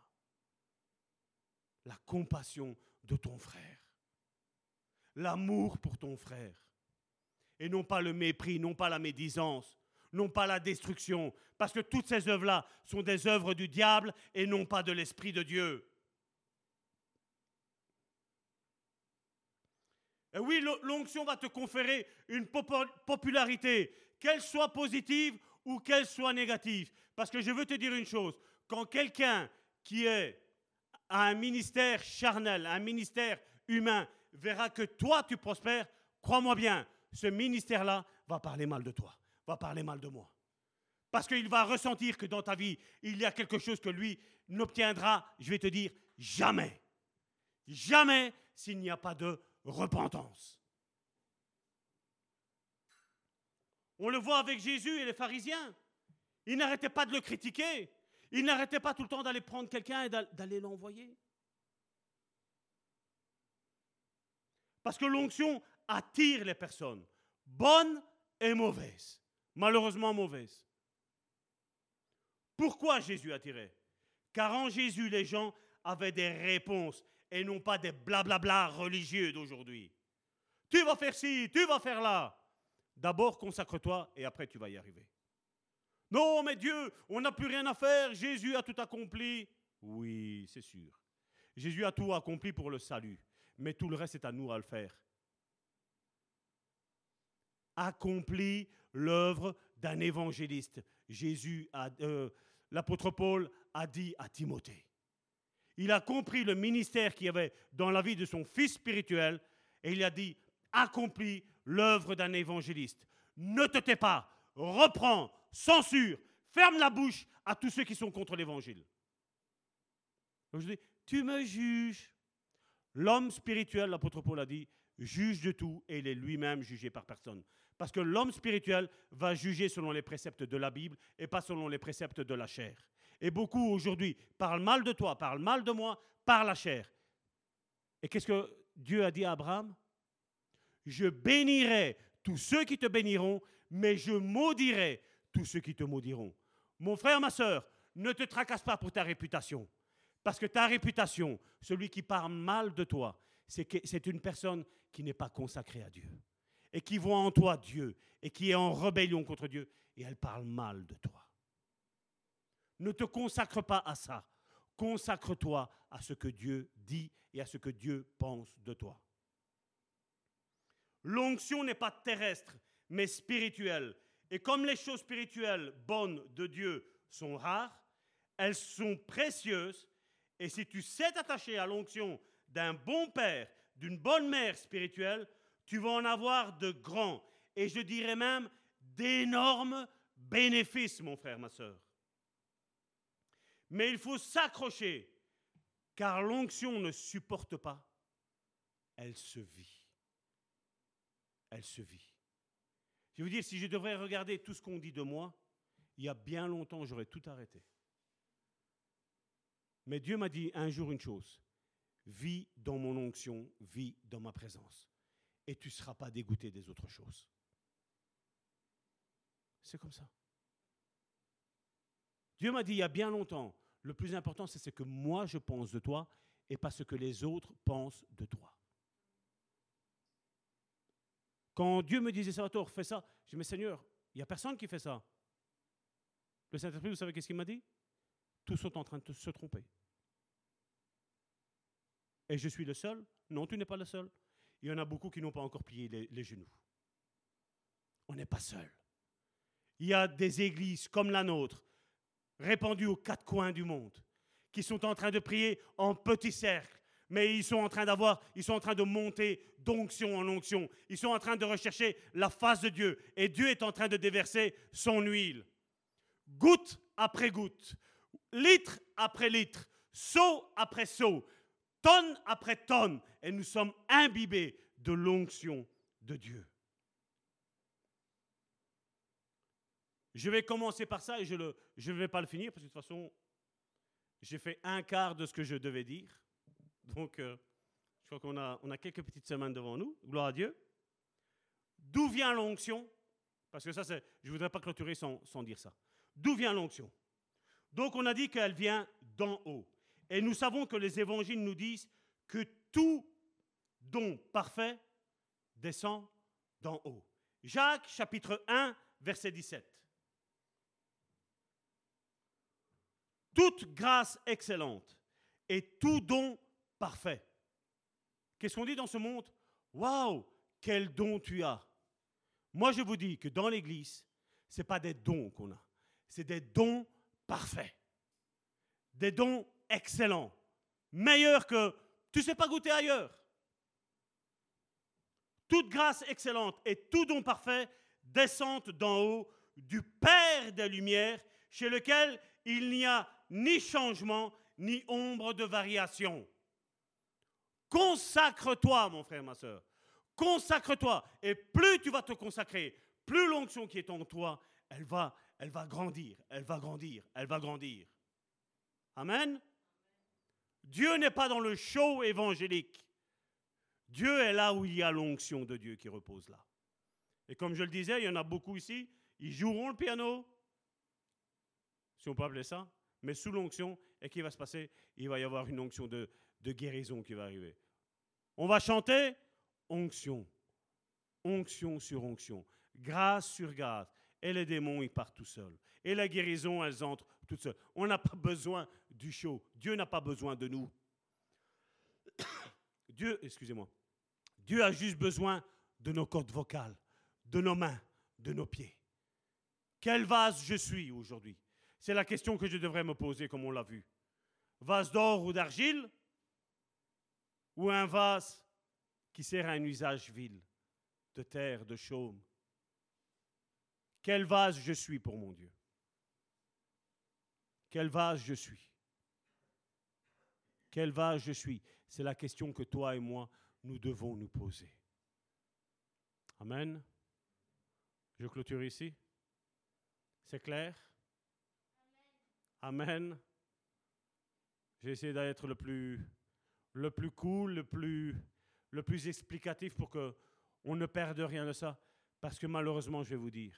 la compassion de ton frère, l'amour pour ton frère et non pas le mépris, non pas la médisance, non pas la destruction, parce que toutes ces œuvres-là sont des œuvres du diable et non pas de l'Esprit de Dieu. Et oui, l'onction va te conférer une popularité, qu'elle soit positive ou qu'elle soit négative. Parce que je veux te dire une chose, quand quelqu'un qui est à un ministère charnel, un ministère humain, verra que toi tu prospères, crois-moi bien, ce ministère-là va parler mal de toi, va parler mal de moi. Parce qu'il va ressentir que dans ta vie, il y a quelque chose que lui n'obtiendra, je vais te dire, jamais. Jamais s'il n'y a pas de repentance. On le voit avec Jésus et les pharisiens. Ils n'arrêtaient pas de le critiquer. Ils n'arrêtaient pas tout le temps d'aller prendre quelqu'un et d'aller l'envoyer. Parce que l'onction attire les personnes, bonnes et mauvaises. Malheureusement mauvaises. Pourquoi Jésus attirait? Car en Jésus, les gens avaient des réponses et non pas des blablabla religieux d'aujourd'hui. Tu vas faire ci, tu vas faire là. D'abord, consacre-toi et après tu vas y arriver. Non, mais Dieu, on n'a plus rien à faire, Jésus a tout accompli. Oui, c'est sûr. Jésus a tout accompli pour le salut, mais tout le reste est à nous à le faire accomplit l'œuvre d'un évangéliste. Jésus, euh, l'apôtre Paul a dit à Timothée. Il a compris le ministère qu'il y avait dans la vie de son fils spirituel et il a dit accomplis l'œuvre d'un évangéliste. Ne te tais pas, reprends, censure, ferme la bouche à tous ceux qui sont contre l'évangile. Je dis, tu me juges. L'homme spirituel, l'apôtre Paul a dit, juge de tout et il est lui-même jugé par personne. Parce que l'homme spirituel va juger selon les préceptes de la Bible et pas selon les préceptes de la chair. Et beaucoup aujourd'hui parlent mal de toi, parlent mal de moi par la chair. Et qu'est-ce que Dieu a dit à Abraham? Je bénirai tous ceux qui te béniront, mais je maudirai tous ceux qui te maudiront. Mon frère, ma soeur, ne te tracasse pas pour ta réputation. Parce que ta réputation, celui qui parle mal de toi, c'est une personne qui n'est pas consacrée à Dieu et qui voit en toi Dieu et qui est en rébellion contre Dieu et elle parle mal de toi. Ne te consacre pas à ça. Consacre-toi à ce que Dieu dit et à ce que Dieu pense de toi. L'onction n'est pas terrestre, mais spirituelle. Et comme les choses spirituelles bonnes de Dieu sont rares, elles sont précieuses. Et si tu sais t'attacher à l'onction d'un bon père, d'une bonne mère spirituelle, tu vas en avoir de grands, et je dirais même d'énormes bénéfices, mon frère, ma soeur. Mais il faut s'accrocher, car l'onction ne supporte pas, elle se vit. Elle se vit. Je vous dire, si je devrais regarder tout ce qu'on dit de moi, il y a bien longtemps, j'aurais tout arrêté. Mais Dieu m'a dit un jour une chose, vis dans mon onction, vis dans ma présence, et tu ne seras pas dégoûté des autres choses. C'est comme ça. Dieu m'a dit il y a bien longtemps, le plus important c'est ce que moi je pense de toi et pas ce que les autres pensent de toi. Quand Dieu me disait, Salvatore, fais ça, je dis, mais Seigneur, il n'y a personne qui fait ça. Le Saint-Esprit, vous savez qu'est-ce qu'il m'a dit? Tous sont en train de se tromper. Et je suis le seul? Non, tu n'es pas le seul. Il y en a beaucoup qui n'ont pas encore plié les, genoux. On n'est pas seul. Il y a des églises comme la nôtre, répandues aux quatre coins du monde, qui sont en train de prier en petits cercles, mais ils sont en train d'avoir, ils sont en train de monter d'onction en onction. Ils sont en train de rechercher la face de Dieu, et Dieu est en train de déverser son huile, goutte après goutte, litre après litre, seau après seau, tonne après tonne, et nous sommes imbibés de l'onction de Dieu. Je vais commencer par ça et je ne vais pas le finir parce que de toute façon, j'ai fait un quart de ce que je devais dire. Donc, euh, je crois qu'on a, on a quelques petites semaines devant nous. Gloire à Dieu. D'où vient l'onction? Parce que ça, c'est, je ne voudrais pas clôturer sans, sans dire ça. D'où vient l'onction? Donc, on a dit qu'elle vient d'en haut. Et nous savons que les évangiles nous disent que tout don parfait descend d'en haut. Jacques chapitre 1, verset 17. Toute grâce excellente et tout don parfait. Qu'est-ce qu'on dit dans ce monde? Waouh, quel don tu as Moi, je vous dis que dans l'Église, ce n'est pas des dons qu'on a, c'est des dons parfaits. Des dons excellent, meilleur que tu ne sais pas goûter ailleurs. Toute grâce excellente et tout don parfait descendent d'en haut du Père des Lumières, chez lequel il n'y a ni changement, ni ombre de variation. Consacre-toi, mon frère, ma soeur. Consacre-toi. Et plus tu vas te consacrer, plus l'onction qui est en toi, elle va, elle va grandir, elle va grandir, elle va grandir. Amen. Dieu n'est pas dans le show évangélique. Dieu est là où il y a l'onction de Dieu qui repose là. Et comme je le disais, il y en a beaucoup ici, ils joueront le piano, si on peut appeler ça, mais sous l'onction, et qui va se passer? Il va y avoir une onction de, de guérison qui va arriver. On va chanter onction, onction sur onction, grâce sur grâce. Et les démons, ils partent tout seuls. Et la guérison, elles entrent toutes seules. On n'a pas besoin du show. Dieu n'a pas besoin de nous. Dieu, excusez-moi, Dieu a juste besoin de nos cordes vocales, de nos mains, de nos pieds. Quel vase je suis aujourd'hui? C'est la question que je devrais me poser, comme on l'a vu. Vase d'or ou d'argile? Ou un vase qui sert à un usage vil, de terre, de chaume? Quel vase je suis pour mon Dieu? Quel vase je suis? Quel vase je suis? C'est la question que toi et moi, nous devons nous poser. Amen. Je clôture ici. C'est clair? Amen. J'ai essayé d'être le plus, le plus cool, le plus, le plus explicatif pour que on ne perde rien de ça. Parce que malheureusement, je vais vous dire,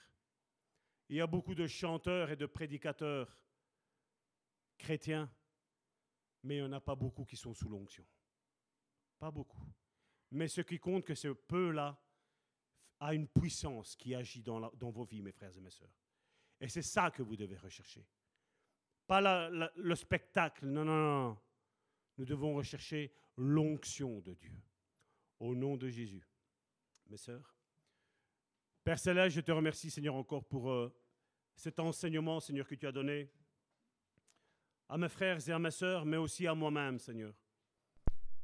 il y a beaucoup de chanteurs et de prédicateurs chrétiens mais il n'y en a pas beaucoup qui sont sous l'onction. Pas beaucoup. Mais ce qui compte, que ce peu-là a une puissance qui agit dans, vos vies, mes frères et mes sœurs. Et c'est ça que vous devez rechercher. Pas le spectacle, non, non, non. Nous devons rechercher l'onction de Dieu. Au nom de Jésus. Mes sœurs, Père Céleste, je te remercie, Seigneur, encore pour euh, cet enseignement, Seigneur, que tu as donné à mes frères et à mes sœurs, mais aussi à moi-même, Seigneur.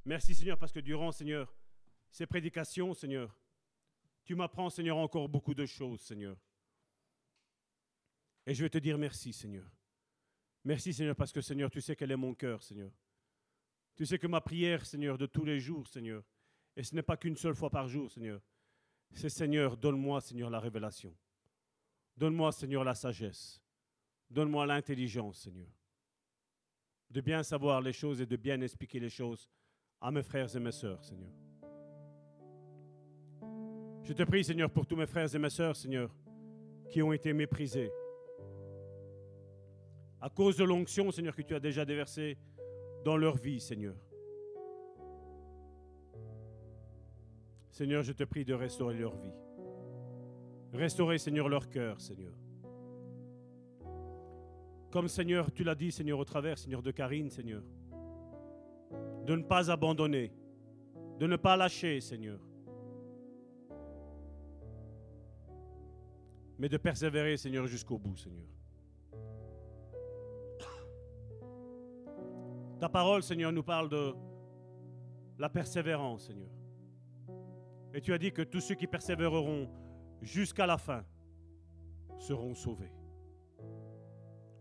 Merci, Seigneur, parce que durant, Seigneur, ces prédications, Seigneur, tu m'apprends, Seigneur, encore beaucoup de choses, Seigneur. Et je vais te dire merci, Seigneur. Merci, Seigneur, parce que, Seigneur, tu sais quel est mon cœur, Seigneur. Tu sais que ma prière, Seigneur, de tous les jours, Seigneur, et ce n'est pas qu'une seule fois par jour, Seigneur, c'est Seigneur, donne-moi, Seigneur, la révélation. Donne-moi, Seigneur, la sagesse. Donne-moi l'intelligence, Seigneur. De bien savoir les choses et de bien expliquer les choses à mes frères et mes sœurs, Seigneur. Je te prie, Seigneur, pour tous mes frères et mes sœurs, Seigneur, qui ont été méprisés. À cause de l'onction, Seigneur, que tu as déjà déversée dans leur vie, Seigneur. Seigneur, je te prie de restaurer leur vie. Restaurer, Seigneur, leur cœur, Seigneur. Comme, Seigneur, tu l'as dit, Seigneur, au travers, Seigneur, de Karine, Seigneur. De ne pas abandonner. De ne pas lâcher, Seigneur. Mais de persévérer, Seigneur, jusqu'au bout, Seigneur. Ta parole, Seigneur, nous parle de la persévérance, Seigneur. Et tu as dit que tous ceux qui persévéreront jusqu'à la fin seront sauvés.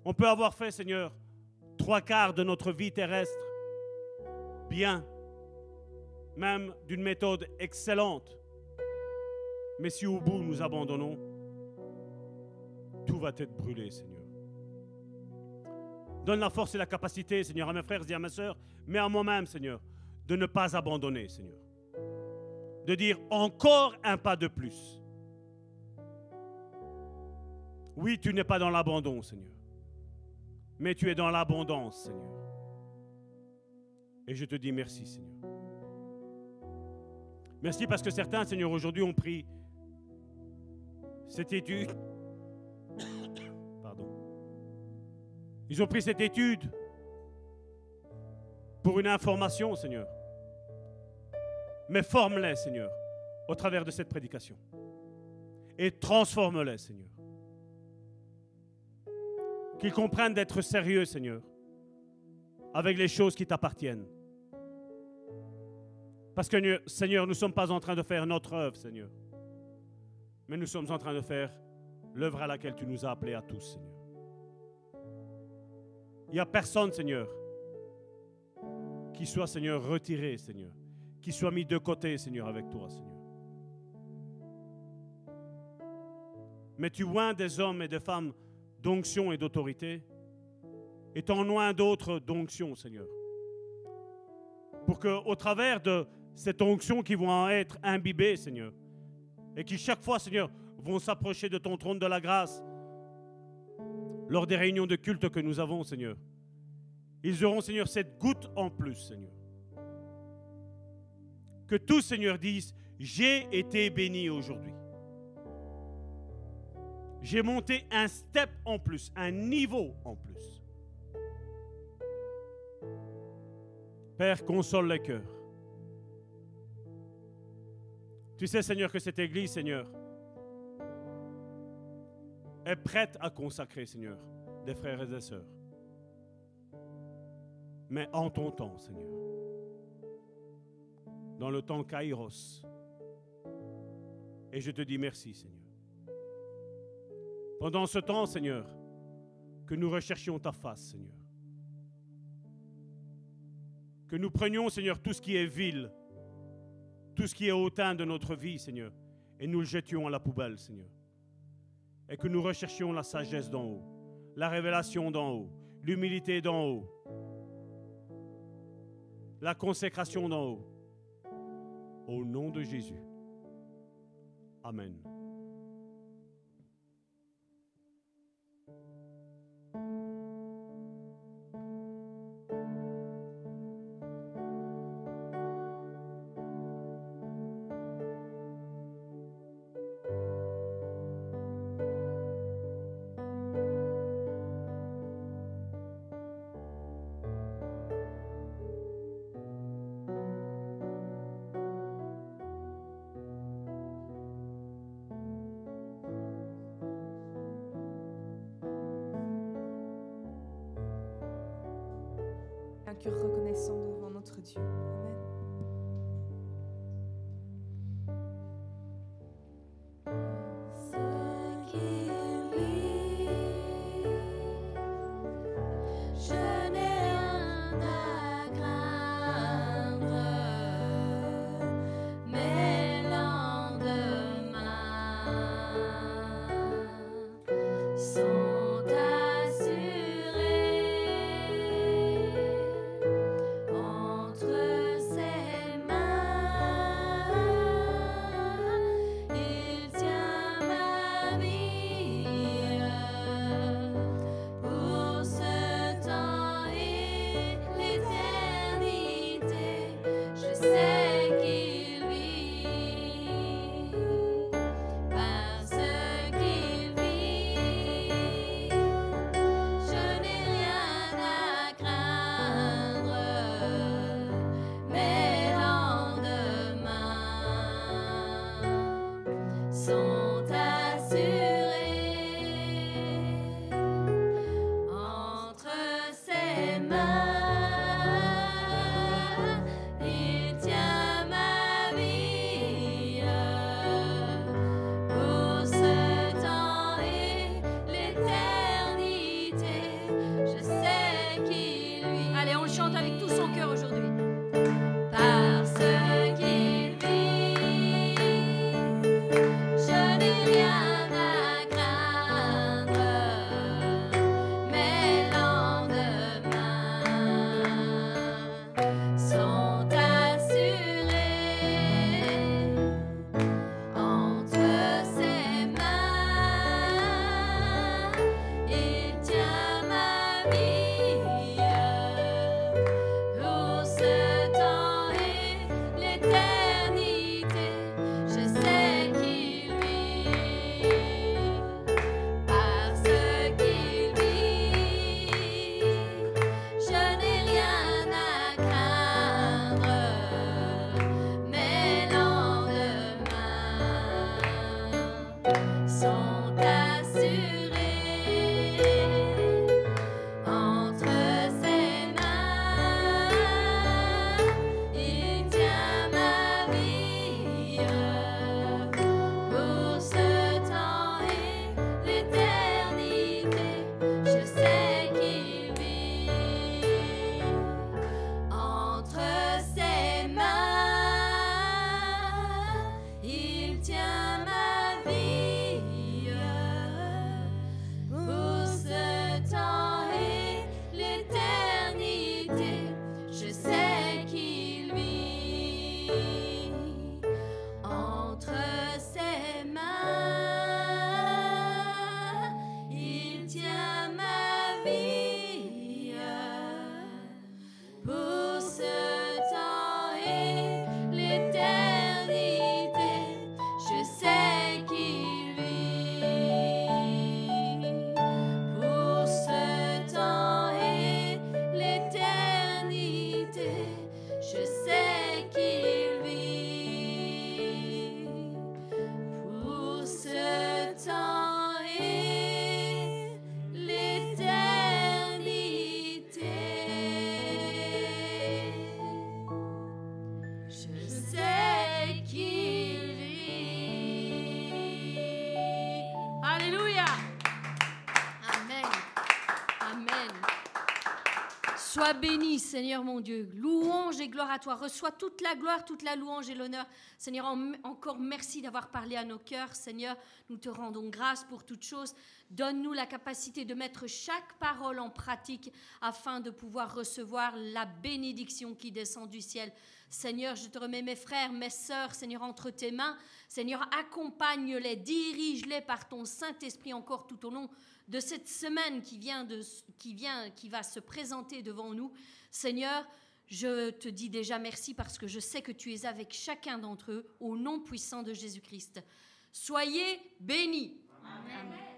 On peut avoir fait, Seigneur, trois quarts de notre vie terrestre bien, même d'une méthode excellente. Mais si au bout nous abandonnons, tout va être brûlé, Seigneur. Donne la force et la capacité, Seigneur, à mes frères et à mes sœurs, mais à moi-même, Seigneur, de ne pas abandonner, Seigneur. De dire encore un pas de plus. Oui, tu n'es pas dans l'abandon, Seigneur. Mais tu es dans l'abondance, Seigneur. Et je te dis merci, Seigneur. Merci parce que certains, Seigneur, aujourd'hui ont pris cette étude. Pardon. Ils ont pris cette étude pour une information, Seigneur. Mais forme-les, Seigneur, au travers de cette prédication. Et transforme-les, Seigneur. Qu'ils comprennent d'être sérieux, Seigneur, avec les choses qui t'appartiennent. Parce que, Seigneur, nous ne sommes pas en train de faire notre œuvre, Seigneur. Mais nous sommes en train de faire l'œuvre à laquelle tu nous as appelés à tous, Seigneur. Il n'y a personne, Seigneur, qui soit, Seigneur, retiré, Seigneur. Qui soit mis de côté, Seigneur, avec toi, Seigneur. Mais tu oins des hommes et des femmes d'onction et d'autorité, t'en loin d'autres d'onction, Seigneur. Pour qu'au travers de cette onction qui vont être imbibées, Seigneur, et qui chaque fois, Seigneur, vont s'approcher de ton trône de la grâce, lors des réunions de culte que nous avons, Seigneur, ils auront, Seigneur, cette goutte en plus, Seigneur. Que tous, Seigneur, disent, j'ai été béni aujourd'hui. J'ai monté un step en plus, un niveau en plus. Père, console les cœurs. Tu sais, Seigneur, que cette Église, Seigneur, est prête à consacrer, Seigneur, des frères et des sœurs. Mais en ton temps, Seigneur. Dans le temps Kairos. Et je te dis merci, Seigneur. Pendant ce temps, Seigneur, que nous recherchions ta face, Seigneur. Que nous prenions, Seigneur, tout ce qui est vil, tout ce qui est hautain de notre vie, Seigneur, et nous le jetions à la poubelle, Seigneur. Et que nous recherchions la sagesse d'en haut, la révélation d'en haut, l'humilité d'en haut, la consécration d'en haut. Au nom de Jésus. Amen. Un cœur Sois béni, Seigneur mon Dieu. Louange et gloire à toi. Reçois toute la gloire, toute la louange et l'honneur. Seigneur, en- encore merci d'avoir parlé à nos cœurs. Seigneur, nous te rendons grâce pour toutes choses. Donne-nous la capacité de mettre chaque parole en pratique afin de pouvoir recevoir la bénédiction qui descend du ciel. Seigneur, je te remets mes frères, mes sœurs, Seigneur, entre tes mains. Seigneur, accompagne-les, dirige-les par ton Saint-Esprit encore tout au long de cette semaine qui vient, qui va se présenter devant nous. Seigneur, je te dis déjà merci parce que je sais que tu es avec chacun d'entre eux au nom puissant de Jésus-Christ. Soyez bénis. Amen.